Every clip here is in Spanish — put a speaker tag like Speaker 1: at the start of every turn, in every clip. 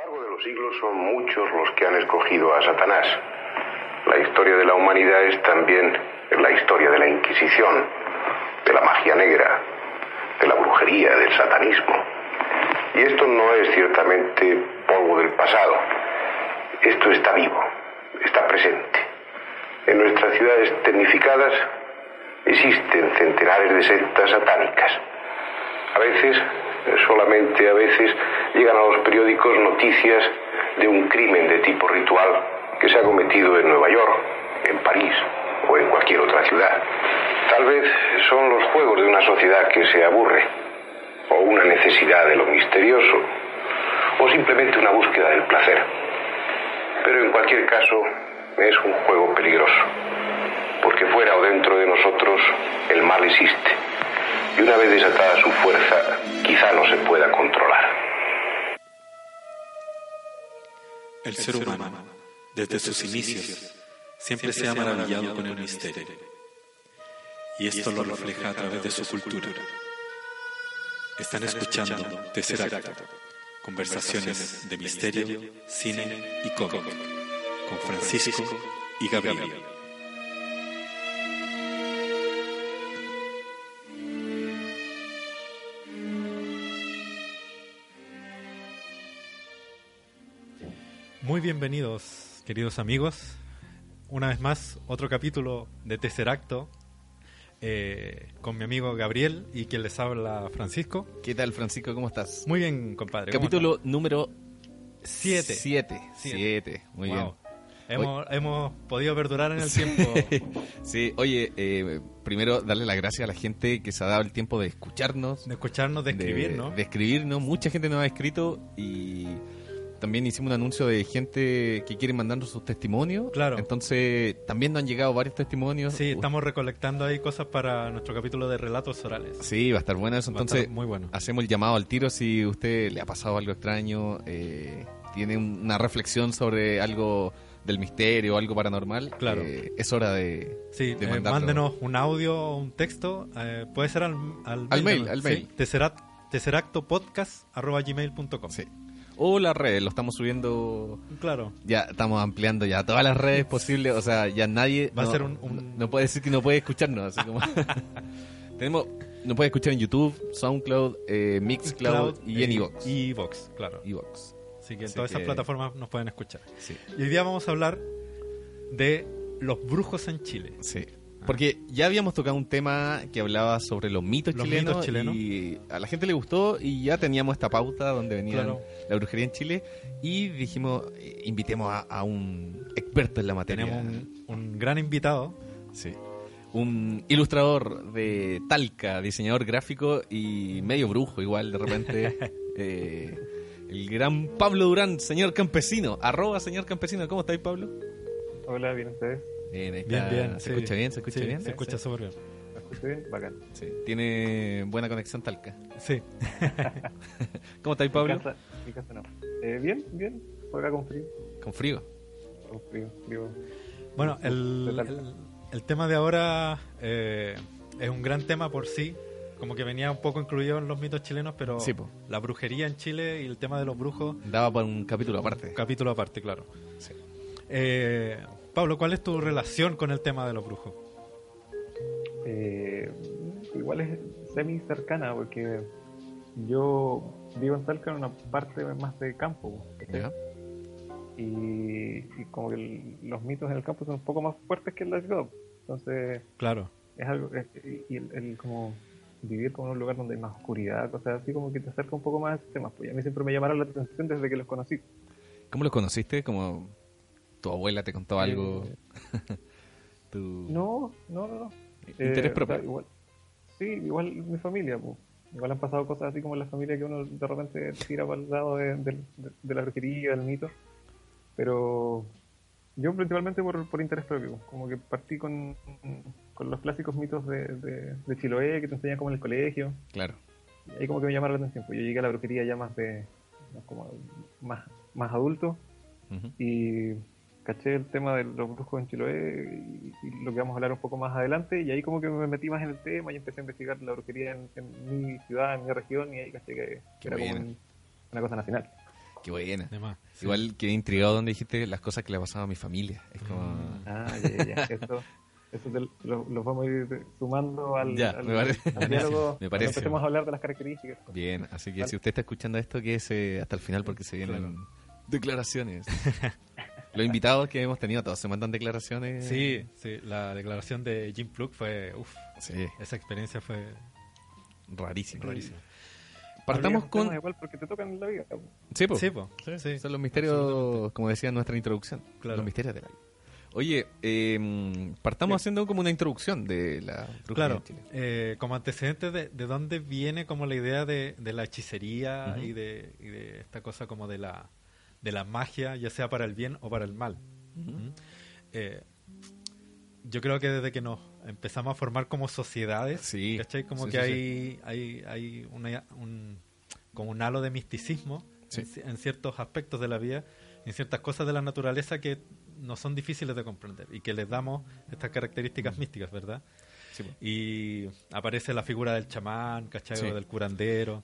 Speaker 1: largo de los siglos son muchos los que han escogido a Satanás. La historia de la humanidad es también la historia de la Inquisición, de la magia negra, de la brujería, del satanismo. Y esto no es ciertamente polvo del pasado. Esto está vivo, está presente. En nuestras ciudades tecnificadas existen centenares de sectas satánicas. A veces, solamente a veces, llegan a los periódicos noticias de un crimen de tipo ritual que se ha cometido en Nueva York, en París o en cualquier otra ciudad. Tal vez son los juegos de una sociedad que se aburre, o una necesidad de lo misterioso, o simplemente una búsqueda del placer. Pero en cualquier caso, es un juego peligroso, porque fuera o dentro de nosotros el mal existe, y una vez desatada su fuerza, quizá no se pueda controlar.
Speaker 2: El ser humano, desde sus inicios, siempre se ha maravillado con el misterio. Y esto lo refleja a través de su cultura. Están escuchando Tercer Acto, conversaciones de misterio, cine y cómic, con Francisco y Gabriel. Muy bienvenidos, queridos amigos. Una vez más, otro capítulo de Tercer Acto eh, con mi amigo Gabriel y quien les habla Francisco.
Speaker 3: ¿Qué tal, Francisco? ¿Cómo estás?
Speaker 2: Muy bien, compadre. ¿Cómo
Speaker 3: Capítulo
Speaker 2: estás?
Speaker 3: número
Speaker 2: Siete.
Speaker 3: 7.
Speaker 2: Siete.
Speaker 3: 7, muy
Speaker 2: Wow. Hemos, hemos podido perdurar en el tiempo.
Speaker 3: bien. sí, oye, eh, primero darle las gracias a la gente que se ha dado el tiempo de escucharnos,
Speaker 2: De escucharnos, de escribir, ¿no?
Speaker 3: de escribirnos. Mucha gente nos ha escrito y también hicimos un anuncio de gente que quiere mandarnos sus testimonios.
Speaker 2: Claro.
Speaker 3: Entonces, también nos han llegado varios testimonios.
Speaker 2: Sí, estamos recolectando ahí cosas para nuestro capítulo de relatos orales.
Speaker 3: Sí, va a estar bueno eso. Entonces,
Speaker 2: muy bueno.
Speaker 3: hacemos el llamado al tiro si usted le ha pasado algo extraño, eh, tiene un- una reflexión sobre algo del misterio, algo paranormal.
Speaker 2: Claro.
Speaker 3: eh, es hora de,
Speaker 2: Sí,
Speaker 3: de
Speaker 2: eh, mándenos un audio o un texto. eh, puede ser al, al
Speaker 3: Al mail,
Speaker 2: ¿no?
Speaker 3: al
Speaker 2: Sí,
Speaker 3: mail.
Speaker 2: Tesseract- tesseractopodcast.gmail.com
Speaker 3: Sí. O las redes, lo estamos subiendo.
Speaker 2: Claro.
Speaker 3: Ya estamos ampliando ya todas las redes posibles. O sea, ya nadie.
Speaker 2: Va a ser un- un-
Speaker 3: no puede decir que no puede escucharnos. Así como. Tenemos. Nos puede escuchar en YouTube, SoundCloud, eh, Mixcloud y en
Speaker 2: eh,
Speaker 3: Evox.
Speaker 2: Evox, claro.
Speaker 3: Evox.
Speaker 2: Así que en
Speaker 3: Así
Speaker 2: todas esas
Speaker 3: que-
Speaker 2: plataformas nos pueden escuchar.
Speaker 3: Sí.
Speaker 2: Y hoy día vamos a hablar de los brujos en Chile.
Speaker 3: Sí. Porque ya habíamos tocado un tema que hablaba sobre los mitos,
Speaker 2: Los
Speaker 3: chilenos,
Speaker 2: mitos chilenos.
Speaker 3: y a la gente le gustó y ya teníamos esta pauta donde venía
Speaker 2: Claro.
Speaker 3: la brujería en Chile y dijimos eh, invitemos a, a un experto en la materia.
Speaker 2: Tenemos un, un gran invitado.
Speaker 3: Sí. Un ilustrador de Talca, diseñador gráfico y medio brujo igual de repente. Eh, el gran Pablo Durán, señor campesino. Arroba señor campesino. ¿Cómo estáis, Pablo?
Speaker 4: Hola, ¿bien ustedes?
Speaker 3: Bien, ahí
Speaker 2: Bien,
Speaker 3: está.
Speaker 2: bien.
Speaker 3: ¿Se
Speaker 2: sí.
Speaker 3: escucha bien? ¿Se escucha
Speaker 2: Sí,
Speaker 3: bien?
Speaker 2: Se escucha súper bien.
Speaker 4: ¿Me escucho bien? Bacán.
Speaker 3: Sí. Tiene buena conexión Talca.
Speaker 2: Sí.
Speaker 3: ¿Cómo estáis, Pablo?
Speaker 4: Mi casa, mi casa no. Eh, bien, bien. Por acá con frío.
Speaker 3: Con frío.
Speaker 4: Con frío, frío.
Speaker 2: Bueno, el, el- el tema de ahora eh, es un gran tema por sí. Como que venía un poco incluido en los mitos chilenos, pero
Speaker 3: Sí,
Speaker 2: la brujería en Chile y el tema de los brujos,
Speaker 3: Daba para un capítulo aparte.
Speaker 2: un capítulo aparte, claro.
Speaker 3: Sí.
Speaker 2: Eh, Pablo, ¿cuál es tu relación con el tema de los brujos?
Speaker 4: Eh, igual es semi cercana porque yo vivo en Talca en una parte más de campo. Y, y como que el- los mitos en el campo son un poco más fuertes que en la ciudad. Entonces,
Speaker 2: Claro,
Speaker 4: es algo. es- y el, el como vivir como en un lugar donde hay más oscuridad, cosas así, como que te acerca un poco más a esos temas. Pues a mí siempre me llamaron la atención desde que los conocí.
Speaker 3: ¿Cómo los conociste? ¿Como tu abuela te contó algo? tu...
Speaker 4: No, no, no, no.
Speaker 3: Interés
Speaker 4: Eh,
Speaker 3: propio.
Speaker 4: o sea, igual, sí, igual mi familia, pues. Igual han pasado cosas así como en la familia que uno de repente tira para el lado de, de- de- de la brujería, del mito. Pero yo principalmente por, por interés propio. Como que partí con, con los clásicos mitos de, de, de Chiloé que te enseñan como en el colegio.
Speaker 3: Claro.
Speaker 4: Y ahí como que me llamaron la atención. Pues yo llegué a la brujería ya más de más como más, más adulto y caché el tema de los brujos en Chiloé y, y lo que vamos a hablar un poco más adelante y ahí como que me metí más en el tema y empecé a investigar la brujería en, en mi ciudad, en mi región y ahí caché que, que
Speaker 3: Qué
Speaker 4: era como un- una cosa nacional.
Speaker 3: Qué buena.
Speaker 2: De más. Sí.
Speaker 3: Igual quedé intrigado donde dijiste las cosas que le pasaban a mi familia. Es como...
Speaker 4: Ah, ya, ya, ya. Eso, eso te lo, lo vamos a ir sumando al,
Speaker 3: Ya,
Speaker 4: al,
Speaker 3: me parece.
Speaker 4: al diálogo.
Speaker 3: Me
Speaker 4: cuando
Speaker 3: parece.
Speaker 4: empecemos a hablar de las características.
Speaker 3: Bien, así que
Speaker 4: Vale.
Speaker 3: si usted está escuchando esto, quédese hasta el final porque se vienen declaraciones. Los invitados que hemos tenido todos se mandan declaraciones.
Speaker 2: Sí, sí, la declaración de Jim Plug fue, uff,
Speaker 3: Sí,
Speaker 2: esa experiencia fue
Speaker 3: rarísimo.
Speaker 2: rarísima.
Speaker 3: Partamos con...
Speaker 4: temas igual porque te tocan en la vida. po.
Speaker 3: Sí, po.
Speaker 2: Sí, po, sí, sí.
Speaker 3: Son los misterios, como decía en nuestra introducción.
Speaker 2: Claro.
Speaker 3: Los misterios de la vida. Oye, eh, partamos haciendo como una introducción de la brujería
Speaker 2: Claro,
Speaker 3: en Chile.
Speaker 2: eh, como antecedente de, de dónde viene como la idea de, de la hechicería
Speaker 3: Ujú.
Speaker 2: y, de, y de esta cosa como de la, de la magia, ya sea para el bien o para el mal. ¿Mm? Eh, yo creo que desde que nos empezamos a formar como sociedades,
Speaker 3: Sí,
Speaker 2: ¿cachai? Como
Speaker 3: sí,
Speaker 2: que
Speaker 3: sí,
Speaker 2: hay, hay, hay una- un, como un halo de misticismo en, ci- en ciertos aspectos de la vida, en ciertas cosas de la naturaleza que no son difíciles de comprender y que les damos estas características místicas, ¿verdad?
Speaker 3: Po.
Speaker 2: Y aparece la figura del chamán, ¿cachai? O del curandero.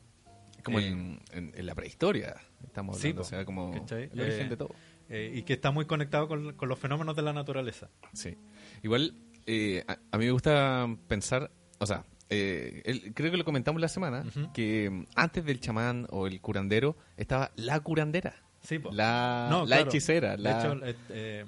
Speaker 3: Como
Speaker 2: Eh,
Speaker 3: en, en- en la prehistoria estamos hablando, o sea, como
Speaker 2: ¿cachai?
Speaker 3: el origen
Speaker 2: Eh,
Speaker 3: de todo.
Speaker 2: eh, y que está muy conectado con, con los fenómenos de la naturaleza.
Speaker 3: Sí. Igual, eh, a, a mí me gusta pensar, o sea, eh, el- creo que lo comentamos la semana, que mm, antes del chamán o el curandero estaba la curandera,
Speaker 2: Sí,
Speaker 3: la,
Speaker 2: No,
Speaker 3: la
Speaker 2: claro.
Speaker 3: hechicera.
Speaker 2: De
Speaker 3: la...
Speaker 2: hecho, eh, eh,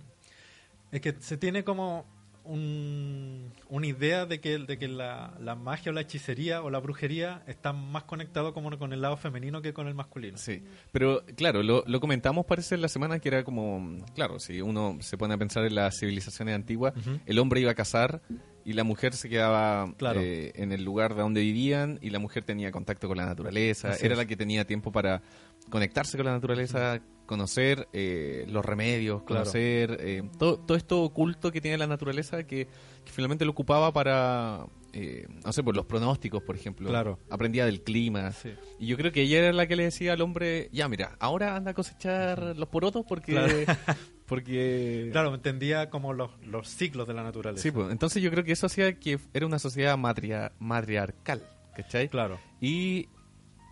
Speaker 2: es que se tiene como un- una idea de que, de que la, la magia o la hechicería o la brujería están más conectados como con el lado femenino que con el masculino.
Speaker 3: Sí, pero claro, lo, lo comentamos parece la semana que era como, claro, si uno se pone a pensar en las civilizaciones antiguas, el hombre iba a cazar y la mujer se quedaba
Speaker 2: Claro.
Speaker 3: eh, en el lugar de donde vivían y la mujer tenía contacto con la naturaleza,
Speaker 2: Así
Speaker 3: era
Speaker 2: es.
Speaker 3: la que tenía tiempo para conectarse con la naturaleza, conocer eh, los remedios,
Speaker 2: Claro.
Speaker 3: conocer eh, todo, todo esto oculto que tiene la naturaleza que, que finalmente lo ocupaba para, eh, no sé, por los pronósticos, por ejemplo.
Speaker 2: Claro.
Speaker 3: Aprendía del clima.
Speaker 2: Sí.
Speaker 3: Y yo creo que ella era la que le decía al hombre, ya mira, ahora anda a cosechar los porotos porque...
Speaker 2: Claro.
Speaker 3: porque...
Speaker 2: Claro, entendía como los, los ciclos de la naturaleza.
Speaker 3: Sí, pues, entonces yo creo que eso hacía que era una sociedad matria- matriarcal, ¿cachai?
Speaker 2: Claro.
Speaker 3: Y,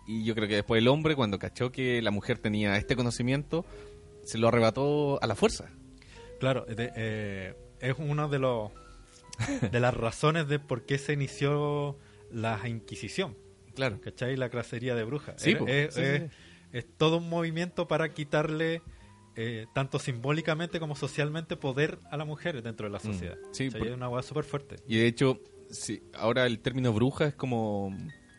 Speaker 3: y yo creo que después el hombre, cuando cachó que la mujer tenía este conocimiento, se lo arrebató a la fuerza.
Speaker 2: Claro, de- eh, es uno de los de las razones de por qué se inició la Inquisición,
Speaker 3: Claro.
Speaker 2: ¿cachai? La cacería de brujas.
Speaker 3: Sí,
Speaker 2: es,
Speaker 3: Sí,
Speaker 2: es-
Speaker 3: sí.
Speaker 2: es todo un movimiento para quitarle eh, tanto simbólicamente como socialmente poder a la mujer dentro de la sociedad.
Speaker 3: Mm. Sí, por-
Speaker 2: es una hueá súper fuerte.
Speaker 3: Y de hecho, sí, ahora el término bruja es como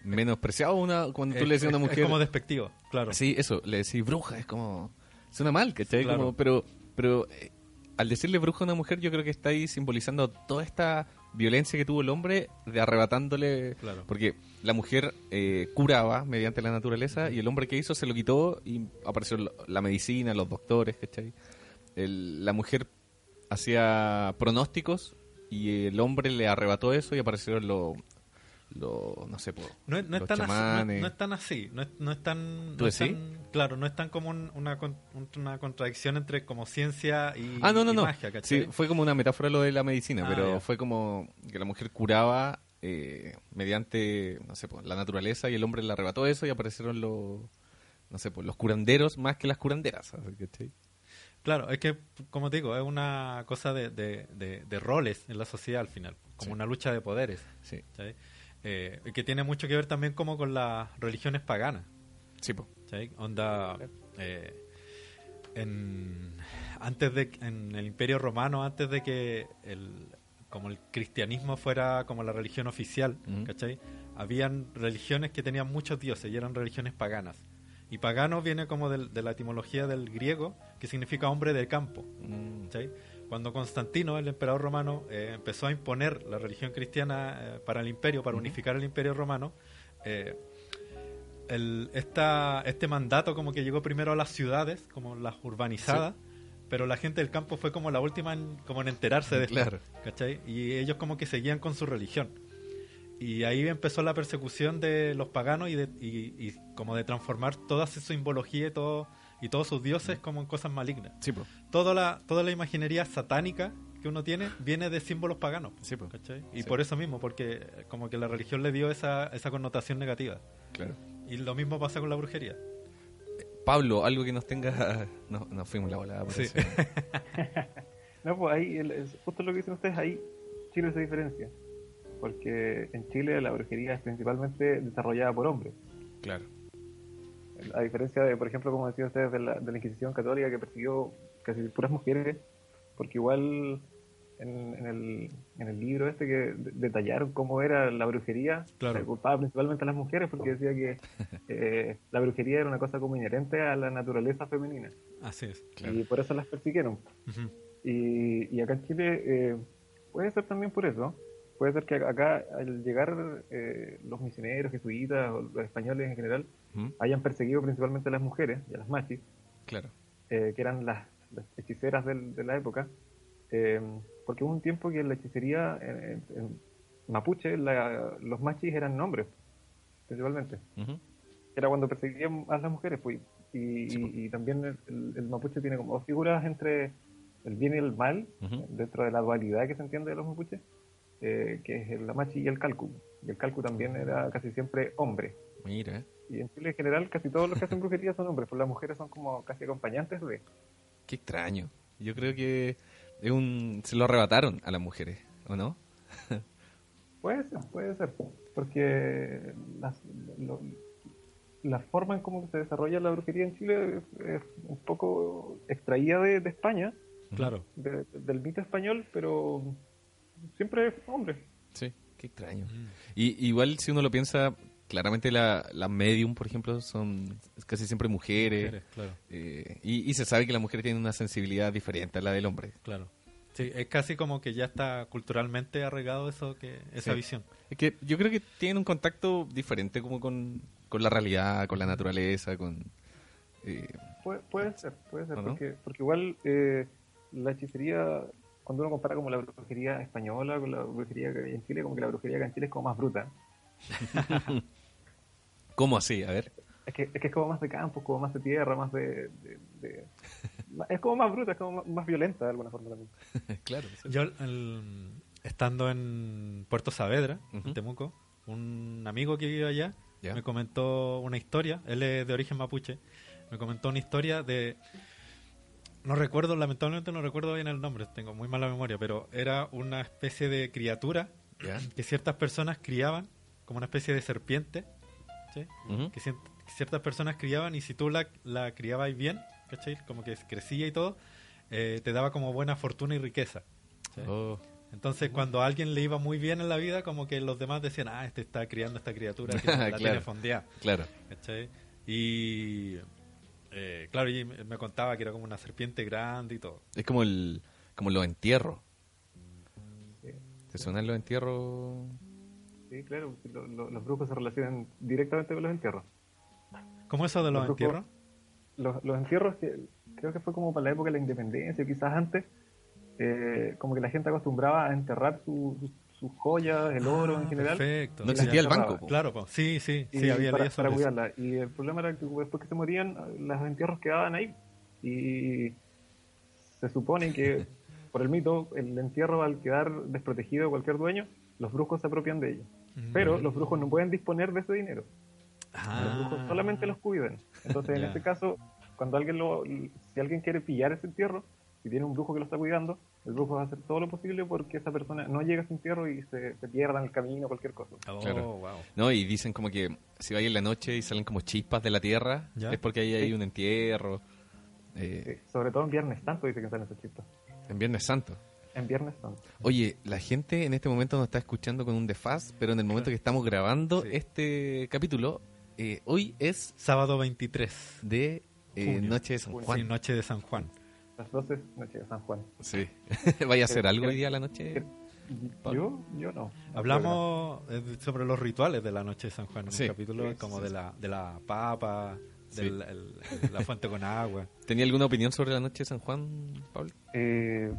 Speaker 3: menospreciado una, cuando tú
Speaker 2: Es-
Speaker 3: le decías a una mujer...
Speaker 2: Es como despectivo, claro.
Speaker 3: Sí, eso, le decís bruja, es como... Suena mal, ¿cachai?
Speaker 2: Claro.
Speaker 3: Como, pero pero eh, al decirle bruja a una mujer, yo creo que está ahí simbolizando toda esta violencia que tuvo el hombre de arrebatándole...
Speaker 2: Claro.
Speaker 3: Porque la mujer eh, curaba mediante la naturaleza y el hombre que hizo se lo quitó y apareció la- la medicina, los doctores, ¿cachai? El- la mujer hacía pronósticos y el hombre le arrebató eso y aparecieron los... Lo, no sé, po,
Speaker 2: No no es
Speaker 3: los
Speaker 2: así, no, no es tan así, no es, no es tan,
Speaker 3: ¿Tú
Speaker 2: no es
Speaker 3: decís?
Speaker 2: tan- claro, no es tan como un- una, una contradicción entre como ciencia y,
Speaker 3: Ah, no, no,
Speaker 2: y
Speaker 3: no.
Speaker 2: magia, ¿cachai?
Speaker 3: sí, fue como una metáfora lo de la medicina,
Speaker 2: Ah,
Speaker 3: pero
Speaker 2: ya.
Speaker 3: fue como que la mujer curaba eh, mediante, no sé, pues, la naturaleza y el hombre le arrebató eso y aparecieron los, no sé, pues, los curanderos más que las curanderas. ¿cachai?
Speaker 2: Claro, es que, como te digo, es una cosa de, de- de- de roles en la sociedad al final, como
Speaker 3: Sí.
Speaker 2: una lucha de poderes,
Speaker 3: Sí,
Speaker 2: ¿cachai? Eh, que tiene mucho que ver también como con las religiones paganas.
Speaker 3: sí, po.
Speaker 2: ¿cachai? Onda, eh, en, antes de, en el Imperio Romano, antes de que el, como el cristianismo fuera como la religión oficial,
Speaker 3: Ujú.
Speaker 2: ¿cachai? Habían religiones que tenían muchos dioses y eran religiones paganas. Y pagano viene como del- de la etimología del griego, que significa hombre del campo.
Speaker 3: Mm,
Speaker 2: ¿cachai? Cuando Constantino, el emperador romano, eh, empezó a imponer la religión cristiana eh, para el imperio, para unificar el imperio romano, eh, el- esta, este mandato como que llegó primero a las ciudades, como las urbanizadas, pero la gente del campo fue como la última en, como en enterarse de esto,
Speaker 3: Claro.
Speaker 2: ¿cachai? Y ellos como que seguían con su religión. Y ahí empezó la persecución de los paganos y, de, y, y como de transformar toda su simbología y, todo, y todos sus dioses como en cosas malignas
Speaker 3: sí, po.
Speaker 2: toda la, toda la imaginería satánica que uno tiene viene de símbolos paganos.
Speaker 3: Sí.
Speaker 2: Y
Speaker 3: Sí.
Speaker 2: por eso mismo, porque como que la religión le dio esa, esa connotación negativa.
Speaker 3: claro.
Speaker 2: Y lo mismo pasa con la brujería.
Speaker 3: Pablo, algo que nos tenga... No, nos fuimos la volada.
Speaker 2: Sí.
Speaker 3: parece.
Speaker 4: No, pues ahí, el- justo lo que dicen ustedes, ahí Chile se diferencia. Porque en Chile la brujería es principalmente desarrollada por hombres.
Speaker 3: Claro.
Speaker 4: A diferencia de, por ejemplo, como decían ustedes, de la, de la Inquisición Católica que persiguió casi puras mujeres, porque igual en, en el, en el libro este que de- detallaron cómo era la brujería,
Speaker 2: Claro.
Speaker 4: se culpaba principalmente a las mujeres porque decía que eh, la brujería era una cosa como inherente a la naturaleza femenina
Speaker 2: Así es.
Speaker 3: Claro.
Speaker 4: y por eso las persiguieron. Y, y acá en Chile eh, puede ser también por eso. Puede ser que acá al llegar eh, los misioneros, jesuitas o los españoles en general hayan perseguido principalmente a las mujeres y a las machis,
Speaker 3: Claro.
Speaker 4: eh, que eran las, las hechiceras del- de la época, eh, porque hubo un tiempo que en la hechicería en, mapuche la- los machis eran hombres, principalmente. Era cuando perseguían a las mujeres, pues. Y,
Speaker 3: Sí, pues.
Speaker 4: y- y también el, el- el mapuche tiene como dos figuras entre el bien y el mal, dentro de la dualidad que se entiende de los mapuches, eh, que es el machi y el calcu. Y el calcu también era casi siempre hombre.
Speaker 3: Mira.
Speaker 4: Y en Chile en general casi todos los que hacen brujería son hombres, pues las mujeres son como casi acompañantes de...
Speaker 3: Qué extraño. Yo creo que es un... se lo arrebataron a las mujeres, ¿o no?
Speaker 4: Puede ser, puede ser, porque las, lo- la forma en cómo se desarrolla la brujería en Chile es, es un poco extraída de, de España,
Speaker 2: Claro.
Speaker 4: de- del mito español, pero siempre es hombre.
Speaker 3: Sí, qué extraño. Y igual si uno lo piensa, claramente la- las medium, por ejemplo, son casi siempre mujeres.
Speaker 2: Mujeres, claro.
Speaker 3: eh, y, y se sabe que las mujeres tienen una sensibilidad diferente a la del hombre.
Speaker 2: Claro. Sí, es casi como que ya está culturalmente arraigado eso que esa
Speaker 3: Sí.
Speaker 2: visión.
Speaker 3: Es que yo creo que tienen un contacto diferente como con, con la realidad, con la naturaleza, con... eh,
Speaker 4: Puede, puede ser, puede ser, porque, porque igual eh, la hechicería, cuando uno compara como la brujería española con la brujería que hay en Chile, como que la brujería que hay en Chile es como más bruta.
Speaker 3: ¿Cómo así? A ver.
Speaker 4: Es que, es que es como más de campo, es como más de tierra, más de... de- de- es como más bruta, es como más, más violenta de alguna forma también.
Speaker 3: claro. sí.
Speaker 2: Yo, el- estando en Puerto Saavedra, en Temuco, un amigo que vive allá me comentó una historia, él es de origen mapuche, me comentó una historia de... No recuerdo, lamentablemente no recuerdo bien el nombre, tengo muy mala memoria, pero era una especie de criatura que ciertas personas criaban como una especie de serpiente, que, ciertas personas criaban y si tú la, la criabas bien, ¿cachai? Como que crecía y todo, eh, te daba como buena fortuna y riqueza. ¿sí?
Speaker 3: Oh,
Speaker 2: Entonces, cuando a alguien le iba muy bien en la vida, como que los demás decían, ah, este está criando esta criatura que la
Speaker 3: Claro.
Speaker 2: tiene fondeada.
Speaker 3: claro.
Speaker 2: ¿cachai? Y, eh, claro, y me contaba que era como una serpiente grande y todo.
Speaker 3: Es como el como los entierros. ¿Te suenan los entierros?
Speaker 4: Sí, claro, lo- lo- los brujos se relacionan directamente con los entierros.
Speaker 2: ¿Cómo eso de los
Speaker 4: Los brujos-
Speaker 2: entierros?
Speaker 4: Los, los entierros, que creo que fue como para la época de la independencia, quizás antes, eh, como que la gente acostumbraba a enterrar su- sus joyas, el oro en
Speaker 2: Ah,
Speaker 4: general.
Speaker 2: Perfecto.
Speaker 3: No
Speaker 4: Y las
Speaker 3: existía el banco. po.
Speaker 2: Claro, po. sí, sí,
Speaker 4: y
Speaker 2: sí, había
Speaker 4: para, para cuidarla. Y el problema era que después que se morían, los entierros quedaban ahí. Y se supone que, por el mito, el entierro al quedar desprotegido de cualquier dueño, los brujos se apropian de ellos.
Speaker 2: Mm.
Speaker 4: Pero los brujos no pueden disponer de ese dinero.
Speaker 2: Ah.
Speaker 4: Los brujos solamente los cuidan. Entonces, en este caso, cuando alguien lo, si alguien quiere pillar ese entierro, si tiene un brujo que lo está cuidando, el brujo va a hacer todo lo posible porque esa persona no llegue a ese entierro y se, se pierda en el camino o cualquier cosa.
Speaker 2: Oh,
Speaker 3: Claro.
Speaker 2: wow.
Speaker 3: No, y dicen como que si vais en la noche y salen como chispas de la tierra,
Speaker 2: Ya.
Speaker 3: es porque ahí hay un entierro. eh,
Speaker 4: Sí, Sobre todo en Viernes Santo dice que salen esos chispas.
Speaker 3: en Viernes Santo.
Speaker 4: En Viernes Santo.
Speaker 3: Oye, la gente en este momento nos está escuchando con un desfaz, pero en el momento que estamos grabando
Speaker 2: Sí.
Speaker 3: este capítulo, eh, hoy es
Speaker 2: Sábado 23.
Speaker 3: de eh. Noche de San. Juan.
Speaker 2: Sí, noche de San Juan.
Speaker 4: Las 12 noche de San Juan.
Speaker 3: Sí. ¿Vaya a hacer
Speaker 4: Eh,
Speaker 3: algo hoy día a la noche?
Speaker 4: Yo, yo no.
Speaker 2: Hablamos eh, sobre los rituales de la noche de San Juan en
Speaker 3: Sí.
Speaker 2: un capítulo
Speaker 4: Sí,
Speaker 2: como
Speaker 3: sí,
Speaker 2: de la de la papa,
Speaker 3: Sí.
Speaker 2: de la fuente con agua.
Speaker 3: ¿Tenía alguna opinión sobre la Noche de San Juan, Pablo?
Speaker 4: Eh,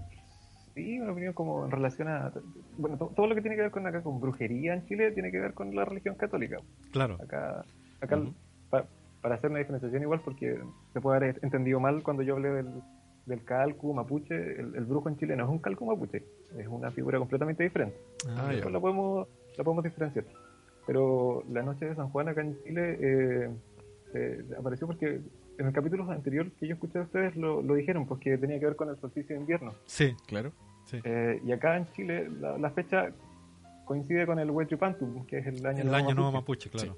Speaker 4: sí, una opinión como en relación a... Bueno, to- todo lo que tiene que ver con acá con brujería en Chile tiene que ver con la religión católica.
Speaker 2: Claro.
Speaker 4: Acá, acá pa- para hacer una diferenciación igual, porque se puede haber entendido mal cuando yo hablé del, del calcu mapuche, el, el brujo en Chile no es un calcu mapuche, es una figura completamente diferente.
Speaker 3: Ah,
Speaker 4: la podemos, la podemos diferenciar. Pero la noche de San Juan acá en Chile eh, se apareció porque en el capítulo anterior que yo escuché de ustedes lo, lo dijeron, porque tenía que ver con el solsticio de invierno.
Speaker 2: Sí,
Speaker 3: Claro.
Speaker 2: sí.
Speaker 4: Eh, y acá en Chile la, la fecha coincide con el Huaychipantu, que es el año,
Speaker 2: el
Speaker 4: nuevo
Speaker 2: año nuevo
Speaker 4: mapuche.
Speaker 2: mapuche, claro.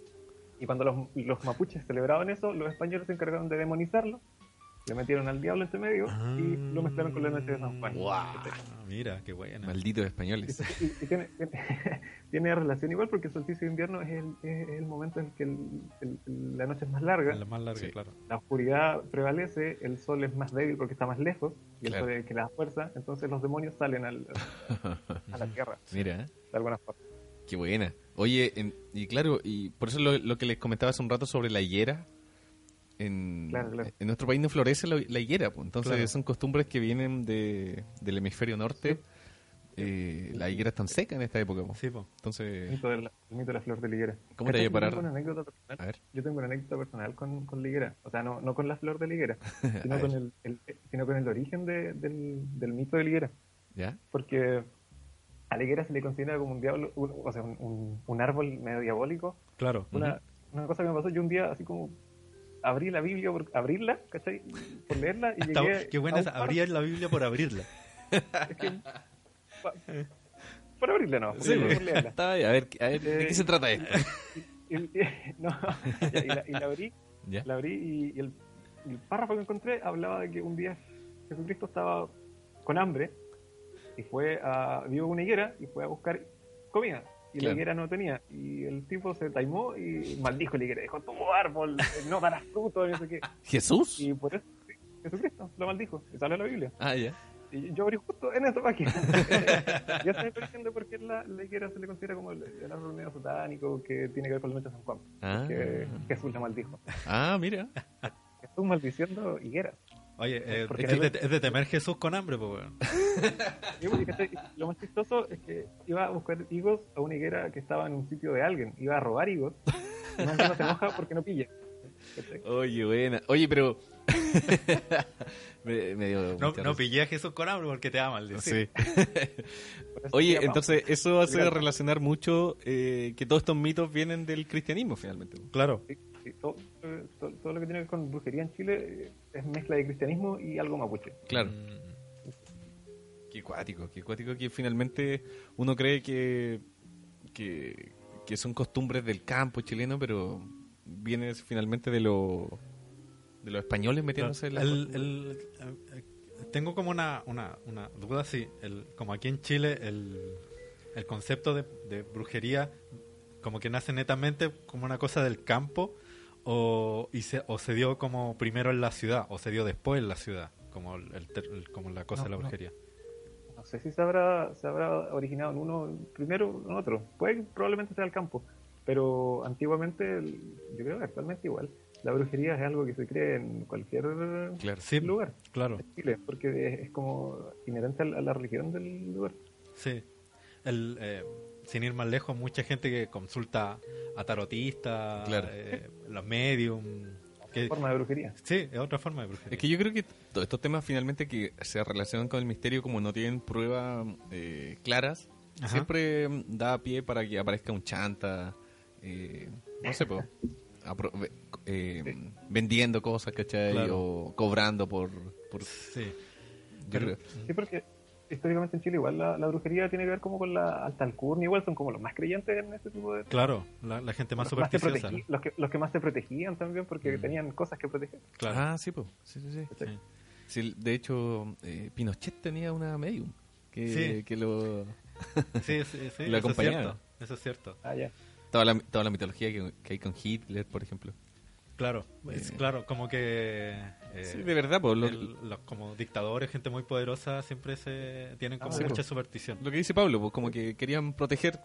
Speaker 4: Y cuando los, los mapuches celebraban eso, los españoles se encargaron de demonizarlo, le metieron al diablo entre medio y lo mezclaron con la noche de San Juan.
Speaker 2: Ah, mira, qué buena.
Speaker 3: Malditos españoles.
Speaker 4: Y, y tiene, tiene, tiene relación igual porque el solsticio de invierno es el, es el momento en que el- el- la noche es más larga,
Speaker 2: La más larga,
Speaker 3: Sí.
Speaker 2: claro.
Speaker 4: la oscuridad prevalece, el sol es más débil porque está más lejos y
Speaker 3: Claro.
Speaker 4: el sol es el que le da fuerza, entonces los demonios salen al- a la tierra,
Speaker 3: Mira, ¿eh?
Speaker 4: de alguna forma.
Speaker 3: qué buena. Oye, en- y claro, y por eso lo, lo que les comentaba hace un rato sobre la higuera. En,
Speaker 4: Claro, claro.
Speaker 3: en nuestro país no florece la, la higuera, pues. entonces
Speaker 2: Claro.
Speaker 3: son costumbres que vienen de, del hemisferio norte. Eh, la higuera está seca en esta época. pues.
Speaker 2: Sí, po.
Speaker 4: El
Speaker 3: Entonces,
Speaker 4: mito de la, el mito de la flor de la higuera.
Speaker 3: ¿Cómo te a
Speaker 4: Yo
Speaker 3: parar?
Speaker 4: tengo una anécdota personal.
Speaker 3: a ver.
Speaker 4: Yo tengo una anécdota personal con, con la higuera. O sea, no, no con la flor de la higuera, sino, con el, el- sino con el origen de- del, del mito de la higuera.
Speaker 3: ¿Ya?
Speaker 4: Porque a la higuera se le considera como un diablo, un- o sea, un, un- un árbol medio diabólico.
Speaker 2: Claro.
Speaker 4: Una, una cosa que me pasó, yo un día así como abrí la Biblia por abrirla, ¿cachai? Por leerla y
Speaker 2: Está-
Speaker 4: llegué
Speaker 2: qué buena
Speaker 4: a
Speaker 2: es abrir la Biblia por abrirla.
Speaker 4: es que- pa- por abrirla, no. por,
Speaker 3: Sí,
Speaker 4: por leerla.
Speaker 3: Está bien, a ver, a ver, ¿de qué se trata esto?
Speaker 4: Y, y- no, y, la, y la abrí,
Speaker 3: ¿Ya?
Speaker 4: la abrí y, y el, y el párrafo que encontré hablaba de que un día Jesucristo estaba con hambre y fue a, vio una higuera y fue a buscar comida. Y
Speaker 3: Claro.
Speaker 4: la higuera no tenía. Y el tipo se taimó y maldijo la higuera. Dijo, tu árbol, no darás fruto, no sé qué.
Speaker 3: ¿Jesús?
Speaker 4: Y por eso sí, Jesucristo lo maldijo. Y sale la Biblia.
Speaker 3: Ah, ya.
Speaker 4: Y yo abrí justo en esta página. ya estoy diciendo por qué la, la higuera se le considera como el, el árbol medio satánico que tiene que ver con la noche de San Juan.
Speaker 3: Ah.
Speaker 4: Que Jesús la maldijo.
Speaker 3: Ah, mira.
Speaker 4: Jesús maldiciendo higueras.
Speaker 2: Oye, eh, es,
Speaker 4: no-
Speaker 2: de, es de temer Jesús con hambre, pues, weón.
Speaker 4: Lo más chistoso es que iba a buscar higos a una higuera que estaba en un sitio de alguien. Iba a robar higos. Y más encima se enoja porque no pilla.
Speaker 3: Oye, buena. Oye, pero. me, me dio
Speaker 2: No, no pillé a Jesús con hambre porque te va a maldecir.
Speaker 3: Sí. Oye,
Speaker 4: llama-
Speaker 3: entonces eso hace relacionar mucho eh, que todos estos mitos vienen del cristianismo finalmente.
Speaker 2: Claro.
Speaker 4: Sí, sí, todo, eh, todo- todo lo que tiene que ver con brujería en Chile eh, es mezcla de cristianismo y algo mapuche.
Speaker 3: Claro.
Speaker 2: Mm,
Speaker 3: Qué cuático, qué cuático que finalmente uno cree que, que, que son costumbres del campo chileno, pero viene finalmente de, lo, de los españoles metiéndose en la...
Speaker 2: El- el- eh, tengo como una, una, una duda, sí. El, como aquí en Chile, el, el concepto de, de brujería como que nace netamente como una cosa del campo o, y se, o se dio como primero en la ciudad o se dio después en la ciudad, como, el, como la cosa
Speaker 4: No,
Speaker 2: de la brujería.
Speaker 4: No sé si se habrá, se habrá originado en uno primero o en otro. Puede probablemente sea el campo. Pero antiguamente, yo creo que actualmente igual, la brujería es algo que se cree en cualquier
Speaker 3: Claro.
Speaker 2: Sí,
Speaker 4: lugar
Speaker 2: claro.
Speaker 4: de Chile, porque es, es como inherente a la, a la religión del lugar.
Speaker 2: Sí. El, eh, sin ir más lejos, mucha gente que consulta a tarotistas,
Speaker 3: Claro.
Speaker 2: eh, los medium. Que,
Speaker 4: Forma de brujería.
Speaker 2: sí, es otra forma de brujería.
Speaker 3: Es que yo creo que todos estos temas finalmente que se relacionan con el misterio como no tienen pruebas eh, claras,
Speaker 2: Ajá.
Speaker 3: siempre mm, da pie para que aparezca un chanta, eh, no sé, po, apro- eh, vendiendo cosas, ¿cachai?
Speaker 2: Claro.
Speaker 3: O cobrando por... por
Speaker 2: Sí.
Speaker 3: yo
Speaker 2: Pero-
Speaker 3: creo-
Speaker 4: Sí, porque históricamente en Chile igual la, la brujería tiene que ver como con la alta alcurnia, igual son como los más creyentes en este tipo de...
Speaker 2: Claro, la, la gente más
Speaker 4: los, más los, que, los que más te protegían también porque
Speaker 2: Mm.
Speaker 4: tenían cosas que proteger.
Speaker 2: Claro.
Speaker 3: Ah, sí, pues. Sí, sí, sí.
Speaker 2: Sí.
Speaker 3: Sí, de hecho, eh, Pinochet tenía una medium que,
Speaker 2: Sí.
Speaker 3: que lo...
Speaker 2: Sí, sí, sí,
Speaker 3: Lo
Speaker 2: eso es
Speaker 3: acompañaba.
Speaker 2: cierto. Eso es cierto.
Speaker 4: Ah, ya.
Speaker 3: Toda la, toda la mitología que, que hay con Hitler, por ejemplo.
Speaker 2: Claro, es
Speaker 3: Eh.
Speaker 2: claro, como que eh,
Speaker 3: sí, de verdad, pues, lo,
Speaker 2: el- los como dictadores, gente muy poderosa, siempre se tienen como
Speaker 4: Ah, sí,
Speaker 2: mucha
Speaker 4: pues.
Speaker 2: superstición.
Speaker 3: lo que dice Pablo, pues como que querían proteger,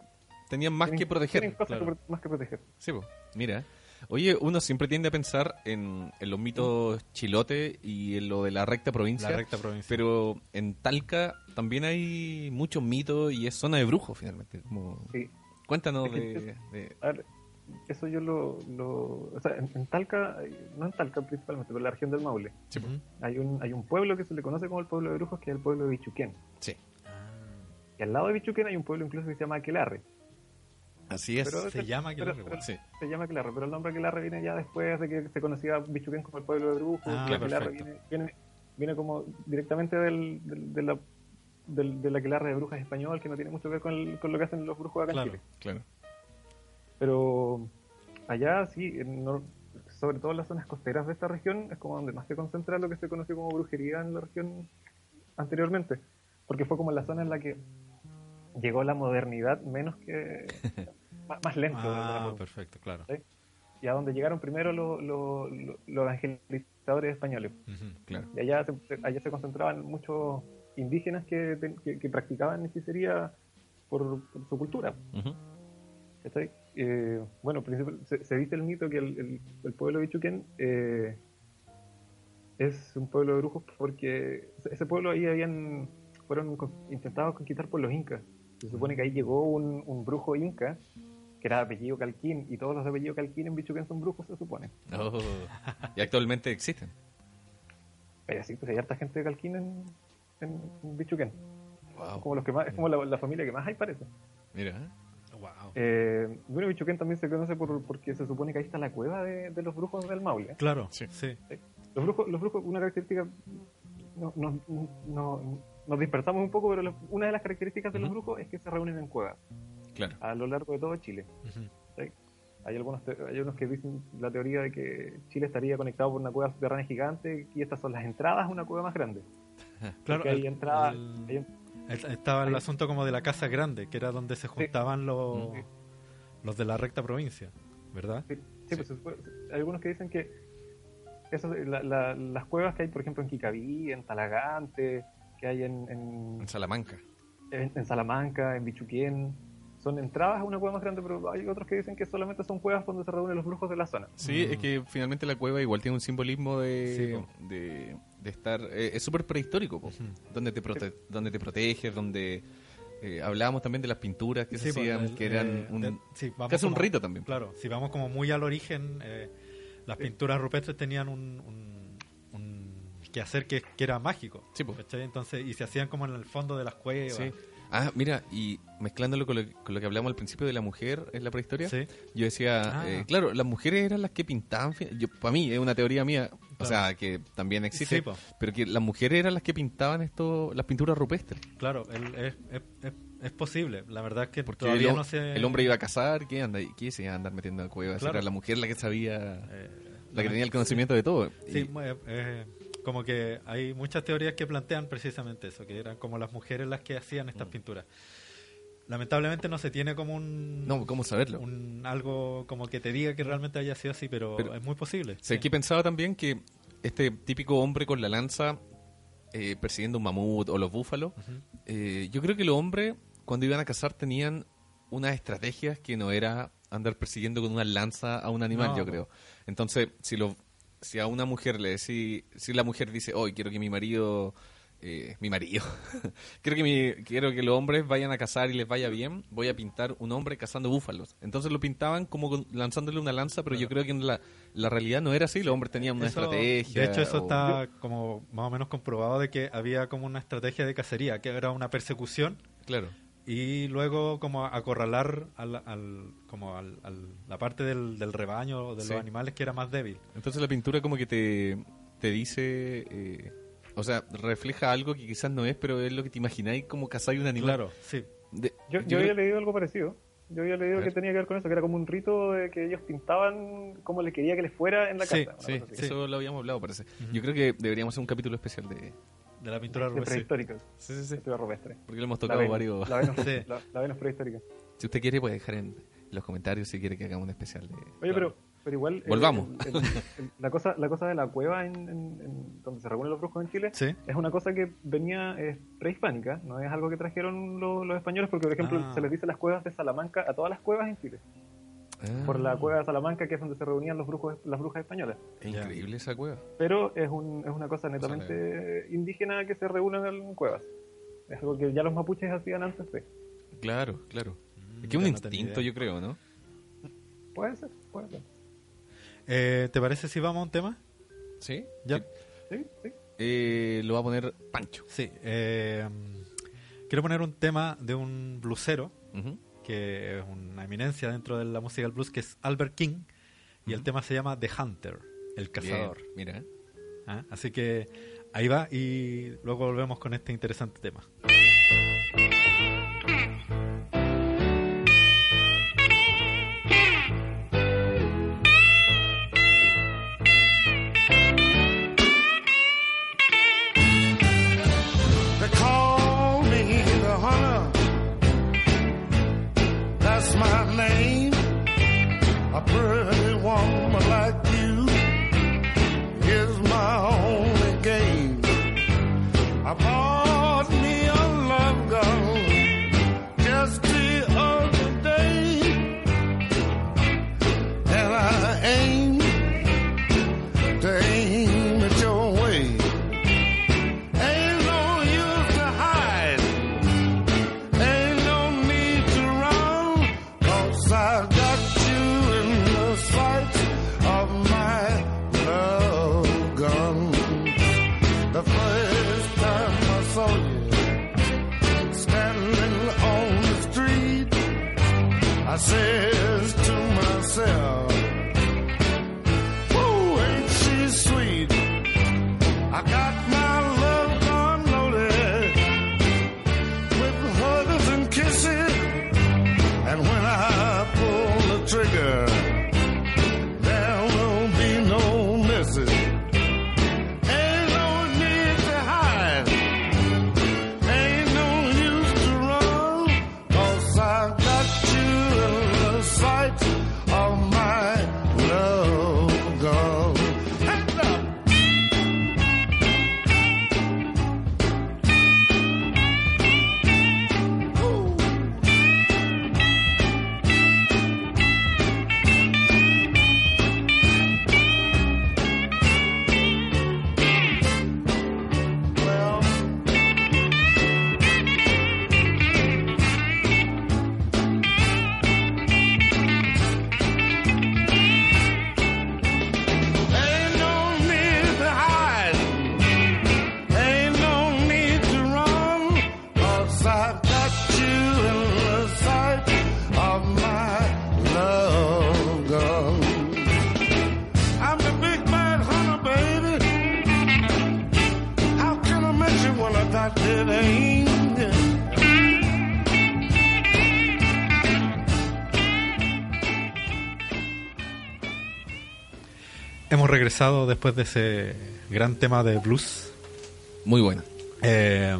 Speaker 3: tenían más
Speaker 4: Tienen-
Speaker 3: que proteger.
Speaker 2: Claro.
Speaker 4: que pro- más que proteger.
Speaker 3: Sí, pues, mira. Oye, uno siempre tiende a pensar en, en los mitos chilote y en lo de la recta provincia.
Speaker 2: La recta provincia.
Speaker 3: Pero en Talca también hay muchos mitos y es zona de brujos, finalmente. Como...
Speaker 4: Sí.
Speaker 3: Cuéntanos de, de-
Speaker 4: A ver, eso yo lo... lo o sea, en, en Talca, no en Talca principalmente, pero en la región del Maule,
Speaker 2: Ujú.
Speaker 4: hay un, hay un pueblo que se le conoce como el pueblo de brujos, que es el pueblo de Bichuquén.
Speaker 3: Sí.
Speaker 4: Y al lado de Bichuquén hay un pueblo incluso que se llama Aquelarre.
Speaker 3: Así es.
Speaker 4: Pero-
Speaker 2: Se llama Aquelarre,
Speaker 4: pero-.
Speaker 3: Sí.
Speaker 4: Se llama Aquelarre, pero el nombre Aquelarre viene ya después de que se conocía Bichuquén como el pueblo de brujos.
Speaker 2: Ah,
Speaker 4: y Aquelarre viene, viene, viene como directamente del, del, de la, del, del Aquelarre de brujas español, que no tiene mucho que ver con, el- con lo que hacen los brujos acá
Speaker 2: Claro.
Speaker 4: en Chile.
Speaker 3: Claro.
Speaker 4: Pero allá sí, en nor- sobre todo en las zonas costeras de esta región, es como donde más se concentra lo que se conoció como brujería en la región anteriormente. Porque fue como la zona en la que llegó la modernidad menos que... más, más lento.
Speaker 2: Ah, perfecto, claro.
Speaker 4: ¿sí? Y a donde llegaron primero los, los, los- los evangelizadores españoles.
Speaker 3: Claro.
Speaker 4: Y allá se, allá se concentraban muchos indígenas que, que, que practicaban hechicería por, por su cultura.
Speaker 3: Ujú.
Speaker 4: ¿cachai? Eh, bueno, se, se dice el mito que el, el- el pueblo de Bichuquén eh, es un pueblo de brujos porque ese- pueblo ahí habían fueron intentados conquistar por los incas. Se supone que ahí llegó un, un brujo inca que era de apellido Calquín y todos los de apellido Calquín en Bichuquén son brujos, se supone.
Speaker 3: Oh. Y actualmente existen.
Speaker 4: Pero sí, pues hay harta gente de Calquín en, en, en Bichuquén.
Speaker 3: Wow.
Speaker 4: Como los que más, es como la, la familia que más hay, parece.
Speaker 3: Mira.
Speaker 2: Wow.
Speaker 4: Eh, bueno, Bichuquén también se conoce por, porque se supone que ahí está la cueva de, de los brujos del Maule.
Speaker 2: Claro,
Speaker 3: Sí.
Speaker 2: sí.
Speaker 4: Los brujos, los brujos una característica, no, no- no- nos dispersamos un poco, pero una de las características de los brujos es que se reúnen en cuevas
Speaker 3: Claro.
Speaker 4: a lo largo de todo Chile. Hay algunos, te- hay unos que dicen la teoría de que Chile estaría conectado por una cueva subterránea gigante y estas son las entradas a una cueva más grande.
Speaker 2: Claro,
Speaker 4: Porque hay entradas,
Speaker 2: el-
Speaker 4: hay
Speaker 2: estaba el asunto como de la casa grande, que era donde se juntaban los,
Speaker 4: Sí.
Speaker 2: los de la recta provincia, ¿verdad?
Speaker 4: Sí, sí, pues, hay algunos que dicen que eso, la- la- las cuevas que hay, por ejemplo, en Quicaví, en Talagante, que hay en, en,
Speaker 3: En Salamanca.
Speaker 4: en- en Salamanca, en Bichuquén, son entradas a una cueva más grande, pero hay otros que dicen que solamente son cuevas donde se reúnen los brujos de la zona.
Speaker 3: Sí, es que finalmente la cueva igual tiene un simbolismo de,
Speaker 2: Sí, po.
Speaker 3: de, de estar... eh, es súper prehistórico, po. Donde, te prote- donde te proteges, donde... eh, hablábamos también de las pinturas que se
Speaker 2: Sí, pues,
Speaker 3: hacían,
Speaker 2: el-
Speaker 3: que eran
Speaker 2: eh,
Speaker 3: un,
Speaker 2: de- sí, vamos
Speaker 3: casi un
Speaker 2: como-
Speaker 3: rito también.
Speaker 2: Claro, si vamos como muy al origen, eh, las pinturas rupestres tenían un, un, un quehacer que, que era mágico.
Speaker 3: Sí.
Speaker 2: Entonces, y se hacían como en el fondo de las cuevas.
Speaker 3: Sí. Ah, mira, y mezclándolo con lo, con lo que hablamos al principio de la mujer en la prehistoria,
Speaker 2: Sí.
Speaker 3: yo decía,
Speaker 2: Ah.
Speaker 3: eh, claro, las mujeres eran las que pintaban, yo, para mí es una teoría mía, o sea, que también existe,
Speaker 2: Sí,
Speaker 3: pero que las mujeres eran las que pintaban esto, las pinturas rupestres.
Speaker 2: Claro, el- es, es, es, es posible. La verdad es que
Speaker 3: Porque
Speaker 2: todavía
Speaker 3: el,
Speaker 2: no se...
Speaker 3: el hombre iba a cazar, ¿qué, anda, ¿qué se iba a andar metiendo en cuevas?
Speaker 2: Claro.
Speaker 3: Era la mujer la que sabía,
Speaker 2: eh,
Speaker 3: la que tenía el conocimiento de todo.
Speaker 2: Sí,
Speaker 3: Y-
Speaker 2: eh, eh, como que hay muchas teorías que plantean precisamente eso, que eran como las mujeres las que hacían estas pinturas. Lamentablemente no se tiene como un,
Speaker 3: no, ¿cómo saberlo?
Speaker 2: un algo como que te diga que realmente haya sido así, pero,
Speaker 3: Pero-
Speaker 2: es muy posible.
Speaker 3: Sé que pensaba también que este típico hombre con la lanza eh, persiguiendo un mamut o los búfalos, eh, yo creo que los hombres cuando iban a cazar tenían unas estrategias que no era andar persiguiendo con una lanza a un animal,
Speaker 2: No,
Speaker 3: yo creo. Entonces, si lo, si a una mujer le decís, si la mujer dice, hoy quiero que mi marido, eh, mi marido, quiero que mi, quiero que los hombres vayan a cazar y les vaya bien, voy a pintar un hombre cazando búfalos. Entonces lo pintaban como con- lanzándole una lanza, pero yo creo que en la, la realidad no era así, los hombres tenían una
Speaker 2: Eso-
Speaker 3: estrategia.
Speaker 2: De hecho, eso
Speaker 3: o-
Speaker 2: está como más o menos comprobado de que había como una estrategia de cacería, que era una persecución
Speaker 3: Claro.
Speaker 2: y luego como acorralar al, al- como al, al- la parte del, del rebaño de
Speaker 3: Sí.
Speaker 2: los animales que era más débil.
Speaker 3: Entonces la pintura como que te, te dice, eh, o sea, refleja algo que quizás no es, pero es lo que te imagináis como cazáis un animal.
Speaker 2: Claro, sí.
Speaker 3: De-
Speaker 4: Yo,
Speaker 3: yo
Speaker 4: yo
Speaker 3: creo-
Speaker 4: había leído algo parecido. Yo había leído
Speaker 3: A
Speaker 4: que tenía que ver con eso, que era como un rito de que ellos pintaban como le quería que les fuera en la
Speaker 2: Sí,
Speaker 4: casa.
Speaker 3: Sí, eso lo habíamos hablado, parece. Yo creo que deberíamos hacer un capítulo especial de...
Speaker 2: De la pintura
Speaker 4: De
Speaker 2: rupestre.
Speaker 4: prehistóricos,
Speaker 3: Sí, sí, sí.
Speaker 4: pintura rupestre.
Speaker 3: Porque lo hemos
Speaker 4: La
Speaker 3: tocado varios...
Speaker 4: La Venus,
Speaker 2: Sí.
Speaker 4: la- la Venus prehistórica.
Speaker 3: Si usted quiere, puede dejar en los comentarios si quiere que hagamos un especial de...
Speaker 4: Oye, pero, pero igual. eh,
Speaker 3: Volvamos.
Speaker 4: el- el- el- la, cosa, la cosa de la cueva en, en- en- donde se reúnen los brujos en Chile
Speaker 2: Sí.
Speaker 4: es una cosa que venía eh, prehispánica, no es algo que trajeron lo- los españoles, porque por ejemplo
Speaker 2: Ah.
Speaker 4: se les dice las cuevas de Salamanca a todas las cuevas en Chile,
Speaker 3: Ah,
Speaker 4: por la cueva de Salamanca que es donde se reunían los brujos, las brujas españolas.
Speaker 3: es increíble esa cueva.
Speaker 4: Pero es, un, es una cosa netamente indígena que se reúnen en cuevas. Es algo que ya los mapuches hacían antes de.
Speaker 3: Claro, claro.
Speaker 2: Mm,
Speaker 3: Es que es un instinto, yo creo, ¿no?
Speaker 4: Puede ser, puede ser.
Speaker 2: Eh, ¿Te parece si vamos a un tema?
Speaker 3: Sí.
Speaker 2: Ya.
Speaker 3: Sí.
Speaker 4: Sí, sí.
Speaker 3: Eh, lo va a poner Pancho.
Speaker 2: Sí. eh, quiero poner un tema de un blusero que es una eminencia dentro de la música del blues, que es Albert King, y el tema se llama The Hunter, el cazador.
Speaker 3: Bien, mira.
Speaker 2: ¿Ah? Así que ahí va y luego volvemos con este interesante tema.
Speaker 5: I bought I
Speaker 2: Regresado después de ese gran tema de blues.
Speaker 3: Muy buena.
Speaker 2: Eh,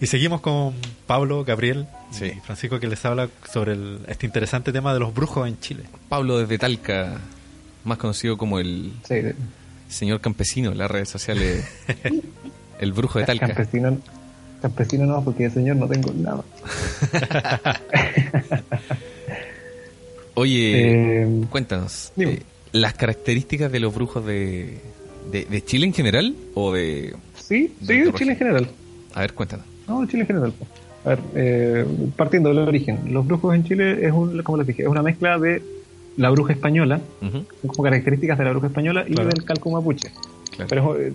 Speaker 2: y seguimos con Pablo, Gabriel
Speaker 3: Sí.
Speaker 2: y Francisco que les habla sobre el- este interesante tema de los brujos en Chile.
Speaker 3: Pablo desde Talca, más conocido como el
Speaker 4: Sí, de-
Speaker 3: señor campesino en las redes sociales. el brujo de Talca.
Speaker 4: campesino, campesino no, porque de señor no tengo nada.
Speaker 3: Oye,
Speaker 4: Eh,
Speaker 3: cuéntanos, eh, ¿las características de los brujos de, de, de Chile en general o de...
Speaker 4: sí, sí, de Chile en general.
Speaker 3: A ver, cuéntanos.
Speaker 4: No, de Chile en general. po. A ver, eh, partiendo del origen, los brujos en Chile es un, como les dije, es una mezcla de la bruja española, como características de la bruja española y
Speaker 2: Claro.
Speaker 4: del calco mapuche.
Speaker 3: claro.
Speaker 4: Pero eh,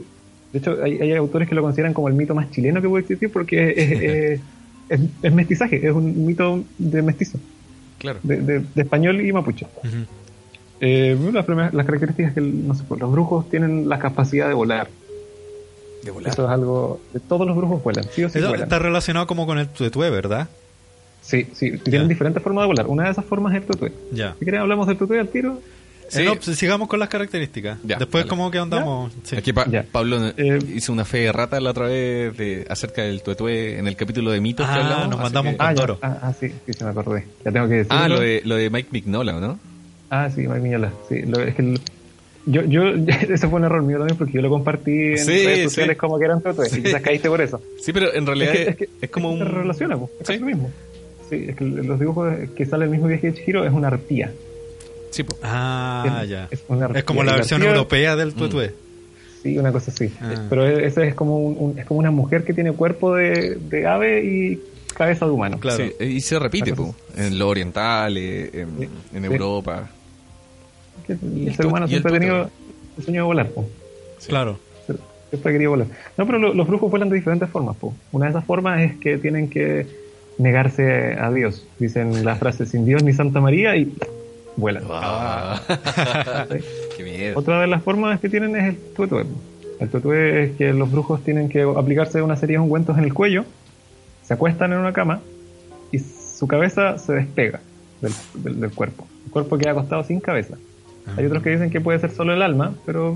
Speaker 4: de hecho hay, hay autores que lo consideran como el mito más chileno que puede existir porque es, es- es- es mestizaje, es un mito de mestizo,
Speaker 3: claro.
Speaker 4: de, de- de español y mapuche. Eh, las, primeras- las características que no sé, pues, los brujos tienen la capacidad de volar.
Speaker 3: De volar.
Speaker 4: Eso es algo. de Todos los brujos vuelan, sí o sí
Speaker 2: Eso
Speaker 4: vuelan.
Speaker 2: está relacionado como con el tuetue, ¿verdad?
Speaker 4: Sí, sí, tienen diferentes formas de volar. Una de esas formas es el tutué.
Speaker 2: Ya.
Speaker 4: Si quieren hablamos del tutué al tiro.
Speaker 3: Sí.
Speaker 2: Eh, no, pues, sigamos con las características.
Speaker 3: Ya,
Speaker 2: Después
Speaker 3: dale.
Speaker 2: como que andamos... Sí.
Speaker 3: Aquí Pa-
Speaker 4: Ya.
Speaker 3: Pablo
Speaker 4: Eh,
Speaker 3: hizo una fe de rata la otra vez de, acerca del tuetué en el capítulo de mitos que
Speaker 2: Ah,
Speaker 3: hablamos.
Speaker 2: nos mandamos
Speaker 3: que-
Speaker 2: Con
Speaker 4: Ah.
Speaker 2: Toro.
Speaker 4: Ah, ah, sí, sí, se me acordé. Ya tengo que decirlo.
Speaker 3: Ah, lo de, lo de Mike Mignola, ¿no?
Speaker 4: Ah, sí, Mike Miñola. Sí, lo- es que el- yo, yo, ese fue un error mío también porque yo lo compartí en
Speaker 3: Sí,
Speaker 4: redes
Speaker 3: sí.
Speaker 4: sociales como que eran tutué.
Speaker 3: Sí.
Speaker 4: Y quizás caíste por eso.
Speaker 3: Sí, pero en realidad es,
Speaker 4: es, que,
Speaker 3: es como
Speaker 4: es que
Speaker 3: un...
Speaker 4: Se relaciona, pues, es
Speaker 3: Sí.
Speaker 4: lo mismo. Sí, es que los dibujos que sale el mismo viaje de Chihiro es una arpía.
Speaker 3: Sí, po.
Speaker 2: Ah,
Speaker 4: Es-
Speaker 2: ya.
Speaker 4: es una
Speaker 2: Es como
Speaker 4: arpía.
Speaker 2: la versión
Speaker 4: arpía-
Speaker 2: europea del tuetue.
Speaker 4: Sí, una cosa así.
Speaker 2: Ah.
Speaker 4: Pero ese es como un, un- es como una mujer que tiene cuerpo de, de ave y cabeza de humano.
Speaker 2: Claro.
Speaker 3: Sí, y se repite, po, en lo oriental, en,
Speaker 4: Sí.
Speaker 3: en
Speaker 4: Sí.
Speaker 3: Europa.
Speaker 4: El,
Speaker 3: Y el
Speaker 4: ser humano siempre ha tenido el sueño de volar. po.
Speaker 2: Claro.
Speaker 4: Siempre ha querido volar. No, pero lo- los brujos vuelan de diferentes formas. po. Una de esas formas es que tienen que negarse a Dios. Dicen la frase sin Dios ni Santa María y vuelan.
Speaker 3: Ah. Qué miedo.
Speaker 4: Otra de las formas que tienen es el tuetue. El tuetue es que los brujos tienen que aplicarse una serie de ungüentos en el cuello, se acuestan en una cama y su cabeza se despega del, del- del cuerpo. El cuerpo queda acostado sin cabeza. Hay otros que dicen que puede ser solo el alma, pero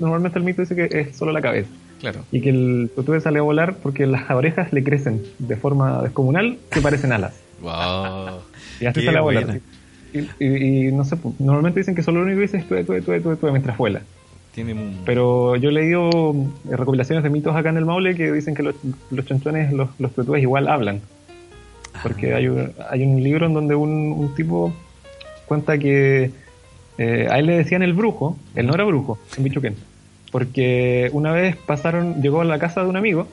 Speaker 4: normalmente el mito dice que es solo la cabeza.
Speaker 3: Claro.
Speaker 4: Y que el tuetue sale a volar porque las orejas le crecen de forma descomunal que parecen alas.
Speaker 3: Wow.
Speaker 4: Y así sale a volar. Y, y- y no sé, normalmente dicen que solo lo único que dice es tuetue, tuetue, tuetue, tuetue mientras vuela.
Speaker 3: Tiene un...
Speaker 4: Pero yo he leído eh, recopilaciones de mitos acá en el Maule que dicen que los, los chonchones, los, los tuetúes igual hablan. Porque hay, un- hay un libro en donde un, un tipo cuenta que eh, a él le decían el brujo, él no era brujo, en Bichuquén. Porque una vez pasaron, llegó a la casa de un amigo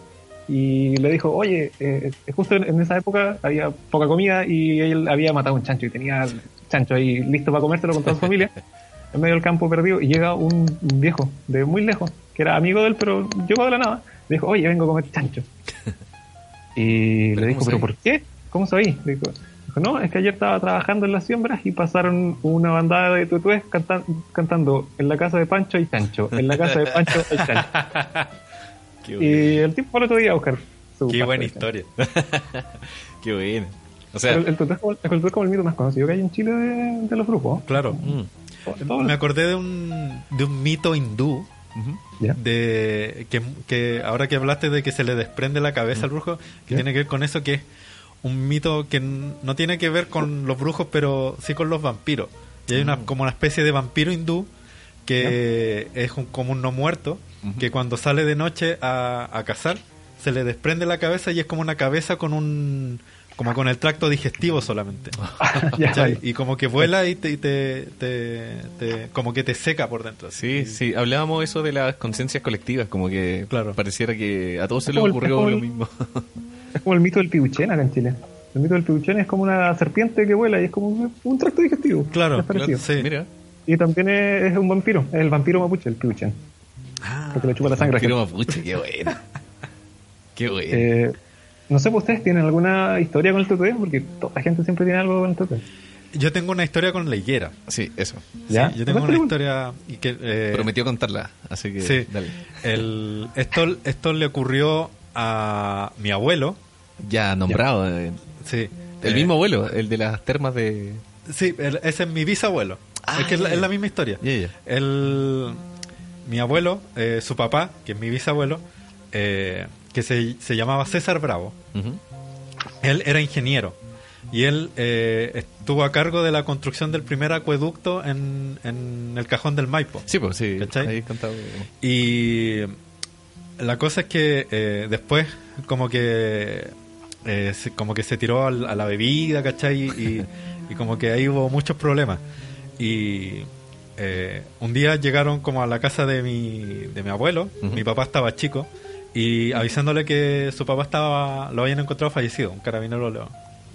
Speaker 4: y le dijo, oye, eh, justo en, en esa época había poca comida y él había matado un chancho y tenía chancho ahí listo para comérselo con toda su familia en medio del campo perdido y llega un viejo de muy lejos, que era amigo de él, pero llegó de la nada. Le dijo, oye, vengo a comer chancho. Y
Speaker 3: ¿Pero
Speaker 4: le dijo, ¿pero por qué? ¿Cómo sabí? Le dijo, dijo, no, es que ayer estaba trabajando en las siembras y pasaron una bandada de tutués canta- cantando en la casa de Pancho hay chancho, en la casa de Pancho hay chancho.
Speaker 3: Qué
Speaker 4: Y el tipo el otro día a buscar su
Speaker 2: Qué buena
Speaker 3: historia. Qué buena. O sea,
Speaker 4: El, el tutué es como, el tutué es como el mito más conocido que hay en Chile de, de los brujos.
Speaker 2: Claro.
Speaker 3: mm,
Speaker 4: Todo-
Speaker 2: Me acordé de un, de un mito hindú de que, que ahora que hablaste de que se le desprende la cabeza al brujo, que tiene que ver con eso, que es un mito que no tiene que ver con los brujos, pero sí con los vampiros. Y hay una, como una especie de vampiro hindú que es un, como un no muerto, que cuando sale de noche a, a cazar, se le desprende la cabeza y es como una cabeza con un como con el tracto digestivo solamente.
Speaker 4: Vale.
Speaker 2: Y como que vuela y te, y te, te- te- como que te seca por dentro.
Speaker 3: Sí, sí, hablábamos eso de las conciencias colectivas, como que
Speaker 2: Claro.
Speaker 3: pareciera que a todos se
Speaker 4: Es
Speaker 3: les
Speaker 4: el-
Speaker 3: ocurrió lo mismo.
Speaker 4: Es como el mito del pibuchén acá en Chile. El mito del pibuchén es como una serpiente que vuela y es como un, un tracto digestivo.
Speaker 2: Claro,
Speaker 4: Es parecido.
Speaker 2: claro, sí.
Speaker 3: Mira,
Speaker 4: Y también es, es un vampiro, es el vampiro mapuche, el pibuchén.
Speaker 2: Ah,
Speaker 4: Porque le chupa la sangre.
Speaker 3: Vampiro mapuche, qué bueno. Qué bueno.
Speaker 4: Eh, no sé, pues, ¿ustedes tienen alguna historia con el tutué? Porque toda la gente siempre tiene algo con el tutué.
Speaker 2: Yo tengo una historia con la higuera.
Speaker 3: sí, eso.
Speaker 4: ¿Ya?
Speaker 2: Sí, yo tengo una historia y que eh,
Speaker 3: Prometió contarla, así que
Speaker 2: sí,
Speaker 3: dale.
Speaker 2: el, esto, esto le ocurrió a mi abuelo.
Speaker 3: Ya nombrado. eh,
Speaker 2: Sí,
Speaker 3: el
Speaker 2: eh,
Speaker 3: mismo abuelo, el de las termas de...
Speaker 2: Sí, el- ese es mi bisabuelo.
Speaker 3: Ah,
Speaker 2: es que es la,
Speaker 3: ya.
Speaker 2: es la misma historia.
Speaker 3: Ya, ya.
Speaker 2: El, mi abuelo, eh, su papá, que es mi bisabuelo, eh, que se, se llamaba César Bravo, él era ingeniero y él eh, estuvo a cargo de la construcción del primer acueducto en, en el cajón del Maipo.
Speaker 3: Sí, pues sí,
Speaker 2: ¿Cachai?
Speaker 3: ahí.
Speaker 2: Y la cosa es que eh, después como que eh, como que se tiró a la bebida, ¿cachai? Y, y como que ahí hubo muchos problemas. Y un día llegaron como a la casa de mi, de mi abuelo, mi papá estaba chico, y avisándole que su papá estaba lo habían encontrado fallecido, un carabinero lo-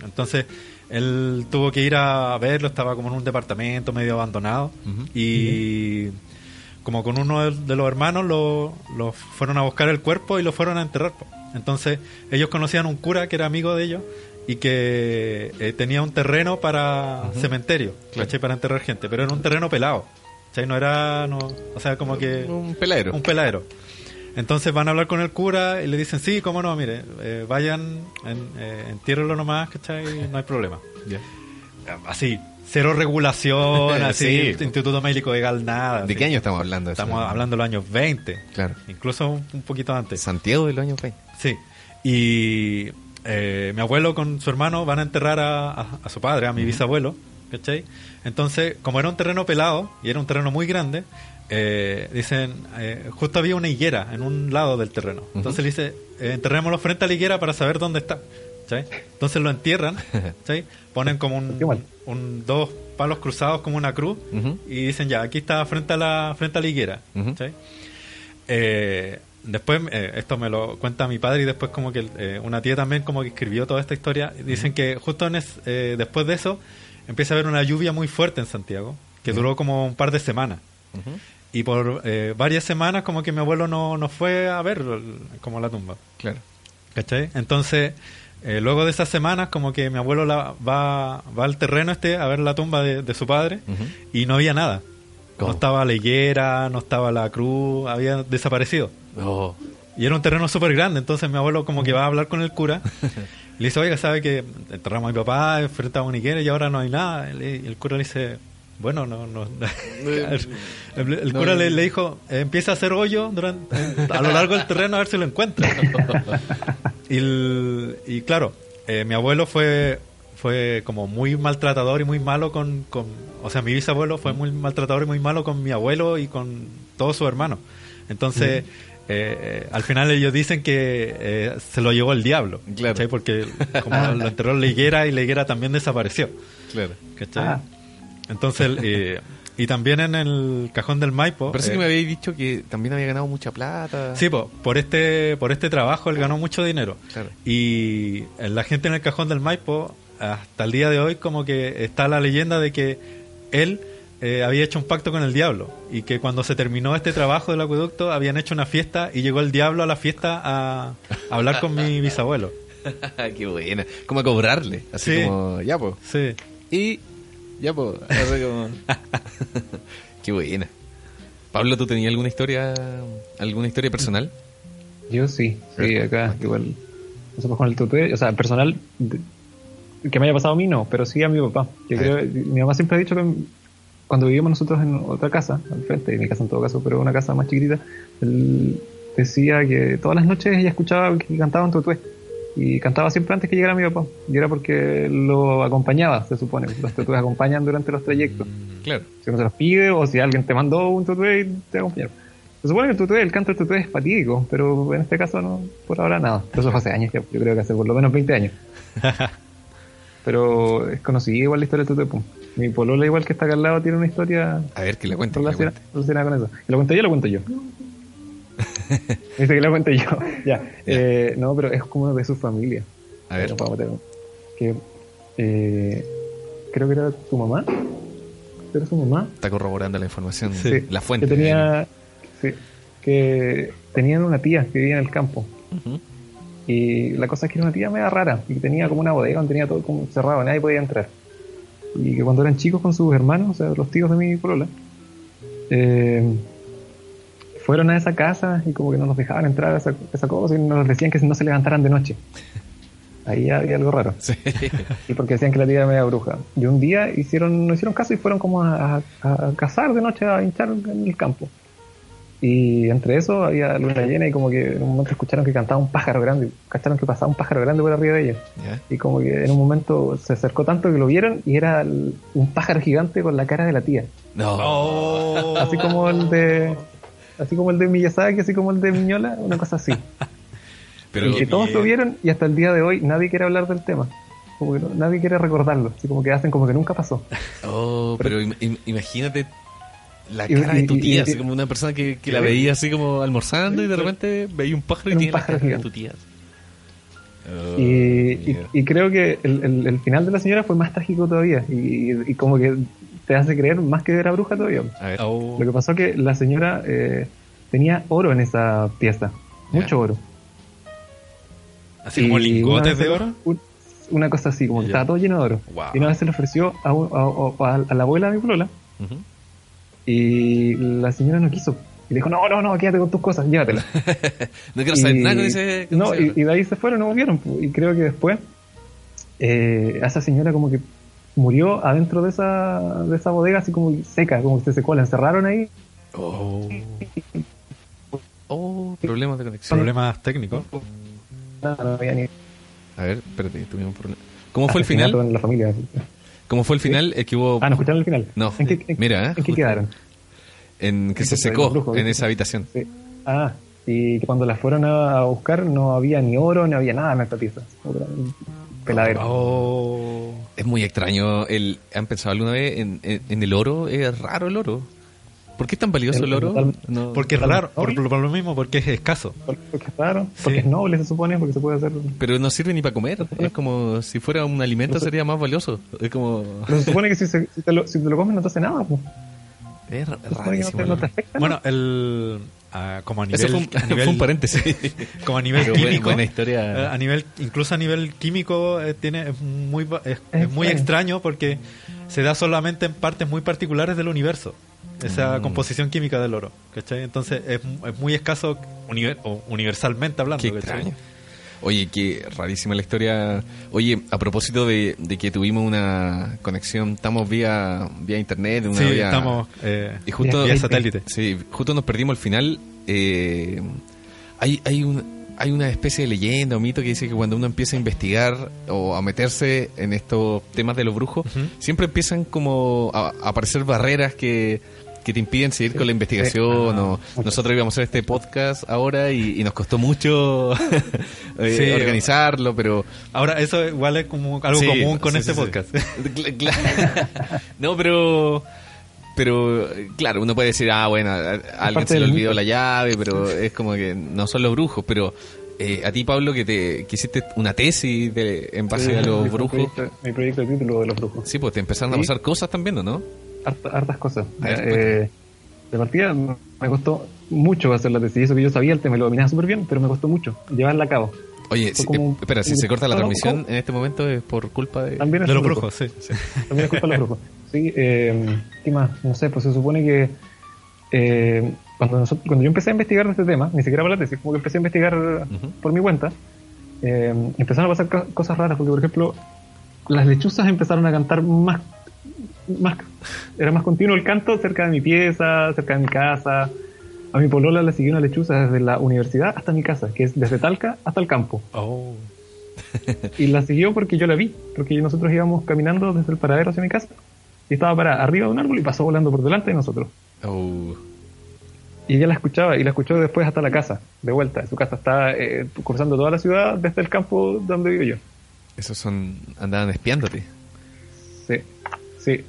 Speaker 2: Entonces él tuvo que ir a verlo, estaba como en un departamento medio abandonado, y como con uno de, los hermanos lo, lo fueron a buscar el cuerpo y lo fueron a enterrar. Entonces ellos conocían un cura que era amigo de ellos y que eh, tenía un terreno para cementerio, ¿cachai? Para enterrar gente, pero era un terreno pelado. ¿cachai? No era, no, o sea, como que
Speaker 3: Un peladero.
Speaker 2: un peladero. Entonces van a hablar con el cura y le dicen, sí, cómo no, mire, eh, vayan, en, eh, entiérrenlo nomás, ¿cachai? No hay problema.
Speaker 3: Ya.
Speaker 2: Así, cero regulación, así,
Speaker 3: Sí.
Speaker 2: Instituto Médico Legal, nada.
Speaker 3: ¿De
Speaker 2: así.
Speaker 3: qué año estamos hablando? de eso?
Speaker 2: Estamos hablando de los años 20,
Speaker 3: Claro.
Speaker 2: incluso un, un poquito antes.
Speaker 3: Santiago del año 20.
Speaker 2: Sí. Y eh, mi abuelo con su hermano van a enterrar a, a- a su padre, a mi bisabuelo, ¿cachai? Entonces, como era un terreno pelado y era un terreno muy grande, eh, dicen, eh, justo había una higuera en un lado del terreno. Entonces le dice, eh, enterrémoslo frente a la higuera para saber dónde está. Entonces lo entierran, ponen como
Speaker 4: Qué
Speaker 2: un, dos palos cruzados como una cruz y dicen ya, aquí está frente a la, frente a la higuera. Eh, después, eh, esto me lo cuenta mi padre y después como que eh, una tía también como que escribió toda esta historia. Dicen que justo en es- eh, después de eso empieza a haber una lluvia muy fuerte en Santiago, que duró como un par de semanas. Y por eh, varias semanas como que mi abuelo no, no fue a ver como la tumba.
Speaker 3: Claro.
Speaker 2: ¿Cachai? Entonces, eh, luego de esas semanas, como que mi abuelo la- va, va al terreno este a ver la tumba de, de su padre y no había nada.
Speaker 3: ¿Cómo?
Speaker 2: No estaba la higuera, no estaba la cruz, había desaparecido.
Speaker 3: Oh.
Speaker 2: Y era un terreno súper grande, entonces mi abuelo como que va a hablar con el cura. le dice, oiga, ¿sabe que enterramos a mi papá enfrente a una higuera y ahora no hay nada? Y el cura le dice, bueno, no... no el, el
Speaker 3: No,
Speaker 2: cura
Speaker 3: no.
Speaker 2: le, le dijo, "Eh, empieza a hacer hoyo durante, a lo largo del terreno a ver si lo encuentra. y, el- y claro, eh, mi abuelo fue fue como muy maltratador y muy malo con, con... O sea, mi bisabuelo fue muy maltratador y muy malo con mi abuelo y con todos sus hermanos. Entonces, eh, eh, al final ellos dicen que eh, se lo llevó el diablo.
Speaker 3: Claro.
Speaker 2: ¿cachai? Porque como lo enterró en la higuera y la higuera también desapareció.
Speaker 3: Claro.
Speaker 2: ¿cachai?
Speaker 4: Ah.
Speaker 2: Entonces, eh, y también en el cajón del Maipo.
Speaker 3: Parece
Speaker 2: eh,
Speaker 3: que me habéis dicho que también había ganado mucha plata.
Speaker 2: Sí, po, por este por este trabajo él ganó mucho dinero.
Speaker 3: Claro.
Speaker 2: Y eh, la gente en el cajón del Maipo, hasta el día de hoy, como que está la leyenda de que él eh, había hecho un pacto con el diablo. Y que cuando se terminó este trabajo del acueducto, habían hecho una fiesta y llegó el diablo a la fiesta a, a hablar con mi bisabuelo.
Speaker 3: Qué buena. Como a cobrarle. Así
Speaker 2: Sí.
Speaker 3: como, ya, pues.
Speaker 2: Sí.
Speaker 3: Y ya, pues. Como... Qué buena. Pablo, ¿tú tenías alguna historia alguna historia personal?
Speaker 4: Yo sí, sí, acá igual. Nosotros con el tutué, o sea, personal, que me haya pasado a mí no, pero sí a mi papá. Yo
Speaker 3: A
Speaker 4: creo, mi mamá siempre ha dicho que cuando vivíamos nosotros en otra casa, al frente de mi casa en todo caso, pero una casa más chiquitita, él decía que todas las noches ella escuchaba que cantaban tutué. Y cantaba siempre antes que llegara mi papá. Y era porque lo acompañaba, se supone. Los tutués acompañan durante los trayectos
Speaker 3: Claro.
Speaker 4: si uno se los pide o si alguien te mandó un tutué y te acompañaron. Se supone que el tutué, el canto del tutué es fatídico, pero en este caso no, por ahora nada. Pero eso fue hace años, ya, yo creo que hace por lo menos 20 años. pero es conocida igual la historia del tutué. Mi polola igual que está acá al lado tiene una historia
Speaker 3: A ver, que le cuente. que le
Speaker 4: relaciona-
Speaker 3: cuente.
Speaker 4: relacionada con eso. ¿Y lo cuento yo lo cuento yo? Dice que lo cuento yo. ya. Eh, no, pero es como de su familia.
Speaker 3: A ver.
Speaker 4: Que eh, creo que era tu mamá. ¿Era su mamá?
Speaker 3: Está corroborando la información.
Speaker 4: Sí,
Speaker 3: La fuente.
Speaker 4: Que tenía, sí, que tenían una tía que vivía en el campo. Y la cosa es que era una tía media rara. Y tenía como una bodega donde tenía todo como cerrado, nadie podía entrar. Y que cuando eran chicos con sus hermanos, o sea, los tíos de mi polola, eh, fueron a esa casa y como que no nos dejaban entrar a esa, esa cosa y nos decían que no se levantaran de noche. Ahí había algo raro.
Speaker 3: Sí.
Speaker 4: Y porque decían que la tía era media bruja. Y un día hicieron, no hicieron caso y fueron como a, a- a cazar de noche, a hinchar en el campo. Y entre eso había luna llena y como que en un momento escucharon que cantaba un pájaro grande. Cacharon que pasaba un pájaro grande por arriba de ellos.
Speaker 3: Ya.
Speaker 4: Y como que en un momento se acercó tanto que lo vieron y era un pájaro gigante con la cara de la tía.
Speaker 3: No.
Speaker 2: Oh.
Speaker 4: Así como el de... Así como el de Miyazaki, así como el de Miñola, una cosa así.
Speaker 3: Pero,
Speaker 4: y que todos lo vieron y hasta el día de hoy nadie quiere hablar del tema. Como que no- nadie quiere recordarlo. Así como que hacen como que nunca pasó.
Speaker 3: oh, pero im- im- imagínate la
Speaker 4: Y-
Speaker 3: cara de tu tía,
Speaker 4: y-
Speaker 3: así como una persona que, que la veía así como almorzando y de repente veía un pájaro y tiene la cara de tu tía. Oh,
Speaker 4: y, creo que el, el- el final de la señora fue más trágico todavía. Y, y como que te hace creer más que era bruja todavía.
Speaker 3: A ver.
Speaker 2: Oh.
Speaker 4: Lo que pasó que la señora eh, tenía oro en esa pieza. Mucho oro.
Speaker 2: Así como lingotes de oro.
Speaker 4: un- una cosa así, como que
Speaker 2: Ya.
Speaker 4: estaba todo lleno de oro.
Speaker 2: Wow.
Speaker 4: Y una vez se le ofreció a, un- a- a- a la abuela de mi polola. Y la señora no quiso. Y le dijo, no, no, no, quédate con tus cosas, llévatelas.
Speaker 3: No quiero saber
Speaker 4: Y-
Speaker 3: nada con ese. con
Speaker 4: No,
Speaker 3: ese-
Speaker 4: y, y de ahí se fueron, no volvieron. pu. Y creo que después, eh, a esa señora como que murió adentro de esa, de esa bodega, así como seca, como que se secó, la encerraron ahí.
Speaker 3: Oh. Oh, problemas de conexión.
Speaker 2: Problemas técnicos.
Speaker 4: No había ni
Speaker 3: A ver, espérate, tuvimos un problema. ¿Cómo fue el final?
Speaker 4: en la familia.
Speaker 3: ¿Cómo fue el final? Es que hubo.
Speaker 4: Ah, ¿no escucharon el final?
Speaker 3: No,
Speaker 4: ¿En qué, en-
Speaker 3: mira, ¿eh?
Speaker 4: ¿en qué quedaron?
Speaker 3: En que
Speaker 4: en
Speaker 3: se secó
Speaker 4: brujos,
Speaker 3: en esa habitación.
Speaker 4: Sí. Ah, y que cuando la fueron a, a buscar no había ni oro, ni había nada en esta pieza. Peladero.
Speaker 2: Oh.
Speaker 3: Es muy extraño. El, ¿Han pensado alguna vez en, en- en el oro? Es raro el oro. ¿Por qué es tan valioso el, oro? No.
Speaker 2: Porque es raro, por, por lo mismo, porque es escaso.
Speaker 4: Porque es raro,
Speaker 2: Sí.
Speaker 4: porque es noble se supone, porque se puede hacer...
Speaker 3: Pero no sirve ni para comer. Es como si fuera un alimento sería más valioso. Es como...
Speaker 4: Pero se supone que si, se- si te, lo, si te lo comes no te hace nada. Pues.
Speaker 3: Es ra-
Speaker 4: Se supone que no
Speaker 3: rarísimo.
Speaker 4: te, no te afecta.
Speaker 2: Bueno, el, a- como a nivel,
Speaker 3: Eso fue un,
Speaker 2: a
Speaker 3: fue
Speaker 2: nivel-
Speaker 3: un paréntesis.
Speaker 2: como a nivel
Speaker 3: Pero
Speaker 2: químico.
Speaker 3: buena historia.
Speaker 2: a nivel, incluso a nivel químico eh, tiene es muy es,
Speaker 4: Es
Speaker 2: muy
Speaker 4: extraño.
Speaker 2: porque se da solamente en partes muy particulares del universo. Esa
Speaker 3: Mm.
Speaker 2: composición química del oro, ¿cachai? Entonces es, es muy escaso univer- o universalmente hablando.
Speaker 3: Qué
Speaker 2: ¿cachai?
Speaker 3: extraño. Oye, qué rarísima la historia. Oye, a propósito de, de que tuvimos una conexión, estamos vía vía internet, una
Speaker 2: Sí,
Speaker 3: vía-
Speaker 2: estamos eh,
Speaker 3: y justo
Speaker 2: vía satélite.
Speaker 3: Sí, justo nos perdimos al final. eh, hay hay un hay una especie de leyenda o mito que dice que cuando uno empieza a investigar o a meterse en estos temas de los brujos, siempre empiezan como a, a aparecer barreras que, que te impiden seguir con la investigación. o nosotros íbamos a hacer este podcast ahora y, y nos costó mucho eh,
Speaker 2: Sí.
Speaker 3: organizarlo, pero
Speaker 2: Ahora, eso igual es como algo
Speaker 3: Sí,
Speaker 2: común con
Speaker 3: sí,
Speaker 2: este podcast.
Speaker 3: No, pero. Pero, claro, uno puede decir, ah, bueno, a, a alguien se le olvidó la llave, pero es como que no son los brujos. Pero eh, a ti, Pablo, que te que hiciste una tesis de, en base a los
Speaker 4: Mi
Speaker 3: brujos.
Speaker 4: proyecto- Mi proyecto de título de los brujos.
Speaker 3: Sí, pues te empezaron a pasar cosas también, ¿o ¿no?
Speaker 4: Harta- hartas cosas.
Speaker 3: A ver,
Speaker 4: Eh, de partida me costó mucho hacer la tesis. Eso que yo sabía el tema, lo dominaba súper bien, pero me costó mucho llevarla a cabo.
Speaker 3: Oye, si-
Speaker 4: como-
Speaker 3: eh, espera, si se corta la transmisión
Speaker 4: ¿cómo?
Speaker 3: en este momento es por culpa de...
Speaker 4: También
Speaker 2: De los brujos, sí.
Speaker 4: También es culpa de los brujos. Sí, eh, ¿qué más? No sé, pues se supone que eh, cuando, nosotros, cuando yo empecé a investigar este tema, ni siquiera para la tesis, como que empecé a investigar por mi cuenta, eh, empezaron a pasar co- cosas raras, porque por ejemplo, las lechuzas empezaron a cantar más, más, era más continuo el canto cerca de mi pieza, cerca de mi casa. A mi polola le siguió una lechuza desde la universidad hasta mi casa, que es desde Talca hasta el campo.
Speaker 2: Oh.
Speaker 4: Y la siguió porque yo la vi, porque nosotros íbamos caminando desde el paradero hacia mi casa y estaba para arriba de un árbol y pasó volando por delante de nosotros.
Speaker 3: Oh,
Speaker 4: Y ella la escuchaba y la escuchó después hasta la casa, de vuelta. Su casa está eh, cruzando toda la ciudad desde el campo donde vivo yo.
Speaker 3: esos son... Andaban espiándote.
Speaker 4: Sí, sí.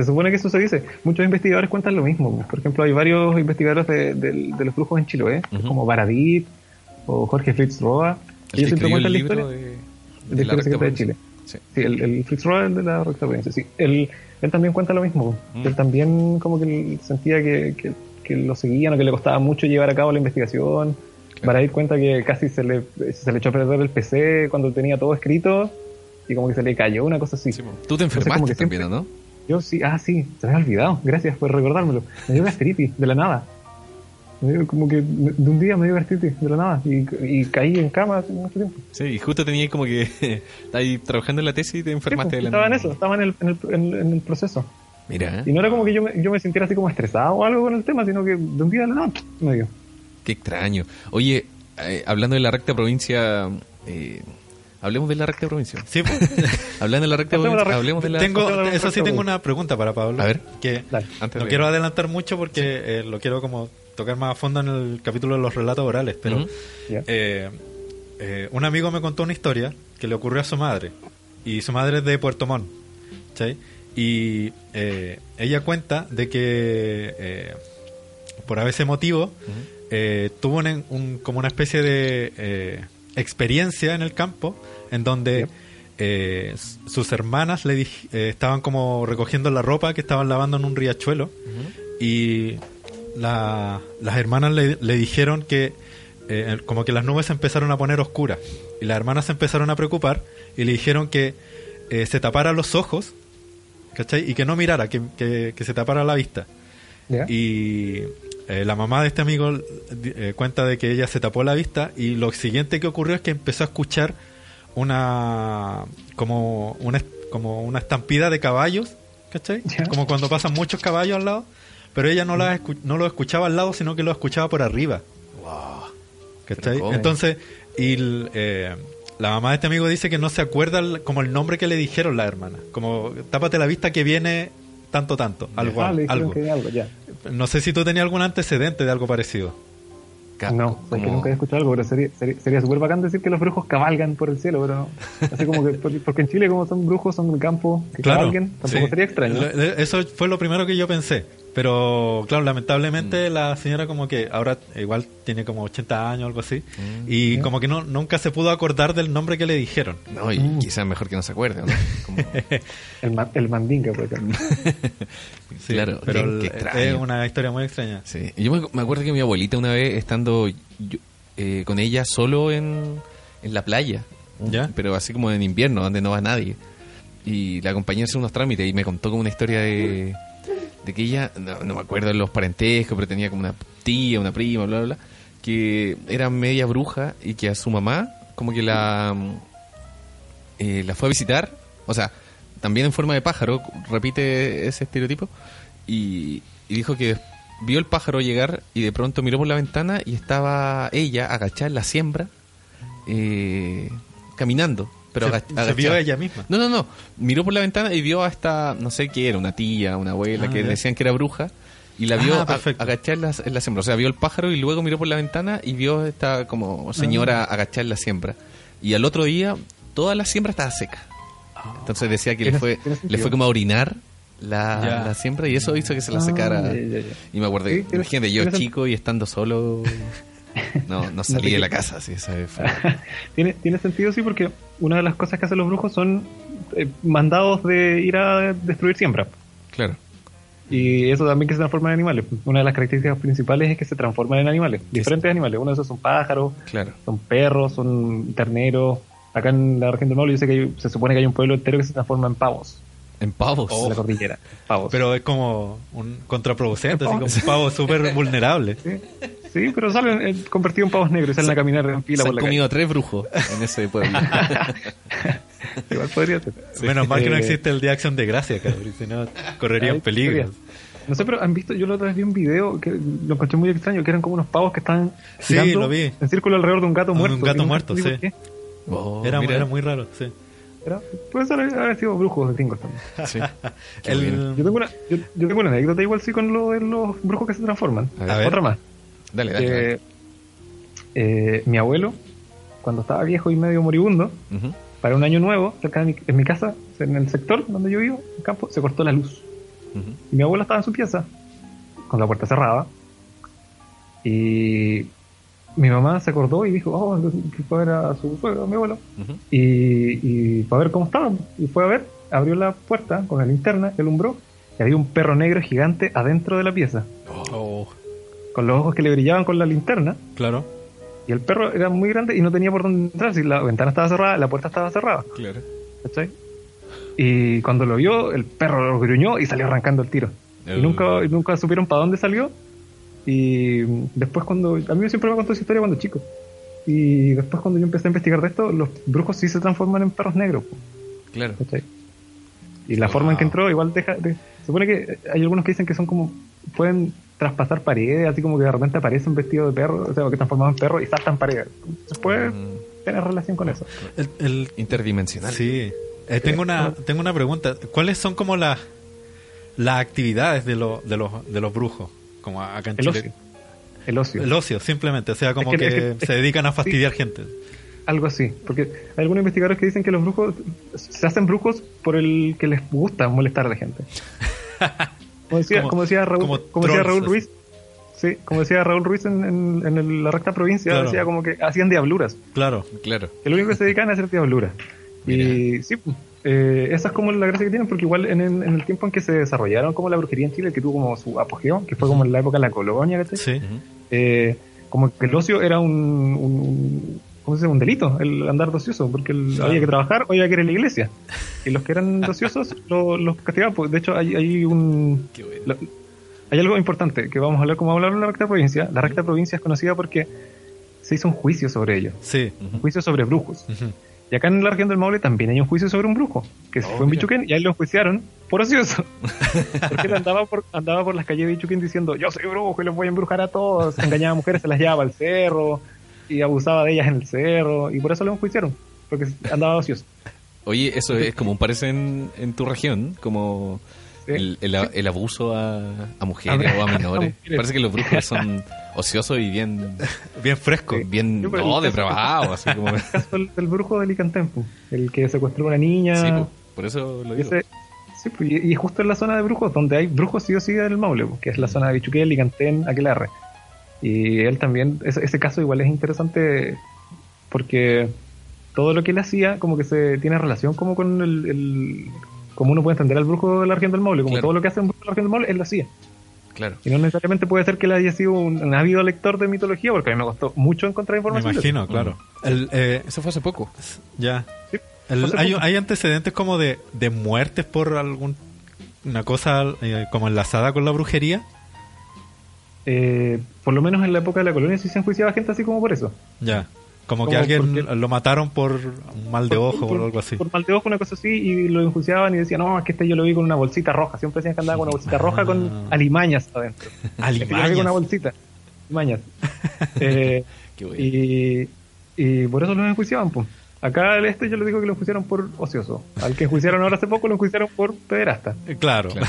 Speaker 4: Se supone que eso se dice. Muchos investigadores cuentan lo mismo. Por ejemplo, hay varios investigadores de, del- de los brujos en Chiloé,
Speaker 3: Ujú.
Speaker 4: como Baradit o Jorge Fritz Roa.
Speaker 3: El que
Speaker 4: Ellos siempre
Speaker 3: escribió el
Speaker 4: cuentan la
Speaker 3: libro
Speaker 4: historia.
Speaker 3: de,
Speaker 4: de
Speaker 3: de
Speaker 4: la de Chile.
Speaker 3: Sí.
Speaker 4: Sí, el, el Fritz Roa, el de la recta provincia, sí. Él, él también cuenta lo mismo.
Speaker 3: Mm.
Speaker 4: Él también como que sentía que, que, que lo seguían o que le costaba mucho llevar a cabo la investigación.
Speaker 3: Claro.
Speaker 4: Baradit cuenta que casi se le, se le echó a perder el PC cuando tenía todo escrito y como que se le cayó una cosa así.
Speaker 3: Sí. Tú te
Speaker 4: Entonces, como
Speaker 3: enfermaste
Speaker 4: que
Speaker 3: también, ¿o ¿no?
Speaker 4: Yo sí, ah, sí, se me había olvidado. Gracias por recordármelo. Me dio gastritis, de la nada. Me dio como que de un día me dio gastritis, de la nada. Y, y caí en cama hace mucho tiempo.
Speaker 3: Sí, y justo tenía como que... Ahí trabajando en la tesis y te
Speaker 4: Sí,
Speaker 3: enfermaste
Speaker 4: pues,
Speaker 3: de la
Speaker 4: estaba en eso, estaba en el, en el, en- en el proceso.
Speaker 3: Mira,
Speaker 4: Y no era como que yo me, yo me sintiera así como estresado o algo con el tema, sino que de un día de la nada me dio.
Speaker 3: qué extraño. Oye, eh, hablando de la recta provincia... eh, hablemos de la recta provincia.
Speaker 2: Sí, pues.
Speaker 3: Hablando de la recta
Speaker 4: Pasemos a la
Speaker 3: provincia,
Speaker 4: recta-
Speaker 3: hablemos de la...
Speaker 2: tengo,
Speaker 4: a
Speaker 2: eso sí tengo una pregunta para Pablo.
Speaker 3: A ver.
Speaker 2: Que
Speaker 4: Dale.
Speaker 3: Antes
Speaker 2: no quiero adelantar mucho porque eh, lo quiero como tocar más a fondo en el capítulo de los relatos orales, pero eh, eh, un amigo me contó una historia que le ocurrió a su madre y su madre es de Puerto Montt ¿cachai? y eh, ella cuenta de que eh, por ese motivo eh, tuvo un, un- como una especie de eh, experiencia en el campo en donde eh, sus hermanas le eh, estaban como recogiendo la ropa que estaban lavando en un riachuelo y la- las hermanas le, le dijeron que eh, como que las nubes se empezaron a poner oscuras y las hermanas se empezaron a preocupar y le dijeron que eh, se tapara los ojos ¿cachai? y que no mirara, que, que- que se tapara la vista. Y eh, la mamá de este amigo eh, cuenta de que ella se tapó la vista y lo siguiente que ocurrió es que empezó a escuchar una como una como una estampida de caballos, ¿cachai? Como cuando pasan muchos caballos al lado, pero ella no la escu- no lo escuchaba al lado, sino que lo escuchaba por arriba. ¿Cachai? Entonces, y eh, la mamá de este amigo dice que no se acuerda el- como el nombre que le dijeron la hermana. Como, tápate la vista que viene tanto, tanto. Algo,
Speaker 4: Ah,
Speaker 2: algo.
Speaker 4: ya.
Speaker 2: No sé si tú tenías algún antecedente de algo parecido.
Speaker 4: No, es que
Speaker 3: como-
Speaker 4: nunca he escuchado algo, pero sería sería sería súper bacán decir que los brujos cabalgan por el cielo, pero no. Así como que, porque en Chile como son brujos, son del campo, que
Speaker 2: Claro.
Speaker 4: cabalguen, tampoco
Speaker 2: sí.
Speaker 4: sería extraño.
Speaker 2: Eso fue lo primero que yo pensé. Pero, claro, lamentablemente
Speaker 3: Mm.
Speaker 2: la señora como que ahora igual tiene como 80 años o algo así. Y como que no nunca se pudo acordar del nombre que le dijeron.
Speaker 3: No, y quizás mejor que no se acuerde, ¿no? Como-
Speaker 4: El, ma- el mandinga, por ejemplo.
Speaker 2: Sí,
Speaker 3: Claro,
Speaker 2: pero el- es una historia muy extraña.
Speaker 3: Sí. Yo me, me acuerdo que mi abuelita una vez estando yo- eh, con ella solo en, en la playa,
Speaker 2: ¿Ya?
Speaker 3: pero así como en invierno, donde no va nadie. Y la acompañé a hacer unos trámites y me contó como una historia de, de que ella, no, me acuerdo de los parentescos, pero tenía como una tía, una prima, bla, bla, bla, que era media bruja y que a su mamá como que la, eh, la fue a visitar, o sea, también en forma de pájaro, repite ese estereotipo, y, y dijo que vio el pájaro llegar y de pronto miró por la ventana y estaba ella agachada en la siembra, eh, caminando. Pero
Speaker 2: se,
Speaker 3: aga-
Speaker 2: se
Speaker 3: agachada.
Speaker 2: vio ella misma.
Speaker 3: No, no, no. Miró por la ventana y vio a esta, no sé qué era, una tía, una abuela,
Speaker 2: Ah,
Speaker 3: que decían que era bruja. Y la vio
Speaker 2: Ah,
Speaker 3: a-
Speaker 2: perfecto.
Speaker 3: agachada en la, en la siembra. O sea, vio el pájaro y luego miró por la ventana y vio esta como señora
Speaker 2: Ah.
Speaker 3: agachada en la siembra. Y al otro día, toda la siembra estaba seca. Entonces decía que le fue, le fue como a orinar la, la siembra y eso hizo que se la
Speaker 4: Ah,
Speaker 3: secara.
Speaker 4: ya.
Speaker 3: Y me acuerdo,
Speaker 4: Sí, tiene-
Speaker 3: imagínate, yo chico y estando solo, no, no salí de la casa, así, ¿sabes? Fue-
Speaker 4: tiene, tiene sentido, sí, porque una de las cosas que hacen los brujos son eh, mandados de ir a destruir siembra.
Speaker 3: Claro.
Speaker 4: Y eso también que se transforman en animales. Una de las características principales es que se transforman en animales, diferentes animales. Uno de esos son pájaros,
Speaker 3: Claro.
Speaker 4: son perros, son terneros. Acá en la región del Maule yo sé que hay- se supone que hay un pueblo entero que se transforma en pavos
Speaker 3: En pavos.
Speaker 4: en la cordillera. Pavos.
Speaker 2: Pero es como un contraproducente, así como un pavo súper vulnerable.
Speaker 4: Sí, sí, pero salen eh, convertidos en pavos negros y salen a caminar en fila
Speaker 3: Se
Speaker 4: por
Speaker 3: han
Speaker 4: la
Speaker 3: comido a tres brujos en ese pueblo.
Speaker 4: Igual podría ser.
Speaker 2: Menos mal que no
Speaker 4: Eh,
Speaker 2: existe el Día de Acción de Gracia, cabrón, si no correría
Speaker 4: Ay,
Speaker 2: un peligro.
Speaker 4: podría. No sé, pero han visto, yo la otra vez vi un video que lo encontré muy extraño, que eran como unos pavos que estaban
Speaker 2: Sí, lo vi.
Speaker 4: en círculo alrededor de un gato
Speaker 2: Un
Speaker 4: muerto.
Speaker 2: gato
Speaker 4: y nunca
Speaker 2: muerto, sí.
Speaker 3: Oh,
Speaker 2: Era,
Speaker 3: mira.
Speaker 2: era muy raro, sí.
Speaker 4: Era- puede ser haber sido brujos gringos también.
Speaker 3: Sí.
Speaker 2: El-.
Speaker 4: Yo tengo una, yo, yo tengo una anécdota igual sí con lo de los brujos que se transforman.
Speaker 3: A ver.
Speaker 4: Otra más.
Speaker 3: Dale, dale.
Speaker 4: Que,
Speaker 3: dale.
Speaker 4: eh, mi abuelo, cuando estaba viejo y medio moribundo, para un año nuevo, cerca de mi, en mi casa, en el sector donde yo vivo, en el campo, se cortó la luz. Y mi abuelo estaba en su pieza, con la puerta cerrada. Y mi mamá se acordó y dijo, oh, que fue a ver a su suegro, a mi abuelo. Y, y fue a ver cómo estaba. Y fue a ver, abrió la puerta con la linterna, que alumbró, y había un perro negro gigante adentro de la pieza,
Speaker 2: Oh,
Speaker 4: con los ojos que le brillaban con la linterna.
Speaker 2: claro.
Speaker 4: Y el perro era muy grande y no tenía por dónde entrar. Si la ventana estaba cerrada, la puerta estaba cerrada.
Speaker 3: Claro.
Speaker 4: ¿cachai? Y cuando lo vio, el perro lo gruñó y salió arrancando el tiro. Y nunca, y nunca supieron para dónde salió. Y después cuando... A mí siempre me contó esa historia cuando chico. Y después cuando yo empecé a investigar de esto, los brujos sí se transforman en perros negros.
Speaker 3: Claro.
Speaker 4: ¿cachai? Y la forma en que entró igual deja... de- supone que hay algunos que dicen que son como... Pueden traspasar paredes, así como que de repente aparecen vestidos de perro, o sea, que transformados en perro y saltan paredes. Se puede
Speaker 3: Mm,
Speaker 4: tener relación con eso.
Speaker 2: El, el-
Speaker 3: interdimensional.
Speaker 2: sí. Eh, tengo una tengo una pregunta. ¿Cuáles son como las las actividades de los de los de los brujos? Como acá en
Speaker 4: El
Speaker 2: Chile.
Speaker 4: ocio. El ocio.
Speaker 2: El ocio, simplemente. O sea, como
Speaker 4: Es que-
Speaker 2: que,
Speaker 4: es que-
Speaker 2: se dedican a fastidiar gente.
Speaker 4: Algo así, porque hay algunos investigadores que dicen que los brujos se hacen brujos por el que les gusta molestar a la gente. Como decía,
Speaker 2: Como-
Speaker 4: como, decía Raúl,
Speaker 2: como
Speaker 4: como decía
Speaker 2: trolls,
Speaker 4: Raúl
Speaker 2: así.
Speaker 4: Ruiz, sí, como decía Raúl Ruiz en, en- en el- la recta provincia,
Speaker 2: Claro.
Speaker 4: decía como que hacían diabluras,
Speaker 2: Claro.
Speaker 3: Claro.
Speaker 4: que lo único que se dedican a hacer diabluras. Y sí, eh, esa es como la gracia que tienen, porque igual en, el tiempo en que se desarrollaron como la brujería en Chile, que tuvo como su apogeo, que fue como en la época de la colonia, ¿cachai?
Speaker 2: Sí.
Speaker 4: Eh, como que el ocio era un, un, ¿cómo se dice? un delito, el andar de ocioso, porque el-
Speaker 2: Claro.
Speaker 4: había que trabajar o había que ir a la iglesia. Y los que eran de ociosos lo- los castigaban. Pues, de hecho, hay, hay un
Speaker 3: bueno.
Speaker 4: hay algo importante que vamos a hablar como hablar en la recta provincia. La recta provincia es conocida porque se hizo un juicio sobre ello,
Speaker 2: Sí.
Speaker 4: un juicio sobre brujos. Y acá en la región del Maule también hay un juicio sobre un brujo, que fue en. Bichuquén y ahí lo enjuiciaron por ocioso. Porque él andaba por, andaba por las calles de Bichuquén diciendo, yo soy brujo y los voy a embrujar a todos. Engañaba a mujeres, se las llevaba al cerro y abusaba de ellas en el cerro y por eso lo enjuiciaron, porque andaba ocioso.
Speaker 3: Oye, eso es como un parece en, en tu región, como
Speaker 4: Sí.
Speaker 3: el, el, el abuso a, a mujeres
Speaker 4: A-
Speaker 3: o a
Speaker 4: a
Speaker 3: menores.
Speaker 4: mujeres.
Speaker 3: Parece que los brujos son ociosos y bien,
Speaker 2: Bien fresco.
Speaker 3: bien
Speaker 4: Sí,
Speaker 3: no,
Speaker 4: el caso-
Speaker 3: depravados. Así como,
Speaker 4: El caso del, del brujo de Licantempo, el que secuestró a una niña.
Speaker 3: sí, po, por eso lo
Speaker 4: y
Speaker 3: digo.
Speaker 4: ese, Sí, pues, y, y justo en la zona de brujos, donde hay brujos sí o sí en el Maule, pues, que es la zona de Bichuquel, Licantén, Aquelarre. Y él también, ese, ese caso igual es interesante porque todo lo que él hacía como que se tiene relación como con el, el- como uno puede entender al brujo de la región del Maule, como
Speaker 3: Claro.
Speaker 4: todo lo que hace un brujo de la región del Maule, él lo hacía.
Speaker 3: Claro.
Speaker 4: Y no necesariamente puede ser que él haya sido un, un ávido lector de mitología, porque a mí me costó mucho encontrar
Speaker 2: Me
Speaker 4: información. eso.
Speaker 2: imagino, claro. El, eh,
Speaker 3: Eso fue hace poco.
Speaker 2: ya.
Speaker 4: Sí,
Speaker 2: El-
Speaker 4: hace
Speaker 2: hay,
Speaker 4: poco.
Speaker 2: hay antecedentes como de, de muertes por algún una cosa eh, como enlazada con la brujería.
Speaker 4: Eh, por lo menos en la época de la colonia sí se enjuiciaba gente así como por eso.
Speaker 2: Ya. Como que alguien
Speaker 4: porque-
Speaker 2: lo mataron por un mal de
Speaker 4: Por-
Speaker 2: ojo
Speaker 4: por-
Speaker 2: o algo así.
Speaker 4: Por mal de ojo, una cosa así, y lo enjuiciaban y decían, no, es que este yo lo vi con una bolsita roja. Siempre decían que andaba con una bolsita roja con
Speaker 2: Ah.
Speaker 4: alimañas adentro. Este yo lo vi
Speaker 2: Alimañas.
Speaker 4: con una bolsita. Alimañas. Eh,
Speaker 3: Qué bueno.
Speaker 4: y, y por eso lo enjuiciaban, pues. Acá el este yo le digo que lo enjuiciaron por ocioso. Al que enjuiciaron ahora hace poco lo enjuiciaron por pederasta.
Speaker 2: Eh, Claro.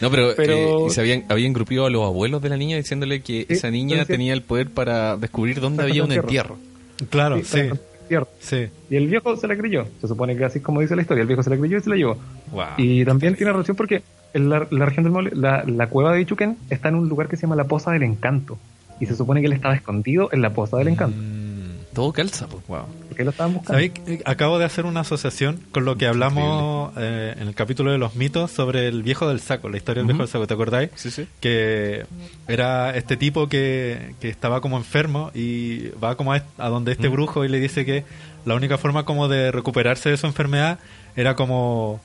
Speaker 3: No, pero,
Speaker 4: Pero-
Speaker 3: eh, se habían, habían grupido a los abuelos de la niña diciéndole que
Speaker 4: Sí,
Speaker 3: esa niña
Speaker 4: decía-
Speaker 3: tenía el poder para descubrir dónde había un
Speaker 4: entierro.
Speaker 3: entierro.
Speaker 2: claro,
Speaker 4: Sí,
Speaker 2: sí.
Speaker 4: para- cierto.
Speaker 2: Sí.
Speaker 4: Y el viejo se la creyó. Se supone que así como dice la historia, el viejo se la creyó y se la llevó.
Speaker 2: Wow.
Speaker 4: Y también tiene relación porque en la, la región del Maule, la, la cueva de Bichuquén está en un lugar que se llama la Poza del Encanto. Y se supone que él estaba escondido en la Poza del Encanto.
Speaker 2: Mm,
Speaker 3: Todo calza, pues.
Speaker 2: wow.
Speaker 4: Porque lo estaban buscando.
Speaker 2: ¿Sabéis? Acabo de hacer una asociación con lo que hablamos eh, en el capítulo de los mitos sobre el viejo del saco, la historia del viejo del saco, ¿te acordáis?
Speaker 3: Sí, sí.
Speaker 2: Que era este tipo que, que estaba como enfermo y va como a, a donde este brujo y le dice que la única forma como de recuperarse de su enfermedad era como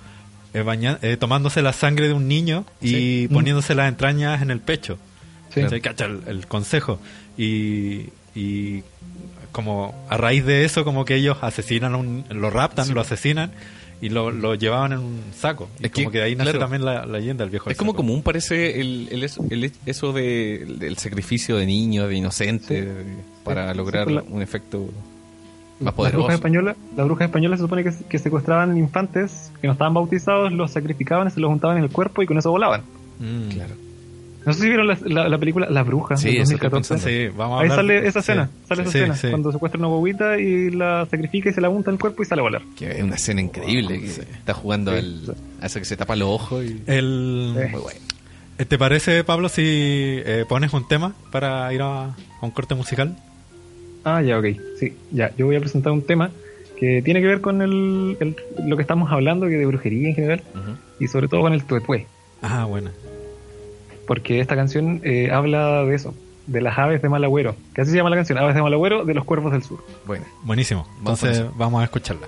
Speaker 2: eh, baña- eh, tomándose la sangre de un niño y poniéndose las entrañas en el pecho.
Speaker 4: Sí.
Speaker 2: ¿Cachai? Cacha el, el consejo. Y, y como a raíz de eso, como que ellos asesinan, a un, lo raptan, lo asesinan y lo, lo llevaban en un saco. Y
Speaker 3: Es que,
Speaker 2: como que de ahí nace
Speaker 3: claro,
Speaker 2: también la, la leyenda del viejo
Speaker 3: Es
Speaker 2: del
Speaker 3: como
Speaker 2: saco.
Speaker 3: común parece el, el, eso- el- eso de, del sacrificio de niños, de inocentes, para
Speaker 4: Sí,
Speaker 3: lograr
Speaker 4: la-
Speaker 3: un efecto más
Speaker 4: Las
Speaker 3: poderoso.
Speaker 4: brujas españolas, las brujas españolas se supone que, que secuestraban infantes que no estaban bautizados, los sacrificaban, se los juntaban en el cuerpo y con eso volaban.
Speaker 2: Mm.
Speaker 3: Claro.
Speaker 4: No sé si vieron la, la- la película La Bruja
Speaker 3: Sí, estoy
Speaker 4: 2014.
Speaker 3: pensando.
Speaker 2: Sí, vamos a
Speaker 4: Ahí
Speaker 2: hablar
Speaker 4: sale
Speaker 2: de-
Speaker 4: esa
Speaker 2: sí.
Speaker 4: escena, sale esa
Speaker 2: Sí,
Speaker 4: escena,
Speaker 2: sí.
Speaker 4: cuando secuestra una bobita y la sacrifica y se la unta en el cuerpo y sale a volar.
Speaker 3: Que es una escena increíble. que está jugando
Speaker 4: Sí.
Speaker 3: al, a eso que se tapa los ojos y.
Speaker 2: El,
Speaker 4: Sí.
Speaker 3: Muy bueno.
Speaker 2: Eh, ¿Te parece, Pablo, si eh, pones un tema para ir a, a un corte musical?
Speaker 4: Ah, ya, ok. Sí, ya. Yo voy a presentar un tema que tiene que ver con el, el- lo que estamos hablando, que de brujería en general, y sobre todo con el tuetué.
Speaker 2: Ah, bueno.
Speaker 4: Porque esta canción eh, habla de eso, de las aves de mal agüero. Que así se llama la canción, Aves de mal agüero de los cuervos del sur.
Speaker 3: Bueno.
Speaker 2: Buenísimo. Entonces vamos a escucharla.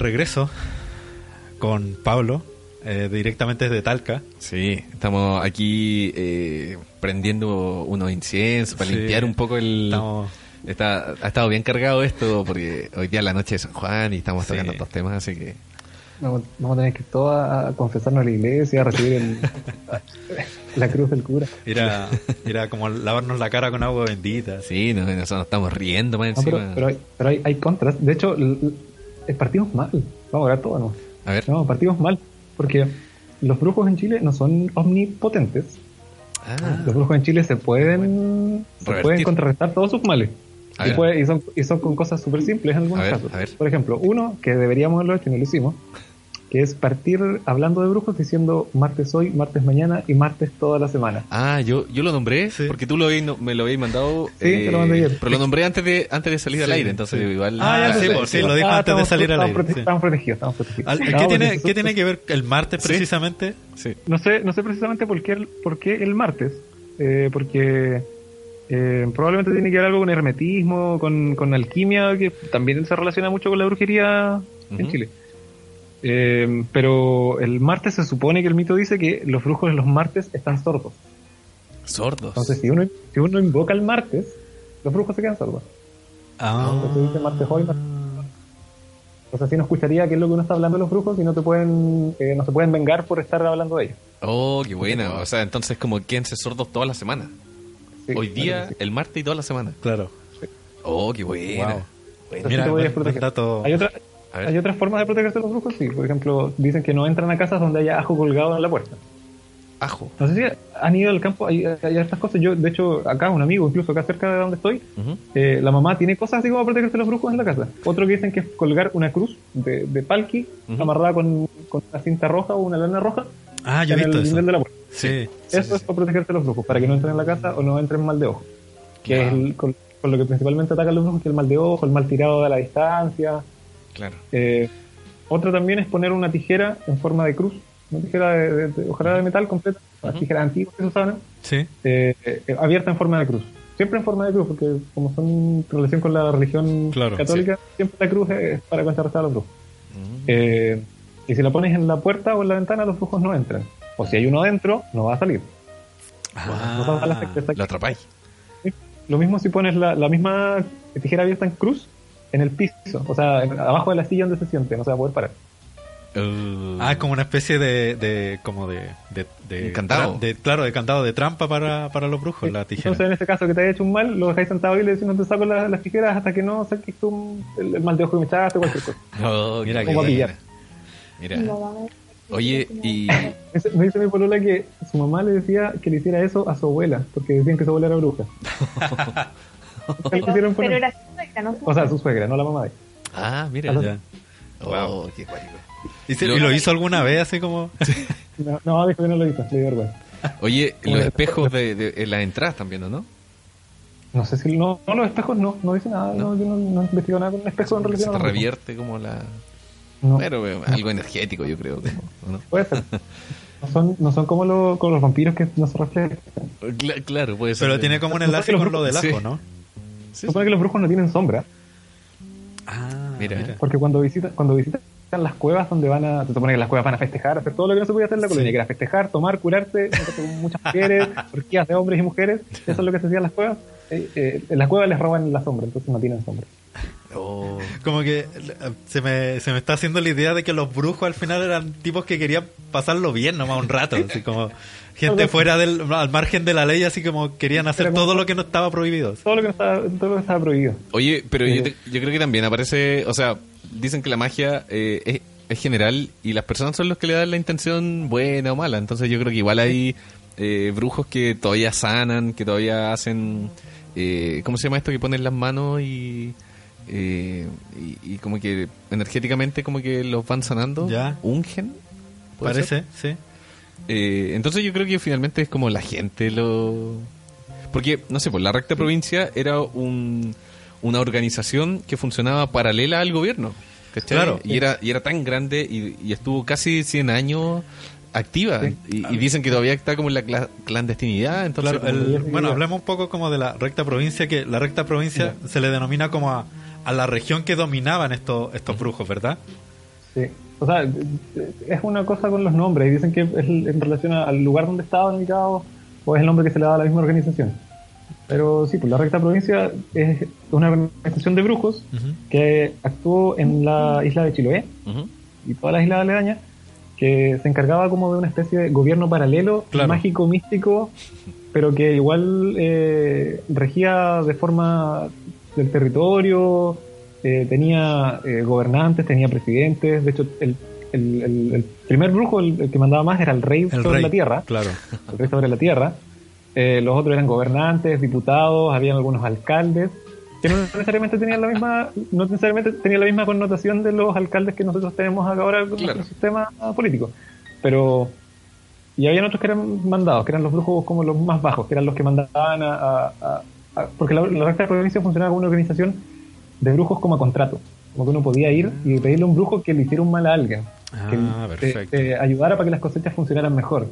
Speaker 2: Regreso con Pablo, eh, directamente desde Talca.
Speaker 3: Sí, estamos aquí eh, prendiendo unos inciensos para
Speaker 2: Sí,
Speaker 3: limpiar un poco el...
Speaker 2: Estamos,
Speaker 3: Está, ha estado bien cargado esto porque hoy día es la noche de San Juan y estamos
Speaker 2: Sí.
Speaker 3: tocando estos temas, así que...
Speaker 4: Vamos, vamos a tener que todos a, confesarnos a la iglesia, a recibir el- la cruz del cura.
Speaker 2: era, era como lavarnos la cara con agua bendita.
Speaker 3: Sí, nos estamos riendo más
Speaker 4: No, pero,
Speaker 3: encima.
Speaker 4: pero, hay, pero hay, hay contras. De hecho, partimos mal. Vamos a ver todo, ¿no?
Speaker 3: A ver.
Speaker 4: No, partimos mal. Porque los brujos en Chile no son omnipotentes.
Speaker 3: Ah,
Speaker 4: Los brujos en Chile se pueden, se pueden contrarrestar todos sus males. Y, puede- y son, y son con cosas súper simples en algunos
Speaker 3: A ver,
Speaker 4: casos.
Speaker 3: a ver.
Speaker 4: Por ejemplo, uno que deberíamos haberlo hecho y no lo hicimos, que es partir hablando de brujos diciendo martes hoy, martes mañana y martes toda la semana.
Speaker 3: Ah, yo, yo lo nombré
Speaker 2: Sí.
Speaker 3: porque tú lo habías- no- me lo habías mandado. eh,
Speaker 4: Sí, te lo mandé ayer.
Speaker 3: Pero lo nombré antes de antes de salir al aire, entonces
Speaker 2: sí.
Speaker 3: igual.
Speaker 2: Ah, ya, sí,
Speaker 4: entonces,
Speaker 2: pues, sí, lo dijo
Speaker 4: ah,
Speaker 2: antes de salir al aire,
Speaker 4: prote-. Estamos protegidos, estamos protegidos. No,
Speaker 2: ¿Qué,
Speaker 4: porque
Speaker 2: tiene, ¿Qué tiene que ver el martes
Speaker 3: Sí.
Speaker 2: precisamente?
Speaker 3: Sí.
Speaker 4: No sé, no sé precisamente por qué el, por qué el martes, eh, porque eh, probablemente tiene que ver algo con hermetismo, con, con alquimia, que también se relaciona mucho con la brujería en. Chile. Eh, pero el martes se supone que el mito dice que los brujos los martes están sordos.
Speaker 3: Sordos.
Speaker 4: Entonces, si uno, si uno invoca el martes, los brujos se quedan sordos.
Speaker 2: Ah,
Speaker 4: Entonces dice martes hoy, martes O sea, si no escucharía qué es lo que uno está hablando de los brujos y no te pueden, eh, no se pueden vengar por estar hablando de ellos.
Speaker 3: Oh, qué buena. O sea, entonces como quédense sordos toda la semana.
Speaker 4: Sí,
Speaker 3: Hoy día,
Speaker 4: sí.
Speaker 3: el martes y toda la semana.
Speaker 2: claro.
Speaker 3: Oh, qué buena.
Speaker 2: Wow.
Speaker 3: Buena.
Speaker 2: Mira,
Speaker 4: te voy a
Speaker 2: buen- buen
Speaker 4: proteger.
Speaker 2: dato.
Speaker 4: Hay, otra-. Hay otras formas de protegerse de los brujos, sí. Por ejemplo, dicen que no entran a casas donde haya ajo colgado en la puerta.
Speaker 3: Ajo.
Speaker 4: No sé si han ido al campo, hay, hay estas cosas. Yo, de hecho, acá un amigo, incluso acá cerca de donde estoy, eh, la mamá tiene cosas así como para protegerse de los brujos en la casa. Otro que dicen que es colgar una cruz de, de palqui amarrada con, con una cinta roja o una lana roja
Speaker 2: Ah, yo he
Speaker 4: en
Speaker 2: visto
Speaker 4: el
Speaker 2: eso.
Speaker 4: nivel de la puerta.
Speaker 2: Sí. sí,
Speaker 4: Eso
Speaker 2: sí,
Speaker 4: es
Speaker 2: sí.
Speaker 4: para protegerse de los brujos, para que no entren en la casa o no entren mal de ojo. Que es el- con, con lo que principalmente atacan los brujos, que es el mal de ojo, el mal tirado a la distancia.
Speaker 3: Claro.
Speaker 4: Eh, otra también es poner una tijera en forma de cruz, una tijera de, de- de- ojalá de metal completa, las tijeras antiguas que se usaban,
Speaker 2: Sí.
Speaker 4: eh, eh, abierta en forma de cruz. Siempre en forma de cruz, porque como son en relación con la religión
Speaker 2: Claro,
Speaker 4: católica, siempre la cruz es para contrarrestar a.
Speaker 3: Mm.
Speaker 4: Eh, y si la pones en la puerta o en la ventana, los brujos no entran. O si hay uno adentro, no va a salir. No va a la certeza.
Speaker 3: Lo atrapáis.
Speaker 4: Lo mismo si pones la, la misma tijera abierta en cruz en el piso, o sea, en- abajo de la silla donde se siente, no se va a poder parar.
Speaker 3: Uh,
Speaker 2: Ah, es como una especie de, de como de, de, de
Speaker 3: candado.
Speaker 2: de- claro, de candado de trampa para, para los brujos, la tijera.
Speaker 4: Entonces, en este caso que te haya hecho un mal, lo dejáis sentado y le decís no te saco la- las tijeras hasta que no saques tú el, el mal de ojo que me echaste o cualquier cosa.
Speaker 3: Oh,
Speaker 2: Mira
Speaker 3: qué
Speaker 2: que-
Speaker 4: Como
Speaker 3: buena.
Speaker 4: pillar.
Speaker 3: Mira.
Speaker 6: No,
Speaker 3: Oye, y
Speaker 4: Me dice mi polola que su mamá le decía que le hiciera eso a su abuela, porque decían que su abuela era bruja.
Speaker 6: Pero
Speaker 4: poner-
Speaker 6: era suegra, ¿no?
Speaker 4: O sea, su suegra, no la mamá de
Speaker 3: ah, mira.
Speaker 2: Ya.
Speaker 3: Oh, qué.
Speaker 2: ¿Y, se-
Speaker 3: Lo-
Speaker 2: y lo hizo alguna vez así como...
Speaker 4: No, no, dijo que no lo hizo, le dio vergüenza.
Speaker 3: Oye, los
Speaker 4: de-
Speaker 3: espejos de, de- en las entradas también, ¿no?
Speaker 4: No sé si. No, no los espejos no, no dice nada. No, yo no, no he investigado nada con un espejo en
Speaker 3: Se
Speaker 4: relación
Speaker 3: te
Speaker 4: brujos.
Speaker 3: revierte como la...
Speaker 4: No,
Speaker 3: Pero eh, algo energético, yo creo. como, ¿o ¿no?
Speaker 4: puede ser. No son, no son como, lo- como los vampiros que no se reflejan.
Speaker 3: Cla- claro, puede ser.
Speaker 2: Pero tiene como un enlace con lo del ajo,
Speaker 3: Sí.
Speaker 2: ¿no?
Speaker 3: Sí,
Speaker 4: Supone que los brujos no tienen sombra,
Speaker 2: Ah,
Speaker 3: Mira.
Speaker 4: porque cuando visitan, cuando visitan las cuevas donde van a. Se supone que las cuevas van a festejar, hacer todo lo que no se podía hacer en la colonia, que era festejar, tomar, curarse, con muchas mujeres, orgías de hombres y mujeres. Eso es lo que se hacía en las cuevas. Eh, eh, en las cuevas les roban la sombra, entonces no tienen sombra.
Speaker 3: Oh,
Speaker 2: Como que se me, se me está haciendo la idea de que los brujos al final eran tipos que querían pasarlo bien nomás un rato, así como gente fuera del, al margen de la ley, así como querían hacer todo lo que no estaba prohibido.
Speaker 4: Todo lo que no estaba, todo lo que estaba prohibido.
Speaker 3: Oye, pero yo, te- yo creo que también aparece, o sea, dicen que la magia eh, es, es general y las personas son los que le dan la intención buena o mala. Entonces yo creo que igual hay eh, brujos que todavía sanan, que todavía hacen, eh, ¿cómo se llama esto? Que ponen las manos y, eh, y, y como que energéticamente como que los van sanando.
Speaker 2: Ya.
Speaker 3: Ungen.
Speaker 2: Parece, sí.
Speaker 3: Eh, entonces yo creo que finalmente es como la gente lo... Porque, no sé, pues la recta provincia era un, una organización que funcionaba paralela al gobierno. ¿cachai?
Speaker 2: Claro.
Speaker 3: Y era, y era tan grande y, y estuvo casi 100 años activa. Y, y dicen que todavía está como en la cla- clandestinidad. Entonces,
Speaker 2: Claro,
Speaker 3: como-
Speaker 2: el- bueno, hablemos un poco como de la recta provincia, que la recta provincia se le denomina como a, a la región que dominaban estos, estos brujos, ¿verdad?
Speaker 4: Sí. O sea, es una cosa con los nombres. y Dicen que es en relación al lugar donde estaban ubicados o es el nombre que se le da a la misma organización. Pero sí, pues la recta provincia es una organización de brujos que actuó en la isla de Chiloé
Speaker 3: Ujú.
Speaker 4: y todas las islas aledañas, que se encargaba como de una especie de gobierno paralelo,
Speaker 2: Claro.
Speaker 4: mágico, místico, pero que igual eh, regía de forma del territorio, eh, tenía eh, gobernantes, tenía presidentes, de hecho el, el- el- el primer brujo, el, el que mandaba más, era el rey
Speaker 2: El
Speaker 4: sobre
Speaker 2: rey.
Speaker 4: la tierra,
Speaker 2: Claro.
Speaker 4: el rey sobre la tierra. Eh, los otros eran gobernantes, diputados, habían algunos alcaldes que no necesariamente tenían la misma no necesariamente tenían la misma connotación de los alcaldes que nosotros tenemos acá ahora con
Speaker 3: Claro.
Speaker 4: nuestro sistema político. Pero y habían otros que eran mandados, que eran los brujos como los más bajos, que eran los que mandaban a- porque la, la recta provincia funcionaba como una organización de brujos como a contrato, como que uno podía ir y pedirle a un brujo que le hiciera un mal a alguien, que
Speaker 2: Ah,
Speaker 4: te-
Speaker 2: perfecto.
Speaker 4: te ayudara para que las cosechas funcionaran mejor.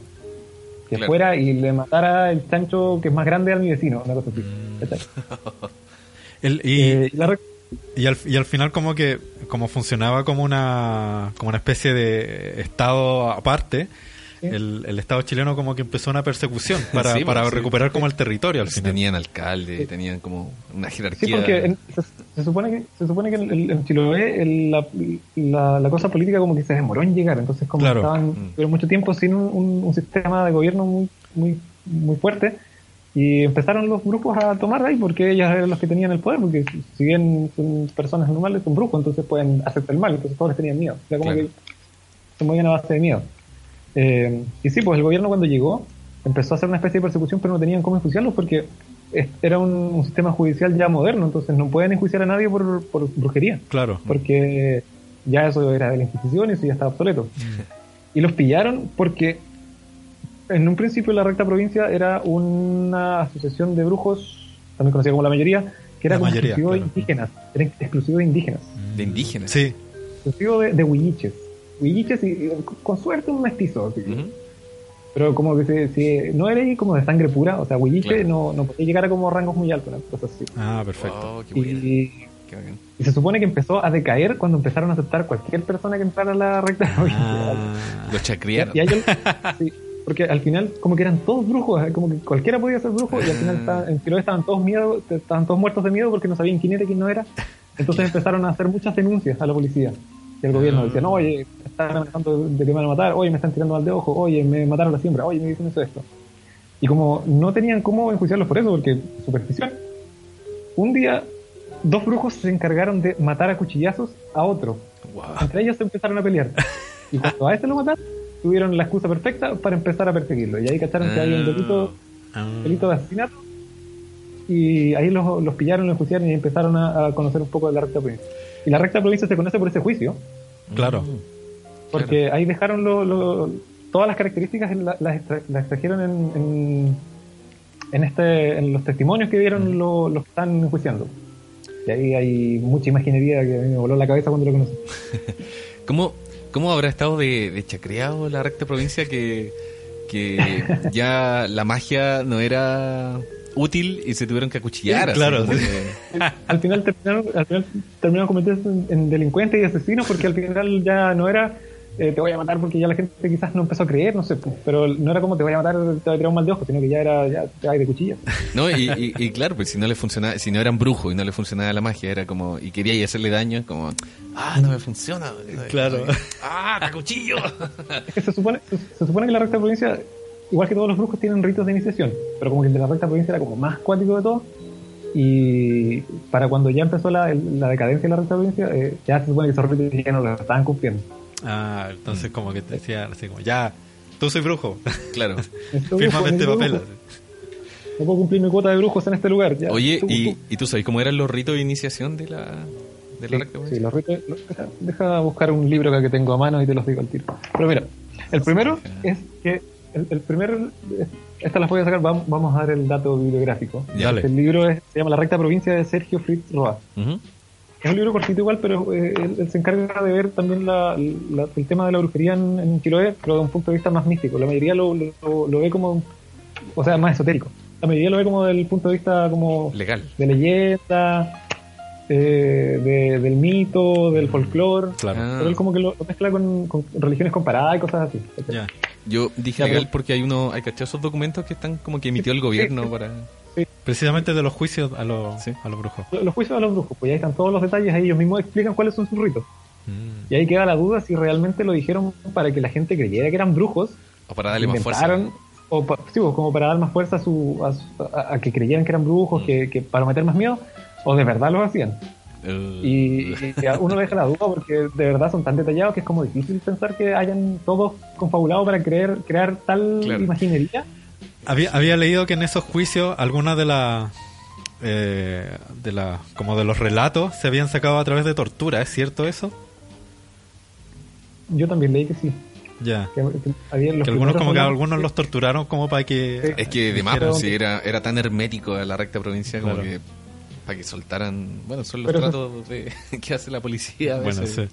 Speaker 4: Que
Speaker 3: Claro.
Speaker 4: fuera y le matara el chancho que es más grande a mi vecino, una cosa así.
Speaker 2: Mm.
Speaker 4: ¿cachai?
Speaker 2: El- y,
Speaker 4: Eh, y la rec-
Speaker 2: y, al, y al final como que como funcionaba como una como una especie de estado aparte. El, el estado chileno como que empezó una persecución para,
Speaker 3: Sí,
Speaker 2: para
Speaker 3: pues, sí.
Speaker 2: recuperar como el territorio al final.
Speaker 3: tenían alcalde, tenían como una jerarquía.
Speaker 4: Sí, porque en- se, se supone que se supone que en, en- Chiloé el- la, la- la cosa política como que se demoró en llegar, entonces como
Speaker 2: Claro.
Speaker 4: estaban
Speaker 3: Mm.
Speaker 4: mucho tiempo sin un, un- un sistema de gobierno muy muy muy fuerte y empezaron los grupos a tomar ahí porque ellos eran los que tenían el poder, porque si- bien son personas normales, son brujos, entonces pueden hacer el mal, entonces todos les tenían miedo, era como
Speaker 3: Claro.
Speaker 4: que se movían a base de miedo. Eh, y sí, pues el gobierno cuando llegó empezó a hacer una especie de persecución, pero no tenían cómo enjuiciarlos porque era un, un sistema judicial ya moderno, entonces no pueden enjuiciar a nadie por, por brujería,
Speaker 2: Claro.
Speaker 4: porque ya eso era de la Inquisición y eso ya estaba obsoleto. Y los pillaron porque en un principio la recta provincia era una asociación de brujos, también conocida como la mayoría, que era
Speaker 2: mayoría,
Speaker 4: exclusivo
Speaker 2: claro.
Speaker 4: de indígenas, era exclusivo de indígenas,
Speaker 3: De indígenas.
Speaker 2: Sí,
Speaker 4: exclusivo de, de huilliches. Huilliches y, y con suerte un mestizo. así.
Speaker 3: Ujú.
Speaker 4: Pero como que si, si no eres como de sangre pura, o sea, huilliche
Speaker 3: Claro.
Speaker 4: no, no podía llegar a como rangos muy altos, una cosa así.
Speaker 2: ah, perfecto.
Speaker 3: Oh, qué.
Speaker 4: Y,
Speaker 3: Qué
Speaker 4: y se supone que empezó a decaer cuando empezaron a aceptar cualquier persona que entrara a la recta.
Speaker 2: Ah,
Speaker 3: Los chacriaron.
Speaker 4: Y, y al- sí, porque al final como que eran todos brujos, eh, como que cualquiera podía ser brujo y al final estaban- en Chiloé estaban todos miedo, estaban todos muertos de miedo porque no sabían quién era y quién no era. Entonces empezaron a hacer muchas denuncias a la policía. Y el gobierno decía, no, oye, me están amenazando de que me van a matar, oye, me están tirando mal de ojo, oye, me mataron la siembra, oye, me dicen eso, esto. Y como no tenían cómo enjuiciarlos por eso, porque superstición, un día dos brujos se encargaron de matar a cuchillazos a otro.
Speaker 3: Wow.
Speaker 4: Entre ellos se empezaron a pelear. Y cuando a este lo mataron, tuvieron la excusa perfecta para empezar a perseguirlo. Y ahí cacharon que había un delito,
Speaker 2: ah.
Speaker 4: delito de asesinato. Y ahí los, los pillaron, los enjuiciaron y empezaron a, a conocer un poco de la recta provincia. Y la recta provincia se conoce por ese juicio,
Speaker 2: Claro.
Speaker 4: porque ahí dejaron lo- lo- todas las características, la- las, las extrajeron en, en, en este, en los testimonios que dieron lo- los que están enjuiciando. Y ahí hay mucha imaginería que a mí me voló la cabeza cuando lo conocí.
Speaker 3: ¿Cómo, ¿Cómo habrá estado de, de chacreado la recta provincia que, que ya la magia no era útil y se tuvieron que acuchillar?
Speaker 2: Claro, sí.
Speaker 4: al final terminaron, al final terminaron convirtiéndose en, en delincuentes y asesinos porque al final ya no era eh, te voy a matar porque ya la gente quizás no empezó a creer, no sé, pues, pero no era como te voy a matar, te voy a tirar un mal de ojo, sino que ya era, ya te hay de cuchilla.
Speaker 3: No, y, y- y claro, pues si no le funcionaba, si no eran brujos y no le funcionaba la magia, era como, y quería hacerle daño, como, ah, no me funciona.
Speaker 2: Claro.
Speaker 3: Ah, te cuchillo.
Speaker 4: Es que se supone, se, se supone que la recta provincia, igual que todos los brujos, tienen ritos de iniciación, pero como que el de la recta provincia era como más cuático de todo. Y para cuando ya empezó la, la decadencia de la recta provincia, eh, ya se supone que esos ritos ya no los estaban cumpliendo.
Speaker 2: Ah, entonces como que te decían así como, ya, tú soy brujo.
Speaker 3: Claro.
Speaker 2: Este
Speaker 4: necesito
Speaker 2: papel.
Speaker 4: brujo. No puedo cumplir mi cuota de brujos en este lugar. ya.
Speaker 3: Oye,
Speaker 4: Tú,
Speaker 3: ¿y,
Speaker 4: tú.
Speaker 3: ¿y tú sabes cómo eran los ritos de iniciación de la, de la
Speaker 4: Sí,
Speaker 3: recta
Speaker 4: sí, los ritos. los- deja, deja buscar un libro acá que tengo a mano y te los digo al tiro. Pero mira, el primero es que. El, el primer. Esta las voy a sacar, vam- vamos a dar el dato bibliográfico.
Speaker 2: Dale.
Speaker 4: El libro es- se llama La recta provincia de Sergio Fritz Roa. Es un libro cortito igual, pero eh, él, él se encarga de ver también la- la- el tema de la brujería en, en Chiloé, pero de un punto de vista más místico. La mayoría lo, lo, lo ve como, o sea, más esotérico. La mayoría lo ve como del punto de vista como
Speaker 3: Legal.
Speaker 4: de leyenda. eh, de- del mito, del folclore.
Speaker 2: Claro.
Speaker 4: Pero él como que lo, lo mezcla con, con religiones comparadas y cosas así.
Speaker 2: Ya.
Speaker 3: Yo dije legal porque hay uno, hay cachado esos documentos que están como que emitió el gobierno para.
Speaker 2: Precisamente de los juicios a los,
Speaker 3: Sí.
Speaker 2: a los brujos.
Speaker 4: Los juicios a los brujos, pues ahí están todos los detalles, ahí ellos mismos explican cuáles son sus ritos.
Speaker 2: Mm.
Speaker 4: Y ahí queda la duda si realmente lo dijeron para que la gente creyera que eran brujos,
Speaker 3: O para darle más fuerza.
Speaker 4: o pa- sí, como para dar más fuerza a, su, a, su- a- a que creyeran que eran brujos, que, que para meter más miedo, o de verdad lo hacían. Y, y a uno deja la duda porque de verdad son tan detallados que es como difícil pensar que hayan todos confabulado para creer, crear tal
Speaker 3: Claro.
Speaker 4: imaginería.
Speaker 2: Había, había leído que en esos juicios algunas de las eh, de la como de los relatos se habían sacado a través de tortura, ¿es cierto eso?
Speaker 4: Yo también leí que sí.
Speaker 2: Ya.
Speaker 4: Que, que había los
Speaker 2: Que algunos como que algunos los torturaron como para que
Speaker 3: Es que de más,
Speaker 4: Pero-
Speaker 3: pues, sí, era, era tan hermético la recta provincia como
Speaker 2: Claro.
Speaker 3: que para que soltaran. Bueno, son los
Speaker 4: Pero eso-
Speaker 3: tratos de, que hace la policía. a
Speaker 2: bueno, sí.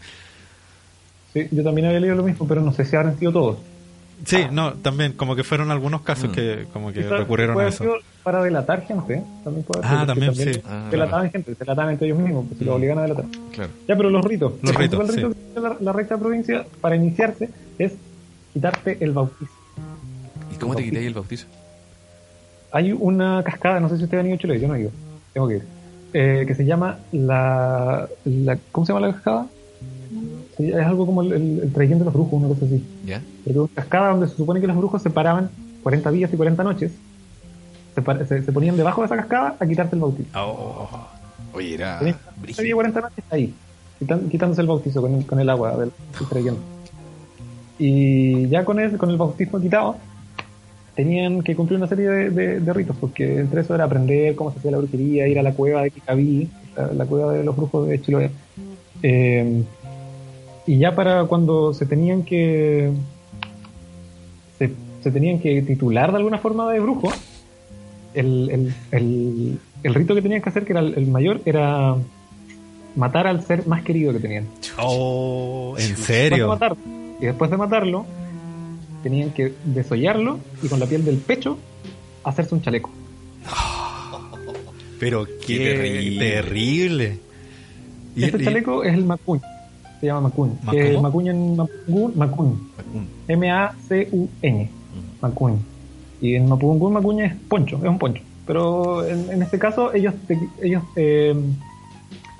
Speaker 4: Sí, yo también había leído lo mismo, pero no sé si habrán sido todos.
Speaker 2: Sí, no, también como que fueron algunos casos
Speaker 3: Mm.
Speaker 2: que como que
Speaker 4: Quizás
Speaker 2: recurrieron
Speaker 4: puede
Speaker 2: a
Speaker 4: haber
Speaker 2: eso.
Speaker 4: sido Para delatar gente, también puede
Speaker 2: Ah,
Speaker 4: ser, porque
Speaker 2: también, sí.
Speaker 3: Ah,
Speaker 4: delataban gente, delataban entre ellos mismos, pues, se los obligan a delatar.
Speaker 3: Claro.
Speaker 4: Ya, pero los ritos.
Speaker 2: Los
Speaker 4: El
Speaker 2: ritos,
Speaker 4: rito
Speaker 2: sí.
Speaker 4: que tiene la, la recta provincia para iniciarse es quitarte el bautizo.
Speaker 3: ¿Y cómo te quitáis el bautizo?
Speaker 4: Hay una cascada, no sé si ustedes han ido a Chile, yo no he ido, tengo que ir, eh, que se llama la, la- ¿Cómo se llama la cascada? Sí, es algo como el, el, el Traiguén de los brujos, una cosa así.
Speaker 3: ¿Ya?
Speaker 4: Es una cascada donde se supone que los brujos se paraban 40 días y 40 noches, se, se- se ponían debajo de esa cascada a quitarte el bautizo.
Speaker 2: Oh,
Speaker 3: Oye, era.
Speaker 4: Tenías 40 días y
Speaker 3: brígido.
Speaker 4: 40 noches ahí, quitan- quitándose el bautizo con el, con el agua del, Traiguén. Y ya con el, con el bautismo quitado, tenían que cumplir una serie de, de- de ritos, porque entre eso era aprender cómo se hacía la brujería, ir a la cueva de Kikabí, la, la cueva de los brujos de Chiloé. Eh, y ya para cuando se tenían que se, se tenían que titular de alguna forma de brujo, el, el, el, el rito que tenían que hacer, que era el, mayor, era matar al ser más querido que tenían.
Speaker 2: oh, ¿en
Speaker 4: Después de
Speaker 2: serio?
Speaker 4: matar- y después de matarlo, tenían que desollarlo y con la piel del pecho hacerse un chaleco.
Speaker 2: Pero qué,
Speaker 3: Qué
Speaker 2: terrible.
Speaker 3: terrible.
Speaker 2: Y-
Speaker 4: Este
Speaker 2: y-
Speaker 4: chaleco es el macuñ. Se llama macuñ.
Speaker 2: ¿Ma-
Speaker 4: Que
Speaker 2: cómo?
Speaker 4: macuñ en. M-A-C-U-N. Macuñ. Y en mapudungún macuñ es poncho, es un poncho. Pero en, en este caso ellos, ellos eh,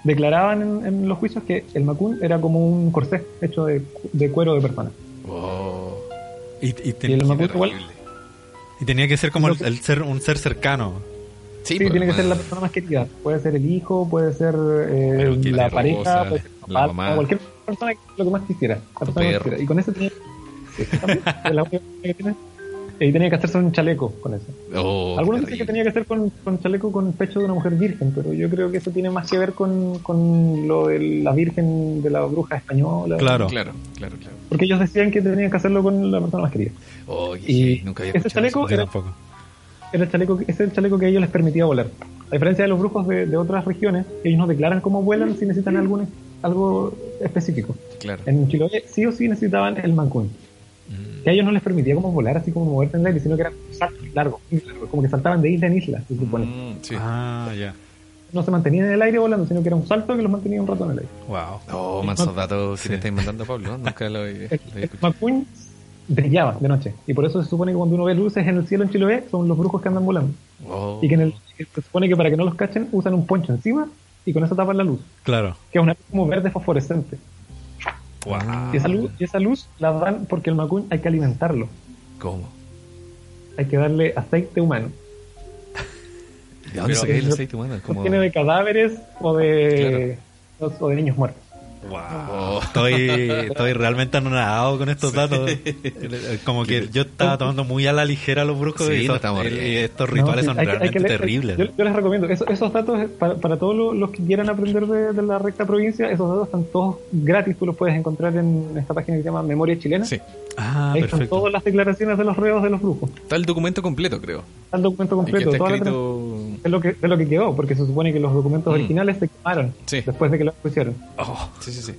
Speaker 4: declaraban en, en los juicios que el macuñ era como un corsé hecho de, de cuero de persona.
Speaker 3: Oh,
Speaker 2: y, y ten-
Speaker 4: Y
Speaker 2: y tenía que ser como el, el ser un ser cercano.
Speaker 3: Sí,
Speaker 4: Sí,
Speaker 3: pues,
Speaker 4: tiene que ser la persona más querida. Puede ser el hijo, puede ser eh, la
Speaker 3: la
Speaker 4: pareja,
Speaker 3: rosa,
Speaker 4: puede ser
Speaker 3: la
Speaker 4: papá,
Speaker 3: mamá.
Speaker 4: cualquier persona que lo que más quisiera. La persona que quisiera. Y con eso es la única que tiene. Y tenía que hacerse un chaleco con eso.
Speaker 3: Oh,
Speaker 4: Algunos dicen que tenía que hacer con, con chaleco con el pecho de una mujer virgen, pero yo creo que eso tiene más que ver con, con lo de la virgen de la bruja española.
Speaker 2: Claro.
Speaker 3: Claro, claro, claro.
Speaker 4: Porque ellos decían que tenían que hacerlo con la persona más querida.
Speaker 3: Oh,
Speaker 4: Y
Speaker 3: nunca había
Speaker 4: ese chaleco era-
Speaker 2: tampoco.
Speaker 4: era el chaleco, ese es el chaleco que a ellos les permitía volar. A diferencia de los brujos de, de otras regiones, ellos no declaran cómo vuelan si necesitan algún, algo específico.
Speaker 3: Claro.
Speaker 4: En Chiloé sí o sí necesitaban el mancún. Que a ellos no les permitía como volar así como moverse en el aire, sino que eran saltos largos, muy largos, como que saltaban de isla en isla, se supone.
Speaker 3: Mm, sí.
Speaker 2: Ah, ya.
Speaker 4: No se mantenían en el aire volando, sino que era un salto que los mantenía un rato en el aire.
Speaker 2: Wow.
Speaker 3: Oh, mansos datos que te estáis mandando, Pablo. ¿no? Nunca lo escuchado.
Speaker 4: mancún brillaba de noche. Y por eso se supone que cuando uno ve luces en el cielo en Chiloé, son los brujos que andan volando.
Speaker 3: Oh,
Speaker 4: Y que en el, se supone que para que no los cachen, usan un poncho encima y con eso tapan la luz.
Speaker 2: Claro.
Speaker 4: que es una luz como verde fosforescente.
Speaker 2: Wow.
Speaker 4: Y esa luz, y esa luz la dan porque el macuñ hay que alimentarlo.
Speaker 3: ¿Cómo?
Speaker 4: Hay que darle aceite humano.
Speaker 3: ¿De dónde saqué el aceite humano? Como...
Speaker 4: Tiene de cadáveres o de, o de niños muertos.
Speaker 3: Oh,
Speaker 2: Estoy, estoy realmente anonadado con estos datos. Como que yo estaba tomando muy a la ligera los brujos
Speaker 3: Sí,
Speaker 2: y,
Speaker 3: no
Speaker 2: estos rituales
Speaker 4: No,
Speaker 2: son
Speaker 4: sí, hay
Speaker 2: realmente
Speaker 4: leer-
Speaker 2: terribles.
Speaker 4: Yo, yo les recomiendo, eso- esos datos, eh, para, para todos los, los que quieran aprender de, de la recta provincia, esos datos están todos gratis, tú los puedes encontrar en esta página que se llama Memoria Chilena.
Speaker 3: sí.
Speaker 2: Ah,
Speaker 4: Ahí están
Speaker 2: perfecto.
Speaker 4: todas las declaraciones de los reos de los brujos.
Speaker 3: Está el documento completo, creo.
Speaker 4: Está el documento completo,
Speaker 3: está escrito...
Speaker 4: de lo que de lo que quedó, porque se supone que los documentos
Speaker 3: Mm.
Speaker 4: originales se quemaron
Speaker 3: Sí.
Speaker 4: después de que los pusieron.
Speaker 3: Oh, sí, sí, sí.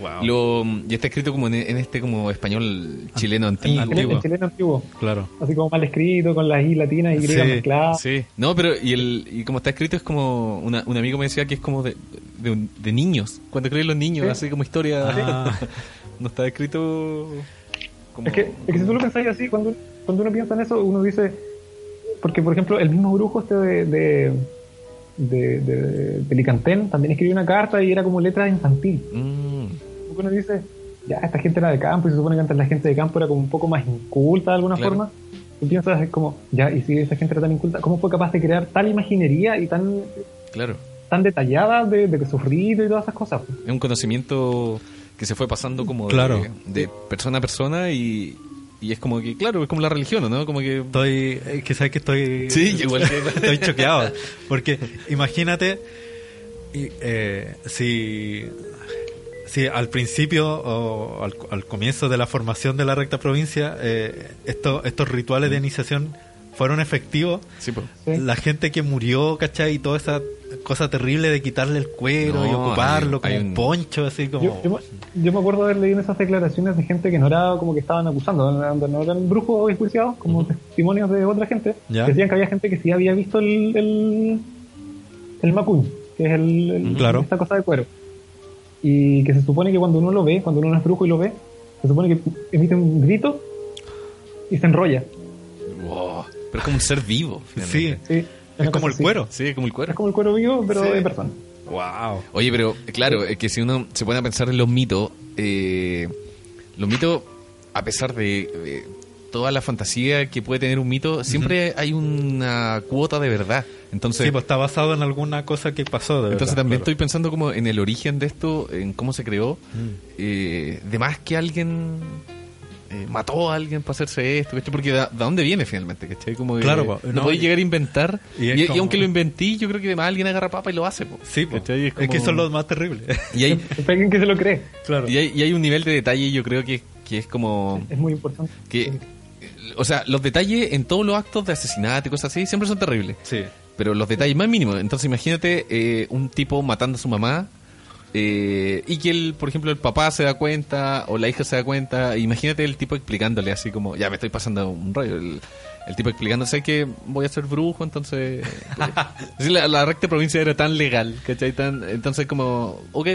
Speaker 2: Wow.
Speaker 3: Lo, y está escrito como en, en este como español chileno antiguo.
Speaker 4: Chileno,
Speaker 2: Antiguo.
Speaker 4: el chileno antiguo.
Speaker 2: Claro.
Speaker 4: Así como mal escrito, con las I latinas y griegas
Speaker 2: Sí,
Speaker 4: mezcladas.
Speaker 3: Sí, no, pero y, el, y como está escrito es como, una- un amigo me decía que es como de, de, de niños, cuando creen los niños,
Speaker 4: Sí.
Speaker 3: así como historia,
Speaker 2: Ah.
Speaker 3: no está escrito como...
Speaker 4: Es que, es que si tú lo pensáis así, cuando, cuando uno piensa en eso, uno dice. Porque, por ejemplo, el mismo brujo este de. de de, de, de Licantén también escribió una carta y era como letra infantil.
Speaker 3: Mm,
Speaker 4: uno dice, ya, esta gente era de campo y se supone que antes la gente de campo era como un poco más inculta de alguna
Speaker 3: Claro.
Speaker 4: forma. Y piensas, es como, ya, y si esa gente era tan inculta, ¿cómo fue capaz de crear tal imaginería y tan,
Speaker 3: claro,
Speaker 4: tan detallada de, de sus ritos y todas esas cosas?
Speaker 3: es un conocimiento que se fue pasando como de-
Speaker 2: Claro.
Speaker 3: de, persona a persona y, y es como que, claro, es como la religión, ¿no? Como que...
Speaker 2: Estoy, que sabes que estoy,
Speaker 3: Sí, igual que-
Speaker 2: estoy choqueado, porque imagínate y, eh, si, si al principio o al, al comienzo de la formación de la recta provincia eh, esto- estos rituales de iniciación fueron efectivos,
Speaker 3: Sí,
Speaker 2: la gente que murió, ¿cachai? Y toda esa cosa terrible de quitarle el cuero
Speaker 3: No,
Speaker 2: y ocuparlo
Speaker 3: hay- hay
Speaker 2: como un
Speaker 3: un-
Speaker 2: poncho, así como...
Speaker 4: Yo, yo, me- yo me acuerdo haber leído esas declaraciones de gente que no era como que estaban acusando, no, no eran brujos o enjuiciados, como testimonios de otra gente,
Speaker 2: Ya.
Speaker 4: decían que había gente que sí había visto el, el, el que es el, el-
Speaker 2: Claro.
Speaker 4: esta cosa de cuero. Y que se supone que cuando uno lo ve, cuando uno no es brujo y lo ve, se supone que emite un grito y se enrolla.
Speaker 3: Wow. Pero es como un ser vivo.
Speaker 2: Sí,
Speaker 3: finalmente.
Speaker 4: Sí,
Speaker 2: es como el
Speaker 4: así.
Speaker 2: cuero.
Speaker 3: Sí, es como el cuero.
Speaker 4: Es como el cuero vivo, pero
Speaker 2: Sí.
Speaker 4: de persona.
Speaker 2: Wow.
Speaker 3: Oye, pero claro, es que si uno se pone a pensar en los mitos, eh, los mitos, a pesar de, de toda la fantasía que puede tener un mito, siempre hay una cuota de verdad. Entonces,
Speaker 2: Sí, pues está basado en alguna cosa que pasó. De
Speaker 3: entonces
Speaker 2: verdad,
Speaker 3: también
Speaker 2: claro.
Speaker 3: estoy pensando como en el origen de esto, en cómo se creó.
Speaker 2: Mm.
Speaker 3: Eh, de más que alguien eh, mató a alguien para hacerse esto, ¿cachai? Porque ¿de, de dónde viene finalmente? ¿cachai? Como que
Speaker 2: Claro, po,
Speaker 3: no,
Speaker 2: no,
Speaker 3: podéis llegar a inventar.
Speaker 2: y
Speaker 3: aunque lo inventí, yo creo que además alguien agarra papa y lo hace. po.
Speaker 2: Sí, po. Es, que
Speaker 3: como-
Speaker 2: eso es lo más terrible.
Speaker 3: Y hay,
Speaker 4: alguien que se lo cree.
Speaker 2: claro.
Speaker 3: y, hay, y hay un nivel de detalle, yo creo que, que es como.
Speaker 4: Es muy importante.
Speaker 3: que O sea, los detalles en todos los actos de asesinato y cosas así siempre son terribles.
Speaker 2: Sí.
Speaker 3: Pero los detalles más mínimos. Entonces, imagínate eh, un tipo matando a su mamá. Eh, y que el, por ejemplo, el papá se da cuenta o la hija se da cuenta. Imagínate el tipo explicándole así como, ya me estoy pasando un rollo. El, el tipo explicándose que voy a ser brujo, entonces. Sí, la, la recta provincia era tan legal, ¿cachai? Tan, entonces, como, ok,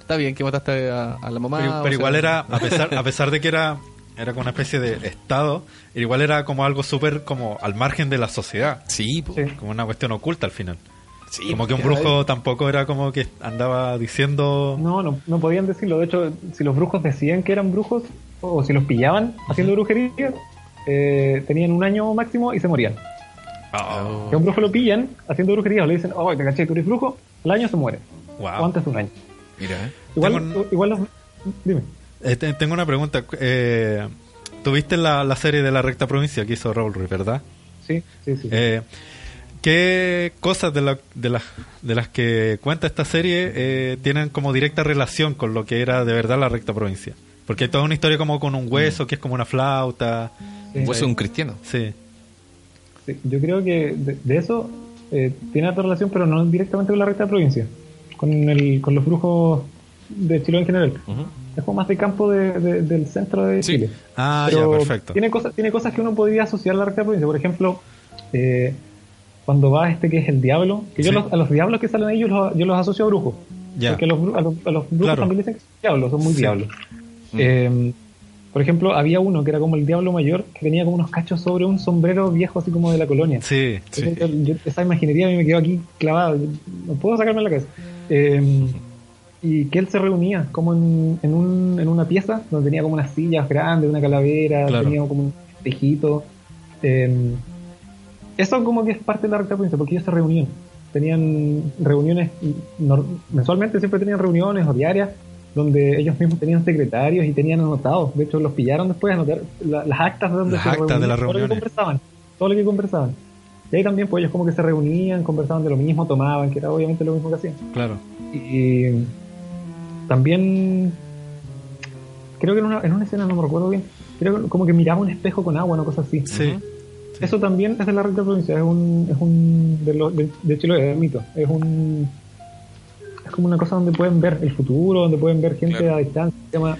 Speaker 3: está bien que mataste a, a la mamá.
Speaker 2: Pero,
Speaker 3: sea,
Speaker 2: igual era, a pesar, a pesar de que era, era como una especie de estado, igual era como algo súper como al margen de la sociedad.
Speaker 3: Sí.
Speaker 2: Como una cuestión oculta al final.
Speaker 3: Sí,
Speaker 2: como que un brujo tampoco era como que andaba diciendo...
Speaker 4: No, no, no podían decirlo. De hecho, si los brujos decían que eran brujos, o si los pillaban haciendo brujería, eh, tenían un año máximo y se morían.
Speaker 2: Oh,
Speaker 4: Que a un brujo lo pillan haciendo brujería, o le dicen, oh, te caché, tú eres brujo, al año se muere.
Speaker 2: wow.
Speaker 4: O antes de un año.
Speaker 3: Mira, ¿eh?
Speaker 4: Igual,
Speaker 2: un-
Speaker 4: igual los... Dime.
Speaker 2: Eh, te- tengo una pregunta. Eh, Tuviste la, la serie de la recta provincia que hizo Raúl Ruiz, ¿verdad?
Speaker 4: Sí, sí, sí.
Speaker 2: Eh, ¿Qué cosas de, la- de, las, de las que cuenta esta serie eh, tienen como directa relación con lo que era de verdad la recta provincia? Porque hay toda una historia como con un hueso, que es como una flauta.
Speaker 4: Sí.
Speaker 3: Vos sos un cristiano.
Speaker 2: Sí.
Speaker 4: Sí, yo creo que de, de eso eh, tiene otra relación, pero no directamente con la recta de provincia, con, el, con los brujos de Chile en general. Es como más de campo de- de- del centro de
Speaker 3: Sí.
Speaker 4: Chile.
Speaker 2: Ah,
Speaker 4: Pero
Speaker 2: ya, perfecto.
Speaker 4: Tiene cosas, tiene cosas que uno podría asociar a la recta de provincia. Por ejemplo, eh, cuando va este que es el diablo, que yo los- a los diablos que salen ahí yo los, yo los asocio a brujos.
Speaker 2: Ya.
Speaker 4: Porque los, a, los, a los brujos
Speaker 2: Claro.
Speaker 4: también dicen que son diablos, son muy
Speaker 2: Sí.
Speaker 4: diablos. Eh, por ejemplo, había uno que era como el diablo mayor, que tenía como unos cachos sobre un sombrero viejo así como de la colonia.
Speaker 2: Sí, sí.
Speaker 4: Yo- esa imaginería a mí me quedó aquí clavada, no puedo sacarme la cabeza. Eh, y que él se reunía como en, en, un, en una pieza donde tenía como unas sillas grandes, una calavera,
Speaker 2: Claro.
Speaker 4: tenía como un espejito. Eh, eso como que es parte de la recta provincia, porque ellos se reunían. Tenían reuniones, nor- mensualmente siempre tenían reuniones o diarias, donde ellos mismos tenían secretarios y tenían anotados. De hecho, los pillaron después a anotar la- las actas de donde
Speaker 2: Las
Speaker 4: se
Speaker 2: actas de
Speaker 4: reunían,
Speaker 2: las
Speaker 4: todo lo que
Speaker 2: reuniones.
Speaker 4: conversaban. Todo lo que conversaban. Y ahí también, pues ellos como que se reunían, conversaban de lo mismo, tomaban, que era obviamente lo mismo que hacían.
Speaker 2: Claro.
Speaker 4: Y también creo que en una, en una escena, no me recuerdo bien, creo que como que miraba un espejo con agua, una cosa así.
Speaker 2: Sí.
Speaker 4: Eso también es de la recta provincia, es un, es un de, lo, de, de Chiloé, del mito. Es un es como una cosa donde pueden ver el futuro, donde pueden ver gente
Speaker 3: Claro.
Speaker 4: a distancia. Se llama,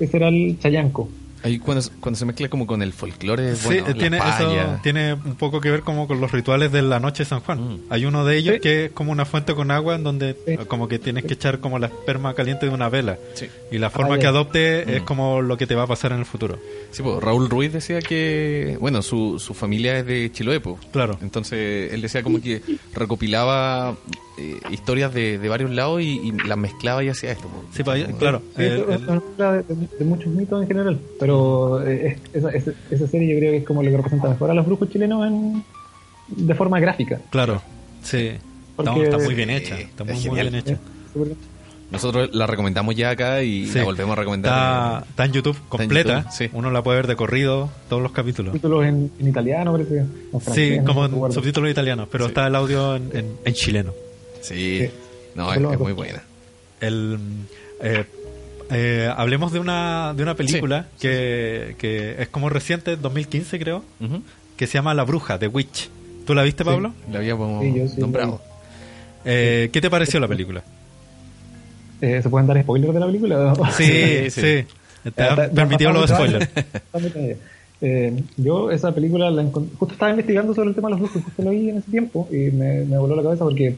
Speaker 4: ese era el Chayanco.
Speaker 3: Ahí cuando, cuando se mezcla como con el folclore,
Speaker 2: Sí,
Speaker 3: bueno,
Speaker 2: tiene,
Speaker 3: la
Speaker 2: eso
Speaker 3: palla.
Speaker 2: tiene un poco que ver como con los rituales de la noche de San Juan.
Speaker 3: Mm.
Speaker 2: Hay uno de ellos
Speaker 4: Sí.
Speaker 2: que es como una fuente con agua en donde
Speaker 4: Sí.
Speaker 2: eh, como que tienes que echar como la esperma caliente de una vela.
Speaker 3: Sí.
Speaker 2: Y la forma
Speaker 4: Ah,
Speaker 2: que adopte es
Speaker 3: Mm.
Speaker 2: como lo que te va a pasar en el futuro.
Speaker 3: Sí, pues, Raúl Ruiz decía que, bueno, su, su familia es de Chiloé, pues.
Speaker 2: Claro.
Speaker 3: Entonces él decía como que recopilaba eh, historias de, de varios lados y, y las mezclaba y hacía esto. pues.
Speaker 2: Sí, pa- claro. El- el-
Speaker 4: de muchos mitos en general, pero eh, es- esa, esa, esa serie yo creo que es como lo que representa mejor a los brujos chilenos en, de forma gráfica.
Speaker 2: claro. Sí. Está,
Speaker 4: Porque-
Speaker 2: está muy bien hecha. Está muy,
Speaker 3: es
Speaker 2: muy bien hecha.
Speaker 4: Eh,
Speaker 3: Nosotros la recomendamos ya acá y
Speaker 2: Sí.
Speaker 3: la volvemos a
Speaker 2: Está,
Speaker 3: recomendar.
Speaker 2: está en YouTube
Speaker 3: en
Speaker 2: completa.
Speaker 3: YouTube, sí.
Speaker 2: Uno la puede ver de corrido, todos los capítulos.
Speaker 4: Títulos en, en italiano, parece.
Speaker 2: Sí,
Speaker 4: francés,
Speaker 2: como en subtítulos italianos, pero
Speaker 3: Sí.
Speaker 2: está el audio en, en- en chileno.
Speaker 3: Sí,
Speaker 4: Sí.
Speaker 3: no, es, es muy buena.
Speaker 2: El, eh, eh, hablemos de una, de una película que, que es como reciente, 2015 creo,
Speaker 3: Ujú.
Speaker 2: que se llama La Bruja, The Witch. ¿Tú la viste, Pablo?
Speaker 3: La habíamos
Speaker 4: Sí, yo sí,
Speaker 3: nombrado.
Speaker 2: Eh, ¿Qué te pareció la película?
Speaker 4: Eh, ¿Se pueden dar spoilers de la película?
Speaker 2: Sí,
Speaker 3: Sí,
Speaker 2: sí.
Speaker 3: sí.
Speaker 2: Te han permitido los spoilers.
Speaker 4: Eh, yo esa película la justo estaba investigando sobre el tema de los brujos, justo lo vi en ese tiempo y me, me voló la cabeza porque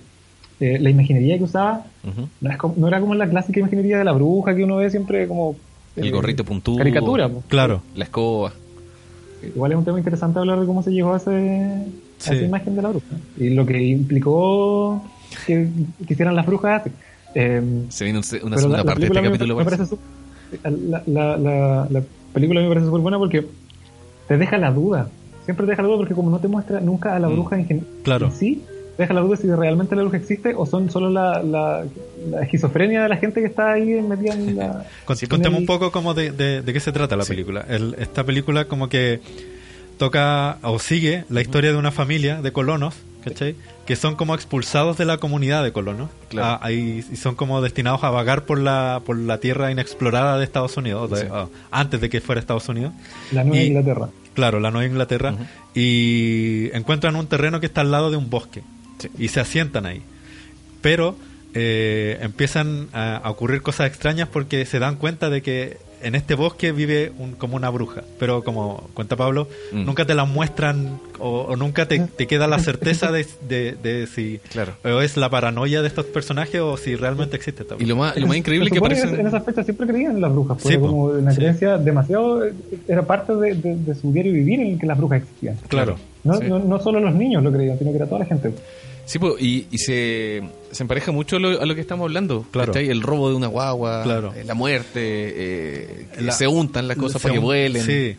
Speaker 4: eh, la imaginería que usaba no, es como- no era como la clásica imaginería de la bruja que uno ve siempre como
Speaker 3: El gorrito puntudo.
Speaker 4: caricatura.
Speaker 2: Claro.
Speaker 3: La escoba.
Speaker 4: Igual es un tema interesante hablar de cómo se llegó a, ese, a esa imagen de la bruja y lo que implicó que, que hicieran las brujas. Eh,
Speaker 3: Se viene una segunda
Speaker 4: la, la
Speaker 3: parte de este
Speaker 4: película me-
Speaker 3: capítulo.
Speaker 4: me,
Speaker 3: parece.
Speaker 4: su- la, la, la, la película me parece súper buena porque te deja la duda. Siempre te deja la duda porque como no te muestra nunca a la
Speaker 3: Mm.
Speaker 4: bruja en, gen-
Speaker 2: Claro.
Speaker 4: en sí, deja la duda si realmente la bruja existe o son solo la, la, la esquizofrenia de la gente que está ahí metida en la...
Speaker 3: Sí,
Speaker 2: contemos
Speaker 4: en el-
Speaker 2: un poco como de, de- de qué se trata la
Speaker 3: Sí.
Speaker 2: película. El- esta película como que toca o sigue la historia de una familia de colonos, ¿cachai? Que son como expulsados de la comunidad de colonos.
Speaker 3: Claro.
Speaker 2: Ah, y son como destinados a vagar por la, por la tierra inexplorada de Estados Unidos, de-
Speaker 3: Sí.
Speaker 2: ah, antes de que fuera Estados Unidos.
Speaker 4: La Nueva
Speaker 2: Y-
Speaker 4: Inglaterra.
Speaker 2: Claro, la Nueva Inglaterra. Y encuentran un terreno que está al lado de un bosque.
Speaker 3: Sí.
Speaker 2: Y se asientan ahí. Pero eh, empiezan a, a ocurrir cosas extrañas porque se dan cuenta de que en este bosque vive un, como una bruja. Pero como cuenta Pablo,
Speaker 3: Mm.
Speaker 2: nunca te la muestran o, o nunca te, te queda la certeza de, de- de si
Speaker 3: Claro.
Speaker 2: o es la paranoia de estos personajes o si realmente existe esta
Speaker 3: Y
Speaker 2: bruja.
Speaker 3: lo más, lo más increíble es que
Speaker 4: supone
Speaker 3: aparecen.
Speaker 4: En esa fecha siempre creían en las brujas, porque
Speaker 2: po.
Speaker 4: como una
Speaker 2: Sí.
Speaker 4: creencia demasiado... Era parte de, de- de su diario vivir en el que las brujas existían.
Speaker 2: Claro.
Speaker 4: No,
Speaker 3: Sí.
Speaker 4: no, no solo los niños lo creían, sino que era toda la gente.
Speaker 3: Sí, pues, y, y se, se empareja mucho a lo, a lo que estamos hablando.
Speaker 2: Claro.
Speaker 3: ¿cachai? El robo de una guagua,
Speaker 2: Claro.
Speaker 3: eh, la muerte, eh, que
Speaker 2: La-
Speaker 3: se untan las cosas para que vuelen.
Speaker 2: Sí,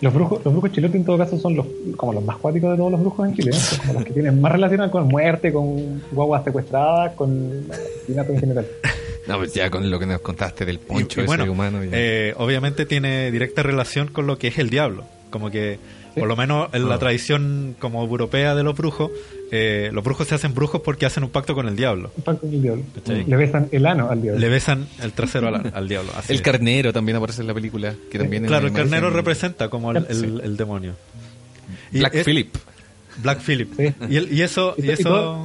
Speaker 4: Los brujos, los brujos chilotes en todo caso son los como los más cuáticos de todos los brujos en Chile, ¿eh? Como los que tienen más relación con muerte, con guaguas secuestradas, con asesinato en general.
Speaker 3: No, pues ya con lo que nos contaste del poncho
Speaker 2: y, y
Speaker 3: ese
Speaker 2: bueno,
Speaker 3: humano.
Speaker 2: eh, obviamente tiene directa relación con lo que es el diablo. Como que. Por lo menos en la
Speaker 3: Ah.
Speaker 2: tradición como europea de los brujos, eh, los brujos se hacen brujos porque hacen un pacto con el diablo.
Speaker 4: Un pacto con el diablo.
Speaker 2: ¿Cachai?
Speaker 4: Le besan el ano al diablo.
Speaker 2: Le besan el trasero al, al diablo. así
Speaker 3: el
Speaker 2: es.
Speaker 3: carnero también aparece en la película. Que también
Speaker 2: Claro, el carnero representa como el, el-
Speaker 3: Sí.
Speaker 2: el demonio. Y
Speaker 3: Black
Speaker 2: es-
Speaker 3: Phillip.
Speaker 2: Black Phillip.
Speaker 4: Sí.
Speaker 2: Y, el- y eso...
Speaker 4: Y,
Speaker 2: eso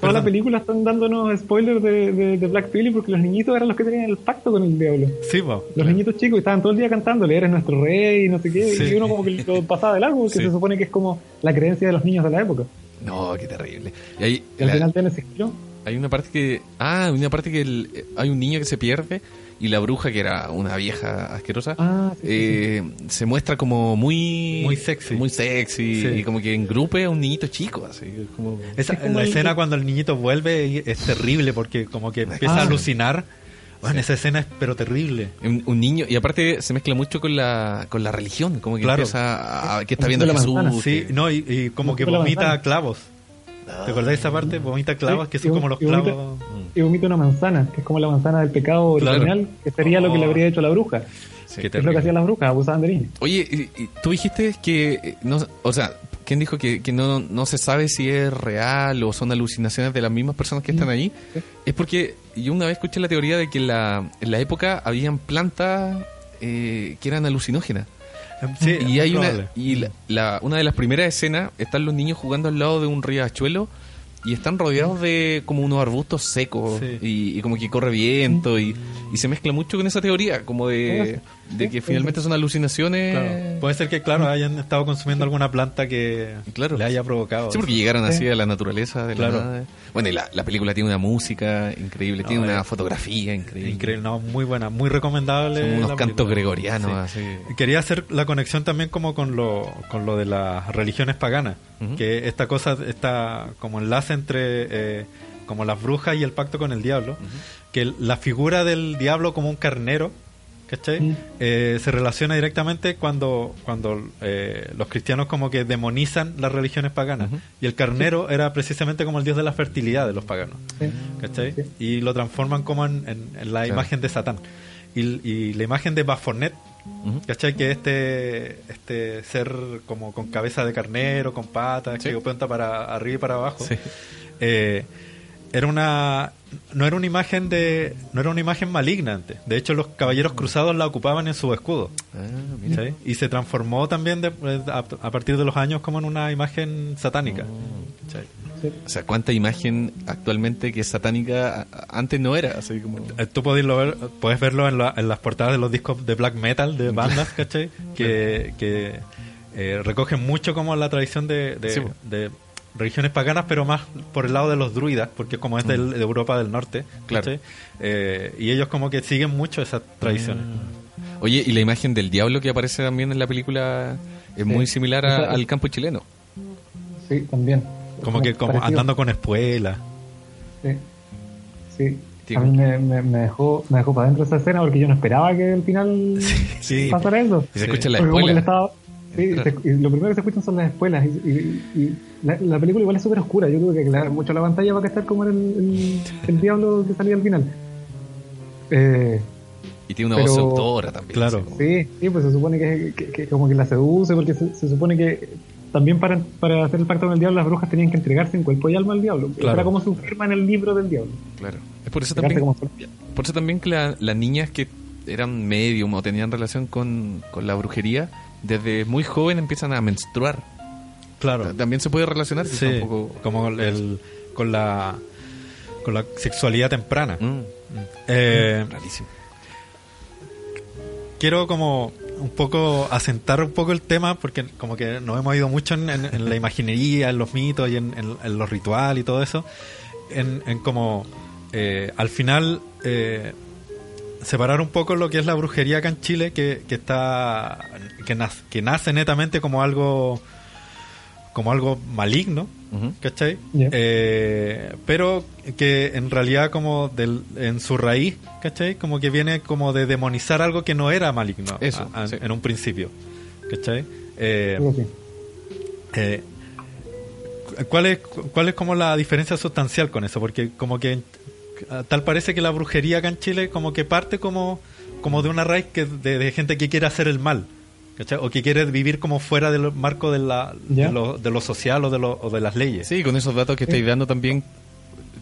Speaker 4: toda la película están dándonos spoilers de, de, de Black Phillip porque los niñitos eran los que tenían el pacto con el diablo.
Speaker 2: Sí, po.
Speaker 4: Los niñitos chicos estaban todo el día cantándole, eres nuestro rey y no sé qué,
Speaker 2: Sí.
Speaker 4: y uno como que lo pasaba de largo porque
Speaker 3: Sí.
Speaker 4: se supone que es como la creencia de los niños de la época.
Speaker 3: No, qué terrible. Y
Speaker 4: Y al
Speaker 3: la-
Speaker 4: final tiene ese
Speaker 3: hay una parte que. Ah, hay una parte que el- hay un niño que se pierde y la bruja, que era una vieja asquerosa,
Speaker 4: Ah, sí, sí,
Speaker 3: eh, se muestra como muy.
Speaker 2: Muy sexy.
Speaker 3: Muy sexy.
Speaker 2: Sí.
Speaker 3: Y como que engrupe a un niñito chico, así. Como,
Speaker 2: Esa,
Speaker 4: Es como
Speaker 2: la
Speaker 4: el-
Speaker 2: escena cuando el niñito vuelve es terrible porque como que empieza a
Speaker 4: Ah.
Speaker 2: alucinar. Bueno, esa escena es pero terrible.
Speaker 3: Un, un niño, y aparte se mezcla mucho con la, con la religión, como que
Speaker 2: Claro.
Speaker 3: empieza a, que está viendo a
Speaker 4: la
Speaker 3: Jesús.
Speaker 4: manzana.
Speaker 2: Sí,
Speaker 3: que-
Speaker 2: no, y, y como que vomita clavos. ¿Te acordás de esa parte? Vomita clavos,
Speaker 4: Sí,
Speaker 2: que son como los clavos.
Speaker 4: Y vomita una manzana, que es como la manzana del pecado
Speaker 2: Claro.
Speaker 4: original, que sería lo que le habría hecho la bruja.
Speaker 3: sí.
Speaker 4: Es lo que hacían las brujas, abusaban de niños.
Speaker 3: Oye, tú dijiste que, eh, no, o sea, ¿quién dijo que, que no, no se sabe si es real o son alucinaciones de las mismas personas que están ahí?
Speaker 4: Sí.
Speaker 3: Es porque yo una vez escuché la teoría de que en la, en la época habían plantas eh, que eran alucinógenas.
Speaker 2: Sí,
Speaker 3: y hay
Speaker 2: es
Speaker 3: una, y la, la- una de las primeras escenas están los niños jugando al lado de un riachuelo y están rodeados de como unos arbustos secos
Speaker 2: Sí.
Speaker 3: y, y como que corre viento y, y se mezcla mucho con esa teoría, como de, de que finalmente son alucinaciones.
Speaker 2: Claro. Puede ser que, claro, hayan estado consumiendo alguna planta que
Speaker 3: Claro.
Speaker 2: le haya provocado.
Speaker 3: Sí, porque llegaron así a la naturaleza de la
Speaker 2: Claro.
Speaker 3: nada. Bueno, y la, la película tiene una música increíble, tiene una fotografía increíble.
Speaker 2: Increíble, no, muy buena, muy recomendable.
Speaker 3: Son unos
Speaker 2: la
Speaker 3: cantos
Speaker 2: película.
Speaker 3: gregorianos,
Speaker 2: Sí.
Speaker 3: así.
Speaker 2: Quería hacer la conexión también como con lo, con lo de las religiones paganas, que esta cosa, está como enlace entre eh, como las brujas y el pacto con el diablo, que la figura del diablo como un carnero, ¿cachai?
Speaker 4: Mm.
Speaker 2: Eh, se relaciona directamente cuando, cuando eh, los cristianos como que demonizan las religiones paganas, y el carnero era precisamente como el dios de la fertilidad de los paganos.
Speaker 4: Sí.
Speaker 2: ¿cachai?
Speaker 4: Sí.
Speaker 2: Y lo transforman como en, en- en la imagen de Satán. Y, y la imagen de Baphomet,
Speaker 3: Ujú.
Speaker 2: ¿cachai? Que este, este ser como con cabeza de carnero, con patas, que apunta para arriba y para abajo, eh, era una no era una imagen de no era una imagen maligna antes. De hecho, los caballeros cruzados la ocupaban en su escudo.
Speaker 3: Ah.
Speaker 2: Y se transformó también de- a, a partir de los años como en una imagen satánica.
Speaker 4: Sí.
Speaker 3: O sea, cuánta imagen actualmente que es satánica antes no era, así como...
Speaker 2: Eh, Tú lo ver- puedes verlo en, la- en las portadas de los discos de black metal de bandas, ¿cachai? Que, que eh, recogen mucho como la tradición de, de,
Speaker 3: Sí, po.
Speaker 2: de religiones paganas, pero más por el lado de los druidas, porque como es del- de Europa del Norte,
Speaker 3: Mm. Claro.
Speaker 2: Eh, y ellos como que siguen mucho esas tradiciones.
Speaker 3: Oye, y la imagen del diablo que aparece también en la película es muy similar a- al campo chileno.
Speaker 4: Sí, también.
Speaker 2: Como que como
Speaker 4: parecido.
Speaker 2: andando con espuelas.
Speaker 4: Sí. Sí. A mí me, me, me dejó, me dejó para adentro esa escena porque yo no esperaba que al final
Speaker 2: sí.
Speaker 4: pasara eso.
Speaker 3: Y se escucha la
Speaker 4: sí,
Speaker 3: Entrar.
Speaker 4: se- y lo primero que se escuchan son las espuelas. Y, y- y la, la película igual es súper oscura. Yo tuve que aclarar mucho la pantalla para que estar como era el, el, el diablo que salía al final. Eh,
Speaker 3: Y tiene una
Speaker 4: Pero-
Speaker 3: voz seductora también.
Speaker 2: Claro.
Speaker 3: como-
Speaker 4: sí, sí, pues se supone que, que- que como que la seduce, porque se, se supone que también para, para hacer el pacto con el diablo las brujas tenían que entregarse en cuerpo y alma al diablo.
Speaker 2: Claro.
Speaker 4: Era como su firma en el libro del diablo.
Speaker 3: Claro. Es por eso también,
Speaker 4: como
Speaker 3: por eso también que la- las niñas que eran medium o tenían relación con, con la brujería, desde muy joven empiezan a menstruar.
Speaker 2: Claro.
Speaker 3: También se puede relacionar.
Speaker 2: Sí,
Speaker 3: un poco...
Speaker 2: como el, con la con la sexualidad temprana.
Speaker 3: Mm,
Speaker 2: Eh,
Speaker 3: rarísimo.
Speaker 2: quiero como un poco asentar un poco el tema porque como que nos hemos ido mucho en, en- en la imaginería, en los mitos y en, los rituales y todo eso, en, en como eh, al final eh, separar un poco lo que es la brujería acá en Chile que, que está que, nace, que nace netamente como algo como algo maligno
Speaker 3: Ujú.
Speaker 2: ¿cachai? Eh, pero que en realidad como del, en su raíz, ¿cachai? Como que viene como de demonizar algo que no era maligno
Speaker 3: Eso,
Speaker 2: a- a-
Speaker 3: sí.
Speaker 2: en un principio, ¿cachai? Eh, eh, cu- ¿cuál, es, cu- ¿Cuál es como la diferencia sustancial con eso? Porque como que ah, tal parece que la brujería acá en Chile como que parte como, como de una raíz que de, de gente que quiere hacer el mal. ¿Cachai? O que quiere vivir como fuera del marco de, la, de, lo, de lo social o de, lo, o de las leyes.
Speaker 3: Sí, con esos datos que estáis dando también,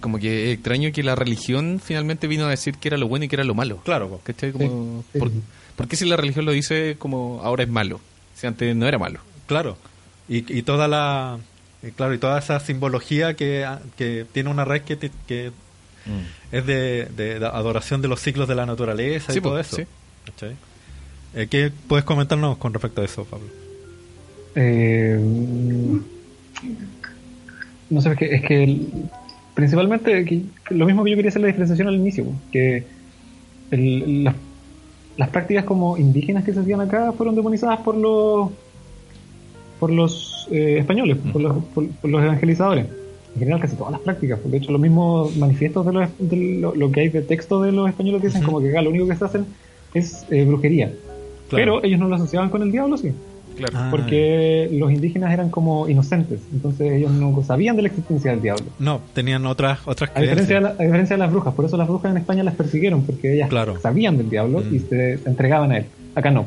Speaker 3: como que es extraño que la religión finalmente vino a decir que era lo bueno y que era lo malo.
Speaker 2: Claro.
Speaker 3: ¿Cachai? Como,
Speaker 4: Sí, sí,
Speaker 3: ¿por,
Speaker 4: sí.
Speaker 3: por qué si la religión lo dice como ahora es malo? Si antes no era malo.
Speaker 2: Claro. Y, y toda la y claro y toda esa simbología que, que tiene una raíz que, te- que es de, de- de adoración de los ciclos de la naturaleza
Speaker 3: Sí,
Speaker 2: y todo eso.
Speaker 3: sí.
Speaker 2: ¿Cachai? Eh, ¿Qué puedes comentarnos con respecto a eso, Pablo?
Speaker 4: Eh, no sé, es que, es que el- principalmente que- que lo mismo que yo quería hacer la diferenciación al inicio, que el- las, las prácticas como indígenas que se hacían acá fueron demonizadas por los por los eh, españoles, por, los, por- por los evangelizadores. En general casi todas las prácticas, porque de hecho los mismos manifiestos de, los, de lo, lo que hay de texto de los españoles dicen como que acá lo único que se hacen es eh, brujería.
Speaker 2: Claro.
Speaker 4: Pero ellos no lo asociaban con el diablo, sí
Speaker 3: Claro.
Speaker 2: Ah,
Speaker 4: porque los indígenas eran como inocentes, entonces ellos no sabían de la existencia del diablo.
Speaker 2: No, tenían otras otras
Speaker 4: A diferencia, de la- a diferencia de las brujas, por eso las brujas en España las persiguieron, porque ellas
Speaker 2: Claro.
Speaker 4: sabían del diablo y se, se entregaban a él. Acá no.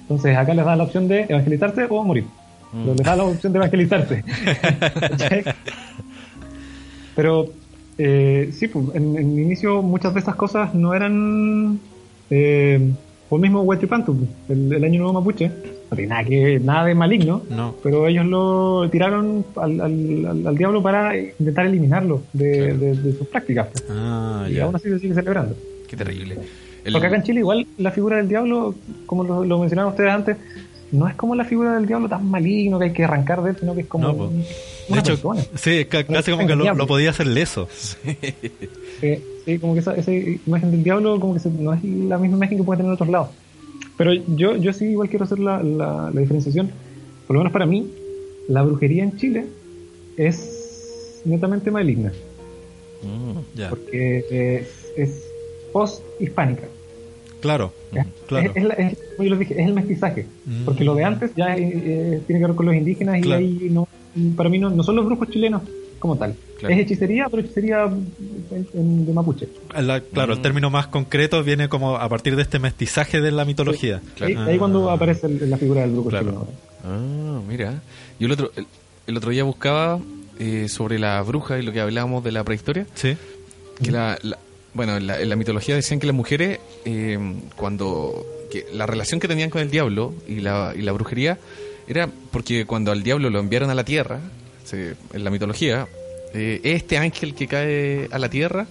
Speaker 4: Entonces acá les da la opción de evangelizarse o morir. Pero les da la opción de evangelizarse. Pero eh, sí, pues, en, en inicio muchas de estas cosas no eran... Eh, o el mismo Huachipantu, el, el año nuevo mapuche, no tiene nada, que, nada de maligno,
Speaker 2: No.
Speaker 4: pero ellos lo tiraron al, al, al- al diablo para intentar eliminarlo de, de- de sus prácticas. pues.
Speaker 2: Ah,
Speaker 4: y
Speaker 2: ya.
Speaker 4: aún así se sigue celebrando.
Speaker 3: Qué terrible. El-
Speaker 4: Porque acá en Chile igual la figura del diablo, como lo, lo mencionaron ustedes antes, no es como la figura del diablo tan maligno que hay que arrancar de él, sino que es como
Speaker 2: No,
Speaker 4: un-
Speaker 2: De hecho,
Speaker 4: persona.
Speaker 2: sí, ca- casi como que lo, lo podía hacer leso.
Speaker 4: Sí, sí, como que esa, esa imagen del diablo como que se- no es la misma imagen que puede tener en otros lados. Pero yo, yo sí igual quiero hacer la, la, la diferenciación. Por lo menos para mí, la brujería en Chile es netamente maligna.
Speaker 3: Mm,
Speaker 2: Ya.
Speaker 4: Porque es, es post-hispánica.
Speaker 2: Claro,
Speaker 4: ¿ya?
Speaker 2: claro.
Speaker 4: Es, es es- como yo les dije, es el mestizaje.
Speaker 2: Mm.
Speaker 4: Porque lo de antes ya eh, eh, tiene que ver con los indígenas y
Speaker 2: Claro.
Speaker 4: ahí no, para mí no, no son los brujos chilenos como tal.
Speaker 3: Claro.
Speaker 4: Es hechicería, pero hechicería en- en- de mapuche.
Speaker 2: La- claro, el
Speaker 3: Mm.
Speaker 2: término más concreto viene como a partir de este mestizaje de la mitología.
Speaker 4: Ahí, ahí cuando
Speaker 2: Ah.
Speaker 4: aparece el- la figura del brujo
Speaker 2: Claro.
Speaker 4: chileno.
Speaker 3: Ah, mira. Yo el otro, el, el otro día buscaba eh, sobre la bruja y lo que hablábamos de la prehistoria.
Speaker 2: Sí.
Speaker 3: Que la, la- bueno, en la, en la mitología decían que las mujeres, eh, cuando. que la relación que tenían con el diablo y la, y la brujería era porque cuando al diablo lo enviaron a la tierra, se- en la mitología, eh, este ángel que cae a la tierra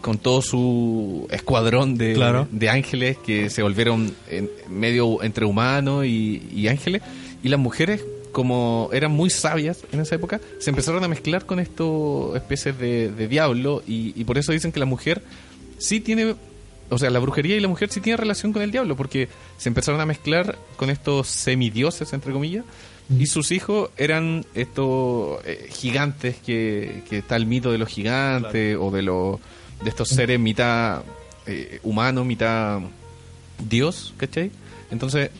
Speaker 3: con todo su escuadrón de,
Speaker 2: Claro.
Speaker 3: de ángeles que se volvieron en- medio entre humanos y, y ángeles, y las mujeres, como eran muy sabias en esa época, se empezaron a mezclar con estos especies de, de diablo, y, y por eso dicen que la mujer sí tiene, o sea, la brujería y la mujer sí tiene relación con el diablo, porque se empezaron a mezclar con estos semidioses, entre comillas, y sus hijos eran estos eh, gigantes que, que está el mito de los gigantes o de los de estos seres mitad eh, humano, mitad dios, ¿cachai? Entonces,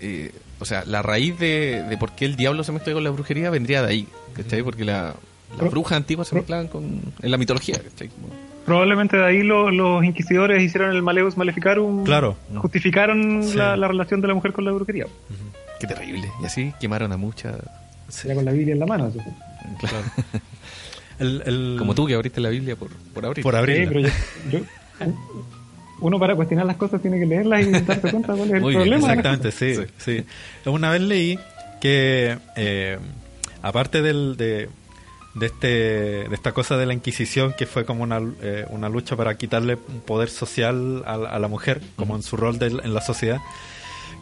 Speaker 3: eh, o sea, la raíz de, de por qué el diablo se mezcla con la brujería vendría de ahí, ¿cachai? Porque la, las
Speaker 4: Pero-
Speaker 3: brujas antiguas se mezclaban con, en la mitología, ¿cachai? Como-
Speaker 4: Probablemente de ahí lo- los inquisidores hicieron el Maleus Maleficarum.
Speaker 2: Claro.
Speaker 4: Justificaron
Speaker 2: Sí.
Speaker 4: la, la relación de la mujer con la brujería.
Speaker 3: Qué terrible. Y así quemaron a muchas.
Speaker 4: Ya con la Biblia en la mano.
Speaker 3: Claro.
Speaker 2: El, el-
Speaker 3: Como tú que abriste la Biblia por, por abrir.
Speaker 2: Por
Speaker 4: Sí, pero yo, yo- uno para cuestionar las cosas tiene que leerlas y darse cuenta cuál es el
Speaker 3: Muy
Speaker 4: problema.
Speaker 2: Exactamente, sí,
Speaker 3: Sí.
Speaker 2: sí. Una vez leí que, eh, aparte del, de, de, este, de esta cosa de la Inquisición, que fue como una, eh, una lucha para quitarle un poder social a, la- a la mujer, como en su rol del- en la sociedad,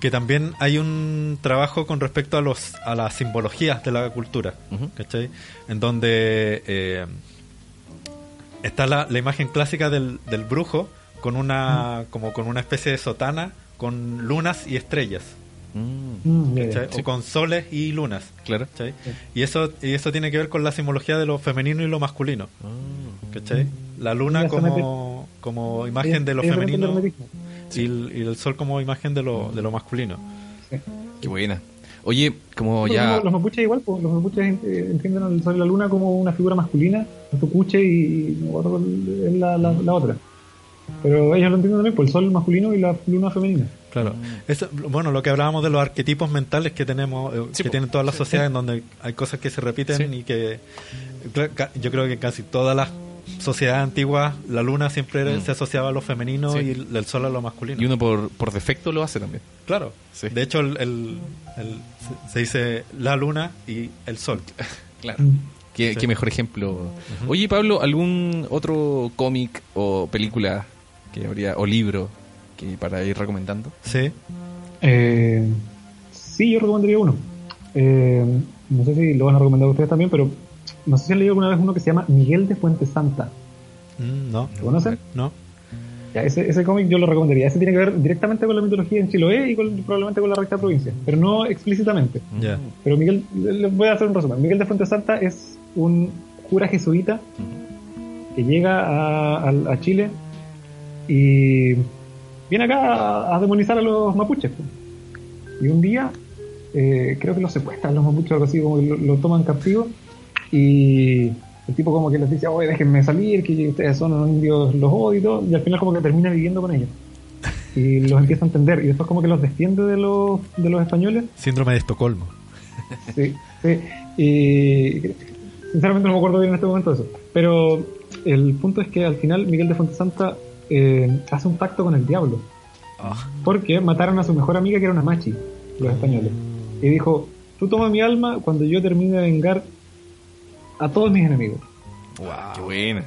Speaker 2: que también hay un trabajo con respecto a, los, a las simbologías de la cultura. ¿cachai? En donde eh, está la, la imagen clásica del, del brujo con una, como con una especie de sotana con lunas y estrellas.
Speaker 3: Mm,
Speaker 4: Mm.
Speaker 2: O con soles y lunas.
Speaker 3: claro.
Speaker 2: Y eso y eso tiene que ver con la simbología de lo femenino y lo masculino.
Speaker 3: Ah.
Speaker 2: ¿cachai? La luna como, como imagen de lo femenino y el, y el sol como imagen de lo, de lo masculino.
Speaker 3: Qué buena. Oye, como
Speaker 4: Pero
Speaker 3: ya.
Speaker 4: Los, mapuches igual, pues, los mapuches eh, entienden al sol y la luna como una figura masculina, el tucuche y la, la, la otra. Pero ellos lo entienden también por el sol masculino y la luna femenina.
Speaker 2: Claro. Eso, bueno, lo que hablábamos de los arquetipos mentales que tenemos, eh,
Speaker 3: Sí,
Speaker 2: que
Speaker 3: po.
Speaker 2: tienen todas las sociedades, en donde hay cosas que se repiten
Speaker 3: Sí.
Speaker 2: y que yo creo que casi todas las sociedades antiguas, la luna siempre
Speaker 3: Mm.
Speaker 2: se asociaba a lo femenino
Speaker 3: Sí.
Speaker 2: y el, sol a lo masculino.
Speaker 3: Y uno por, por defecto lo hace también.
Speaker 2: Claro.
Speaker 3: Sí.
Speaker 2: De hecho, el, el- el- se- dice la luna y el sol.
Speaker 3: Claro.
Speaker 4: Mm.
Speaker 3: Qué,
Speaker 2: Sí.
Speaker 3: qué mejor ejemplo. Oye, Pablo, ¿algún otro cómic o película que habría, o libro que para ir recomendando?
Speaker 2: Sí.
Speaker 4: Eh, sí, yo recomendaría uno. Eh, no sé si lo van a recomendar ustedes también, pero no sé si han leído alguna vez uno que se llama Miguel de Fuente Santa.
Speaker 2: Mm, no.
Speaker 4: ¿Lo conocen?
Speaker 2: No.
Speaker 4: Ya, ese, ese cómic yo lo recomendaría. Ese tiene que ver directamente con la mitología en Chiloé y con- probablemente con la recta provincia, pero no explícitamente.
Speaker 2: Ya.
Speaker 4: Pero Miguel, le- les voy a hacer un resumen. Miguel de Fuente Santa es un cura jesuita que llega a, a- a Chile y viene acá a, demonizar a los mapuches. pues. Y un día, eh, creo que los secuestran los mapuches algo así, como que lo, lo toman captivo y el tipo como que les dice, oye, déjenme salir, que ustedes son unos indios, los odio y todo, y al final como que termina viviendo con ellos. Y los empieza a entender, y después como que los defiende de los, de los españoles
Speaker 2: Síndrome de Estocolmo.
Speaker 4: Sí, sí. Y sinceramente no me acuerdo bien en este momento de eso. Pero el punto es que al final Miguel de Fuentesanta eh, hace un pacto con el diablo. Porque mataron a su mejor amiga que era una machi. los españoles. Y dijo, tú toma mi alma cuando yo termine de vengar a todos mis enemigos.
Speaker 3: Qué buena.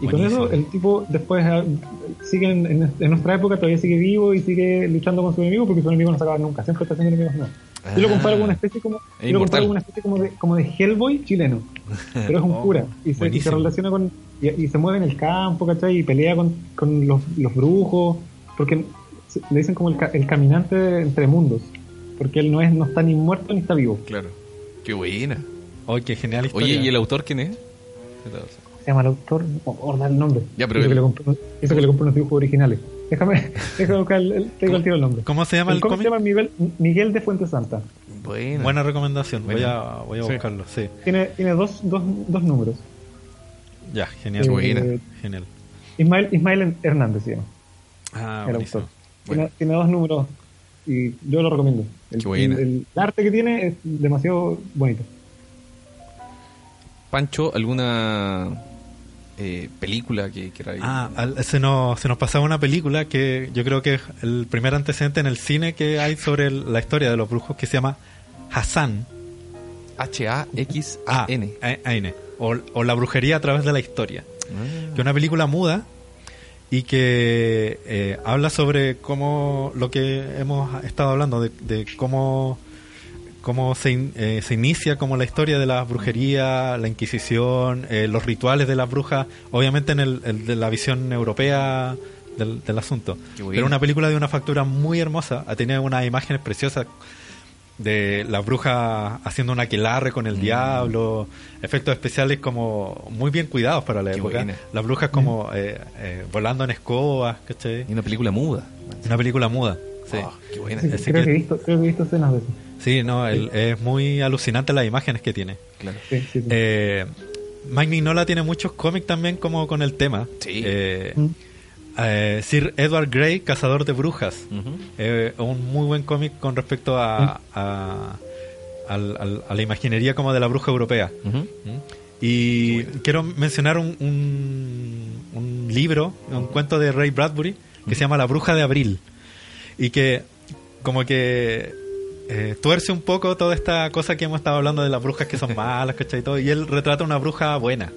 Speaker 4: Y con
Speaker 3: Buenísimo.
Speaker 4: eso el tipo después ah, sigue en, en- en nuestra época, todavía sigue vivo y sigue luchando con su enemigo porque su enemigo no se acaba nunca, siempre está haciendo enemigos nuevos. Yo lo comparo con una especie como,
Speaker 3: Es
Speaker 4: yo lo comparo con una especie como de, como de Hellboy chileno, pero es un
Speaker 2: Oh,
Speaker 4: cura y se, y se relaciona con y, y se mueve en el campo, ¿cachai? Y pelea con, con los, los brujos, porque le dicen como el, ca- el caminante entre mundos, porque él no es no está ni muerto ni está vivo.
Speaker 3: Claro. Qué buena.
Speaker 2: Oye, qué genial historia.
Speaker 3: Oye, ¿y el autor quién es?
Speaker 4: Se llama el autor, no el nombre.
Speaker 3: Ya, pero el-
Speaker 4: que le compré, hizo que le compré unos dibujos originales. Déjame, déjame buscar el, el- te digo el tiro el nombre.
Speaker 2: ¿Cómo se llama el
Speaker 4: cómic?
Speaker 2: cómic?
Speaker 4: se llama Miguel, Miguel de Fuente Santa.
Speaker 3: Buena.
Speaker 2: Buena recomendación. Voy a, voy a
Speaker 3: Sí.
Speaker 2: buscarlo, sí.
Speaker 4: Tiene, tiene dos, dos, dos números.
Speaker 2: Ya, genial.
Speaker 4: Eh,
Speaker 3: buena.
Speaker 2: Genial.
Speaker 4: Ismael, Ismael Hernández se llama,
Speaker 2: Ah,
Speaker 4: el
Speaker 2: buenísimo.
Speaker 4: autor.
Speaker 3: Bueno.
Speaker 4: Tiene, tiene dos números y yo lo recomiendo. El,
Speaker 3: Qué buena.
Speaker 4: el- el arte que tiene es demasiado bonito.
Speaker 3: Pancho, ¿alguna eh, película que ir?
Speaker 2: Ah, al- se nos, se nos pasaba una película que yo creo que es el primer antecedente en el cine que hay sobre el- la historia de los brujos que se llama Hassan.
Speaker 3: H-A-X-A-N.
Speaker 2: Ah, A- A-N. O, o La brujería a través de la historia.
Speaker 3: Ah.
Speaker 2: Que es una película muda y que eh, habla sobre cómo lo que hemos estado hablando, de, de cómo, cómo se, in- eh, se inicia como la historia de la brujería, la Inquisición, eh, los rituales de las brujas, obviamente en el, el de la visión europea del, del asunto. Pero una película de una factura muy hermosa, ha tenido unas imágenes preciosas de la bruja haciendo un aquelarre con el
Speaker 3: Mm.
Speaker 2: diablo, efectos especiales como muy bien cuidados para la
Speaker 3: Qué
Speaker 2: época.
Speaker 3: buena.
Speaker 2: Las brujas como eh, eh, volando en escobas, ¿cachai?
Speaker 3: Y una película muda.
Speaker 2: Una película muda. Sí,
Speaker 3: Oh, qué buena.
Speaker 4: Sí, creo,
Speaker 2: que-
Speaker 4: que he visto, creo que he visto escenas de eso.
Speaker 2: Sí, no, el- es muy alucinante las imágenes que tiene.
Speaker 3: Claro.
Speaker 4: Sí, sí, sí.
Speaker 2: Eh, Mike Mignola tiene muchos cómics también como con el tema.
Speaker 3: Sí.
Speaker 2: Eh,
Speaker 4: Mm.
Speaker 2: Eh, Sir Edward Grey, Cazador de Brujas. Eh, un muy buen cómic con respecto a, a, la imaginería como de la bruja europea. ¿Mm? Y quiero mencionar un, un, un libro, un cuento de Ray Bradbury que se llama La bruja de abril y que como que eh, tuerce un poco toda esta cosa que hemos estado hablando de las brujas que son malas, ¿cachai? Y, todo, y él retrata una bruja buena.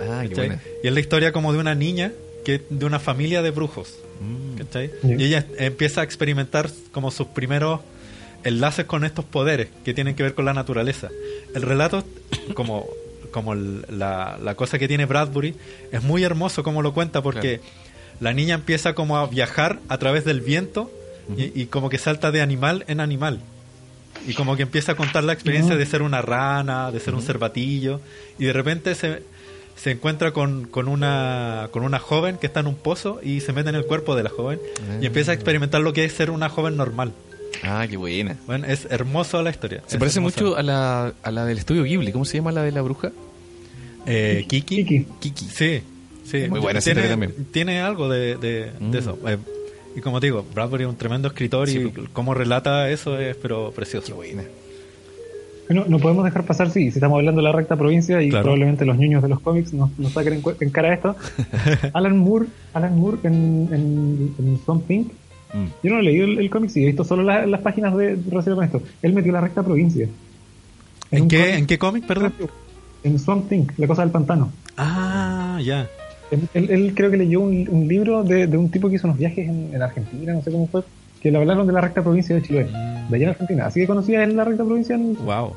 Speaker 3: Ah, qué buena.
Speaker 2: Y es la historia como de una niña que de una familia de brujos.
Speaker 3: Mm.
Speaker 2: Y ella empieza a experimentar como sus primeros enlaces con estos poderes que tienen que ver con la naturaleza. El relato, como, como la, la cosa que tiene Bradbury, es muy hermoso como lo cuenta porque la niña empieza como a viajar a través del viento y, y como que salta de animal en animal. Y como que empieza a contar la experiencia de ser una rana, de ser un cervatillo, y de repente se, se encuentra con, con, una, con una joven que está en un pozo y se mete en el cuerpo de la joven y empieza a experimentar lo que es ser una joven normal.
Speaker 3: Ah, qué buena.
Speaker 2: Bueno, es hermoso la historia.
Speaker 3: Se parece
Speaker 2: hermosa.
Speaker 3: mucho a la, a la del estudio Ghibli. ¿Cómo se llama la de la bruja?
Speaker 2: Eh, Kiki.
Speaker 4: Kiki.
Speaker 3: Kiki.
Speaker 2: Sí, sí.
Speaker 3: Muy buena
Speaker 2: tiene,
Speaker 3: historia también.
Speaker 2: tiene algo de, de,
Speaker 3: Mm.
Speaker 2: de eso. Eh, y como te digo, Bradbury es un tremendo escritor
Speaker 3: Sí,
Speaker 2: y
Speaker 3: pues.
Speaker 2: cómo relata eso es pero precioso.
Speaker 3: Qué buena.
Speaker 4: No, no podemos dejar pasar, sí, si estamos hablando de la recta provincia y
Speaker 2: Claro.
Speaker 4: probablemente los niños de los cómics nos, nos saquen en, cara esto. Alan Moore, Alan Moore en, en, en
Speaker 3: Mm.
Speaker 4: yo no he leído el, el cómic, sí, he visto solo la- las páginas de relacionadas con esto. Él metió la recta provincia.
Speaker 2: ¿En qué,
Speaker 4: cómic-
Speaker 2: ¿En qué cómic, perdón?
Speaker 4: En Swamp Thing, La Cosa del Pantano.
Speaker 2: Ah, ya.
Speaker 4: Él, él- él creo que leyó un, un libro de, de un tipo que hizo unos viajes en, en Argentina, no sé cómo fue, que le hablaron de la recta provincia de Chile,
Speaker 2: Mm.
Speaker 4: de allá en Argentina. Así que conocía él la recta provincia en,
Speaker 2: Wow.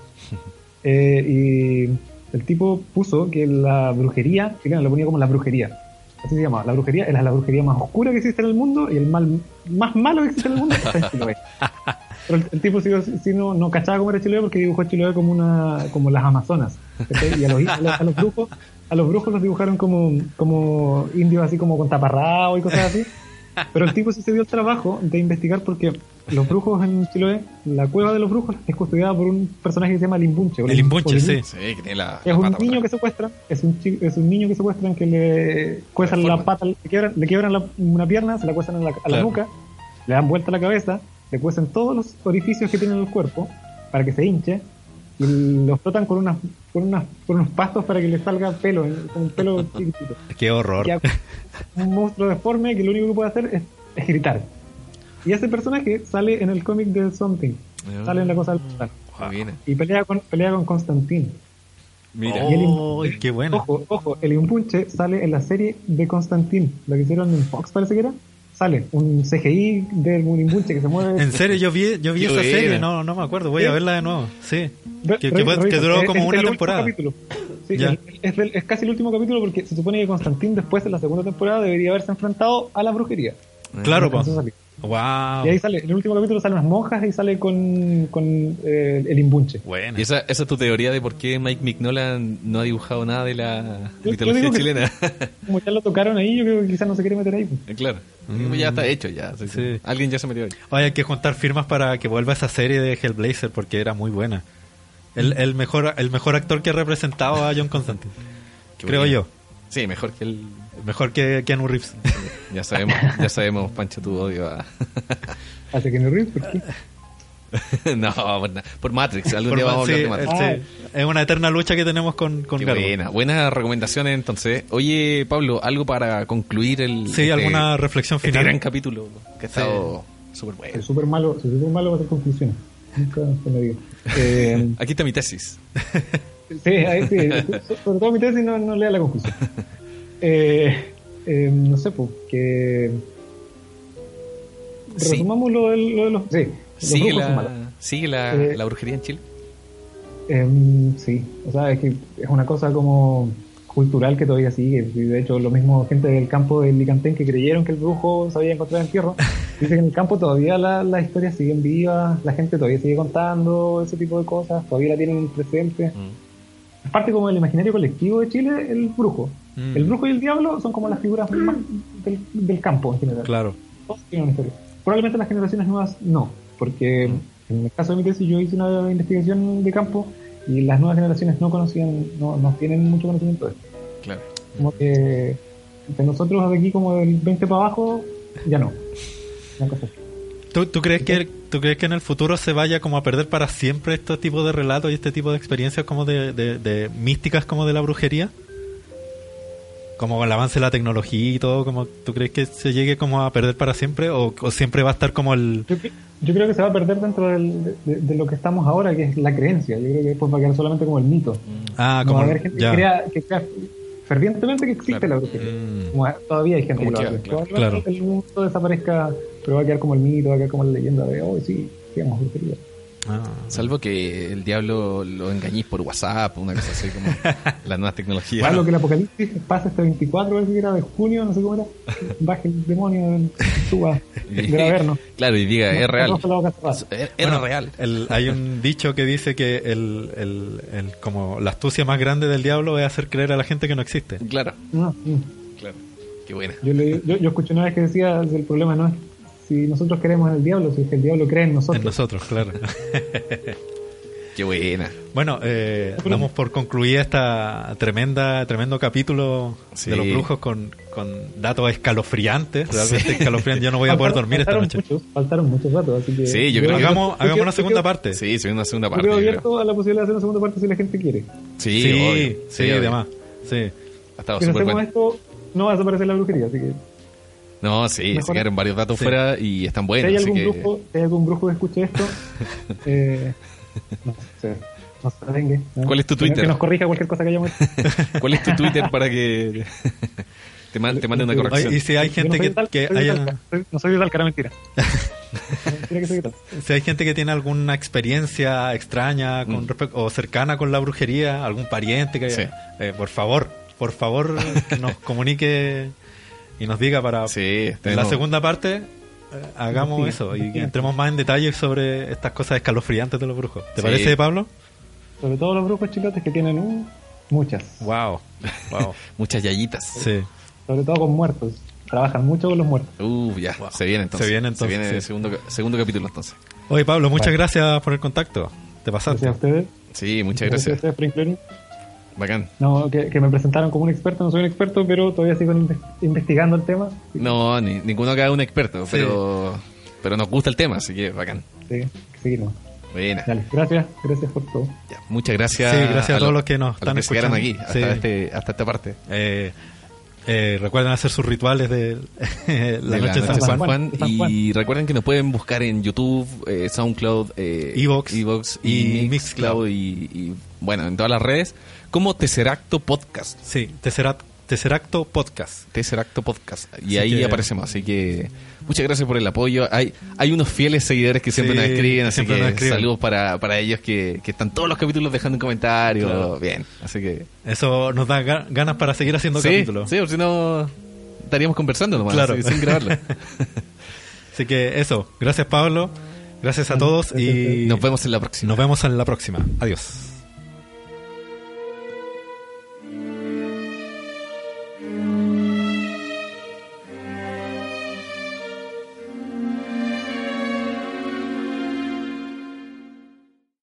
Speaker 4: Eh, y el tipo puso que la brujería, chilena lo ponía como la brujería. Así se llama. La brujería es la brujería más oscura que existe en el mundo y el mal más malo que existe en el mundo está en Chiloé. Pero el, el tipo sí, sí no, no cachaba cómo era Chiloé porque dibujó Chiloé como una como las Amazonas. ¿cachai? Y a los, a los, a los brujos a los brujos los dibujaron como, como indios así como con taparrabo y cosas así. Pero el tipo sí se dio el trabajo de investigar porque los brujos en Chiloé, la cueva de los brujos es custodiada por un personaje que se llama Limbunche. o
Speaker 2: El Limbunche, sí.
Speaker 3: Sí, que tiene la,
Speaker 4: es
Speaker 3: la
Speaker 4: un niño que secuestran, es un, chi- es un niño que secuestran que le cuestan la pata, le quiebran, le quiebran la- una pierna, se la cuestan a la, a la
Speaker 2: Claro.
Speaker 4: nuca, le dan vuelta a la cabeza, le cuestan todos los orificios que tiene en el cuerpo para que se hinche y lo frotan con unas con unas con unos pastos para que le salga pelo, en- con un pelo chiquitito.
Speaker 2: Qué horror.
Speaker 4: Un monstruo deforme que lo único que puede hacer es, es gritar. Y ese personaje sale en el cómic de Something. Sale en la cosa del portal.
Speaker 3: Muy bien.
Speaker 4: Y pelea con, pelea con Constantín.
Speaker 3: Mira.
Speaker 4: Y el
Speaker 2: Oh,
Speaker 4: Impunche-
Speaker 2: qué bueno.
Speaker 4: Ojo, ojo, el Impunche sale en la serie de Constantín, la que hicieron en Fox parece que era. Sale un CGI de un Impunche que se mueve.
Speaker 2: En serio, yo vi, yo vi esa
Speaker 3: buena.
Speaker 2: serie, no, no me acuerdo, voy a verla de nuevo. Sí.
Speaker 4: Re-
Speaker 2: Que, duró como
Speaker 4: es
Speaker 2: una
Speaker 4: el último
Speaker 2: temporada.
Speaker 4: capítulo. Sí, es, es del- es casi el último capítulo porque se supone que Constantín después de la segunda temporada debería haberse enfrentado a la brujería.
Speaker 2: Claro, pues. Wow.
Speaker 4: Y ahí sale, en el último capítulo salen las monjas y sale con, con eh, el imbunche.
Speaker 2: Buena.
Speaker 3: ¿Y esa, esa es tu teoría de por qué Mike Mignola no ha dibujado nada de la
Speaker 4: Yo- yo
Speaker 3: mitología
Speaker 4: que-
Speaker 3: chilena?
Speaker 4: Como ya lo tocaron ahí, yo creo que quizás no se quiere meter ahí. pues.
Speaker 3: claro. Ya está hecho, ya. Sí, sí.
Speaker 2: Sí.
Speaker 3: Alguien ya se metió ahí.
Speaker 2: Oye, hay que juntar firmas para que vuelva esa serie de Hellblazer porque era muy buena. El, el mejor el mejor actor que ha representado a John Constantine. Creo
Speaker 3: bueno.
Speaker 2: yo.
Speaker 3: Sí, mejor que el...
Speaker 2: Mejor que Keanu Reeves.
Speaker 3: Ya sabemos, ya sabemos, Pancho, tu odio a...
Speaker 4: Hace que no ríes, ¿por qué?
Speaker 3: no, por, por Matrix. Algún
Speaker 2: Por
Speaker 3: día vamos a
Speaker 2: sí,
Speaker 3: hablar de Matrix.
Speaker 2: eh, sí. Es una eterna lucha que tenemos con, con
Speaker 3: buena. Buenas recomendaciones, entonces. Oye, Pablo, algo para concluir el...
Speaker 2: Sí, alguna reflexión
Speaker 3: este
Speaker 2: final.
Speaker 3: gran capítulo que ha estado súper bueno.
Speaker 4: Soy súper malo, soy súper malo para hacer conclusiones. Nunca se me dio. Eh,
Speaker 3: Aquí está mi tesis.
Speaker 4: sí, ahí sí. so- Sobre todo mi tesis no, no lea la conclusión. Eh, eh, no sé, pues, que...
Speaker 3: Sí.
Speaker 4: Resumamos lo, del- lo de los... Sí, los
Speaker 3: ¿Sigue, la, ¿sigue la,
Speaker 4: Eh,
Speaker 3: la brujería en Chile?
Speaker 4: Em, sí, o sea, es que es una cosa como cultural que todavía sigue. De hecho, lo mismo gente del campo del Licantén que creyeron que el brujo se había encontrado en tierra, dice que en el campo todavía la- las historias siguen vivas, la gente todavía sigue contando ese tipo de cosas, todavía la tienen presente.
Speaker 3: Mm.
Speaker 4: Es parte como del imaginario colectivo de Chile, el brujo.
Speaker 2: Mm.
Speaker 4: El brujo y el diablo son como las figuras más del, del campo en general.
Speaker 2: Claro.
Speaker 4: Todos tienen una historia. Probablemente las generaciones nuevas no, porque en el caso de mi tesis yo hice una investigación de campo y las nuevas generaciones no conocían, no, no tienen mucho conocimiento de esto.
Speaker 3: Claro.
Speaker 4: Como que de nosotros de aquí como del 20 para abajo, ya no.
Speaker 2: ¿Tú, tú crees que tú crees que en el futuro se vaya como a perder para siempre este tipo de relatos y este tipo de experiencias como de, de- de místicas como de la brujería? Como con el avance de la tecnología y todo, como ¿tú crees que se llegue como a perder para siempre o, o siempre va a estar como el
Speaker 4: Yo, yo creo que se va a perder dentro del- de, de- lo que estamos ahora, que es la creencia. Yo creo que después va a quedar solamente como el mito.
Speaker 2: ah
Speaker 4: Como
Speaker 2: como
Speaker 4: va a
Speaker 2: el-
Speaker 4: haber gente
Speaker 2: ya.
Speaker 4: que crea, que crea fervientemente que existe
Speaker 3: Claro.
Speaker 4: la brujería.
Speaker 2: Mm.
Speaker 4: Como todavía hay gente
Speaker 3: Como
Speaker 4: que lo hace.
Speaker 3: claro.
Speaker 2: Claro.
Speaker 4: el mundo desaparezca, pero va a quedar como el mito, va a quedar como la leyenda de, oh, sí, hacíamos brujería.
Speaker 2: Ah.
Speaker 3: Salvo que el diablo lo engañís por WhatsApp, una cosa así como las nuevas tecnologías.
Speaker 4: Claro, que el apocalipsis pasa este 24, parece que era de junio, no sé cómo era. Baje el demonio, suba del.
Speaker 3: Claro, y diga, es real. Era
Speaker 2: Bueno,
Speaker 3: real.
Speaker 2: el- hay un dicho que dice que el, el- el- como la astucia más grande del diablo es hacer creer a la gente que no existe.
Speaker 3: Claro,
Speaker 4: No, no.
Speaker 3: claro. Qué buena.
Speaker 4: Yo, leí- yo, yo escuché una vez que decía el problema no es si nosotros creemos en el diablo, si es que el diablo cree en nosotros.
Speaker 2: En nosotros, claro.
Speaker 3: Qué buena.
Speaker 2: Bueno, eh, damos por concluida esta tremenda, tremendo capítulo
Speaker 3: Sí.
Speaker 2: de los brujos con, con datos escalofriantes, realmente escalofriantes. Yo no voy a poder dormir esta
Speaker 4: faltaron
Speaker 2: noche.
Speaker 4: Muchos, faltaron muchos datos, así que...
Speaker 3: Sí, yo creo que-
Speaker 2: Hagamos, hagamos
Speaker 4: yo
Speaker 2: una segunda
Speaker 4: yo
Speaker 2: parte.
Speaker 3: Sí, soy una segunda parte. yo creo.
Speaker 4: abierto a la posibilidad de hacer una segunda parte si la gente quiere.
Speaker 3: Sí,
Speaker 2: Sí,
Speaker 3: obvio.
Speaker 2: sí, además. Sí.
Speaker 3: Ha estado
Speaker 4: Si hacemos
Speaker 3: bueno.
Speaker 4: esto, no va a desaparecer la brujería, así que...
Speaker 3: No, sí, se quedaron varios datos
Speaker 2: Sí.
Speaker 3: fuera y están
Speaker 4: si
Speaker 3: buenos.
Speaker 4: hay
Speaker 3: así
Speaker 4: algún
Speaker 3: que...
Speaker 4: brujo, si hay algún brujo que escuche esto, eh, no sé, no se vengue, ¿no?
Speaker 3: ¿Cuál es tu
Speaker 4: Que-
Speaker 3: Twitter?
Speaker 4: Que nos corrija cualquier cosa que hayamos hecho.
Speaker 3: ¿Cuál es tu Twitter para que te, man- te mande una corrección?
Speaker 2: Y si hay
Speaker 4: no
Speaker 2: gente
Speaker 4: soy
Speaker 2: que,
Speaker 4: Talca,
Speaker 2: que
Speaker 4: soy de
Speaker 2: haya,
Speaker 4: Talca. Soy- no soy de Talca, era mentira. mentira que soy de Talca.
Speaker 2: si hay gente que tiene alguna experiencia extraña con
Speaker 3: Mm.
Speaker 2: respecto- o cercana con la brujería, algún pariente que
Speaker 3: Sí.
Speaker 2: eh, por favor, por favor que nos comunique y nos diga para
Speaker 3: Sí,
Speaker 2: en la segunda parte eh, hagamos eso y entremos más en detalle sobre estas cosas escalofriantes de los brujos. ¿Te
Speaker 3: Sí.
Speaker 2: parece, Pablo?
Speaker 4: Sobre todo los brujos chilotes que tienen uh, muchas.
Speaker 2: Wow. Wow.
Speaker 3: Muchas yayitas.
Speaker 2: sí.
Speaker 4: Sobre todo con muertos. Trabajan mucho con los muertos.
Speaker 3: Uh, ya, se viene entonces.
Speaker 2: Se viene entonces,
Speaker 3: Se viene el segundo, segundo capítulo entonces.
Speaker 2: Oye, Pablo, muchas
Speaker 4: Vale.
Speaker 2: gracias por el contacto. Te pasaste.
Speaker 4: Gracias a ustedes.
Speaker 3: Sí, muchas
Speaker 4: Gracias a
Speaker 3: gracias.
Speaker 4: ustedes por incluirme.
Speaker 3: Bacán.
Speaker 4: No, que, que me presentaron como un experto. No soy un experto, pero todavía sigo inve- investigando el tema.
Speaker 3: No, ni, ninguno acá es un experto, pero, pero nos gusta el tema, así que bacán.
Speaker 4: Sí, nomás.
Speaker 3: Buena.
Speaker 4: Dale, gracias. Gracias por todo.
Speaker 3: Ya, muchas gracias.
Speaker 2: Sí, gracias a todos
Speaker 3: lo-
Speaker 2: los que nos
Speaker 3: a
Speaker 2: están
Speaker 3: que quedaron aquí
Speaker 2: escuchando.
Speaker 3: hasta,
Speaker 2: Sí.
Speaker 3: este, hasta esta parte.
Speaker 2: Eh, Eh, recuerden hacer sus rituales de la
Speaker 3: de
Speaker 2: noche de San
Speaker 3: San
Speaker 2: Juan.
Speaker 3: Juan.
Speaker 4: San Juan.
Speaker 3: Y recuerden que nos pueden buscar en YouTube, eh, SoundCloud, eh,
Speaker 2: Evox
Speaker 3: Evox
Speaker 2: y
Speaker 3: y
Speaker 2: Mixcloud.
Speaker 3: Mixcloud y, y, bueno, en todas las redes como Tesseracto Podcast.
Speaker 2: Sí, Tesseract, Tesseracto Podcast.
Speaker 3: Tesseracto Podcast. Y
Speaker 2: Así
Speaker 3: ahí
Speaker 2: que-
Speaker 3: aparecemos. Así que muchas gracias por el apoyo. Hay, hay unos fieles seguidores que siempre
Speaker 2: Sí,
Speaker 3: nos escriben, así
Speaker 2: siempre
Speaker 3: que
Speaker 2: nos escriben.
Speaker 3: saludos para, para ellos que, que están todos los capítulos dejando un comentario.
Speaker 2: Claro.
Speaker 3: Bien, así que...
Speaker 2: Eso nos da ga- ganas para seguir haciendo
Speaker 3: Sí,
Speaker 2: capítulos.
Speaker 3: sí, porque si no estaríamos conversando nomás,
Speaker 2: Claro.
Speaker 3: así, sin grabarlo.
Speaker 2: Así que eso. Gracias, Pablo. Gracias a todos y
Speaker 3: Nos vemos en la próxima.
Speaker 2: nos vemos en la próxima. Adiós.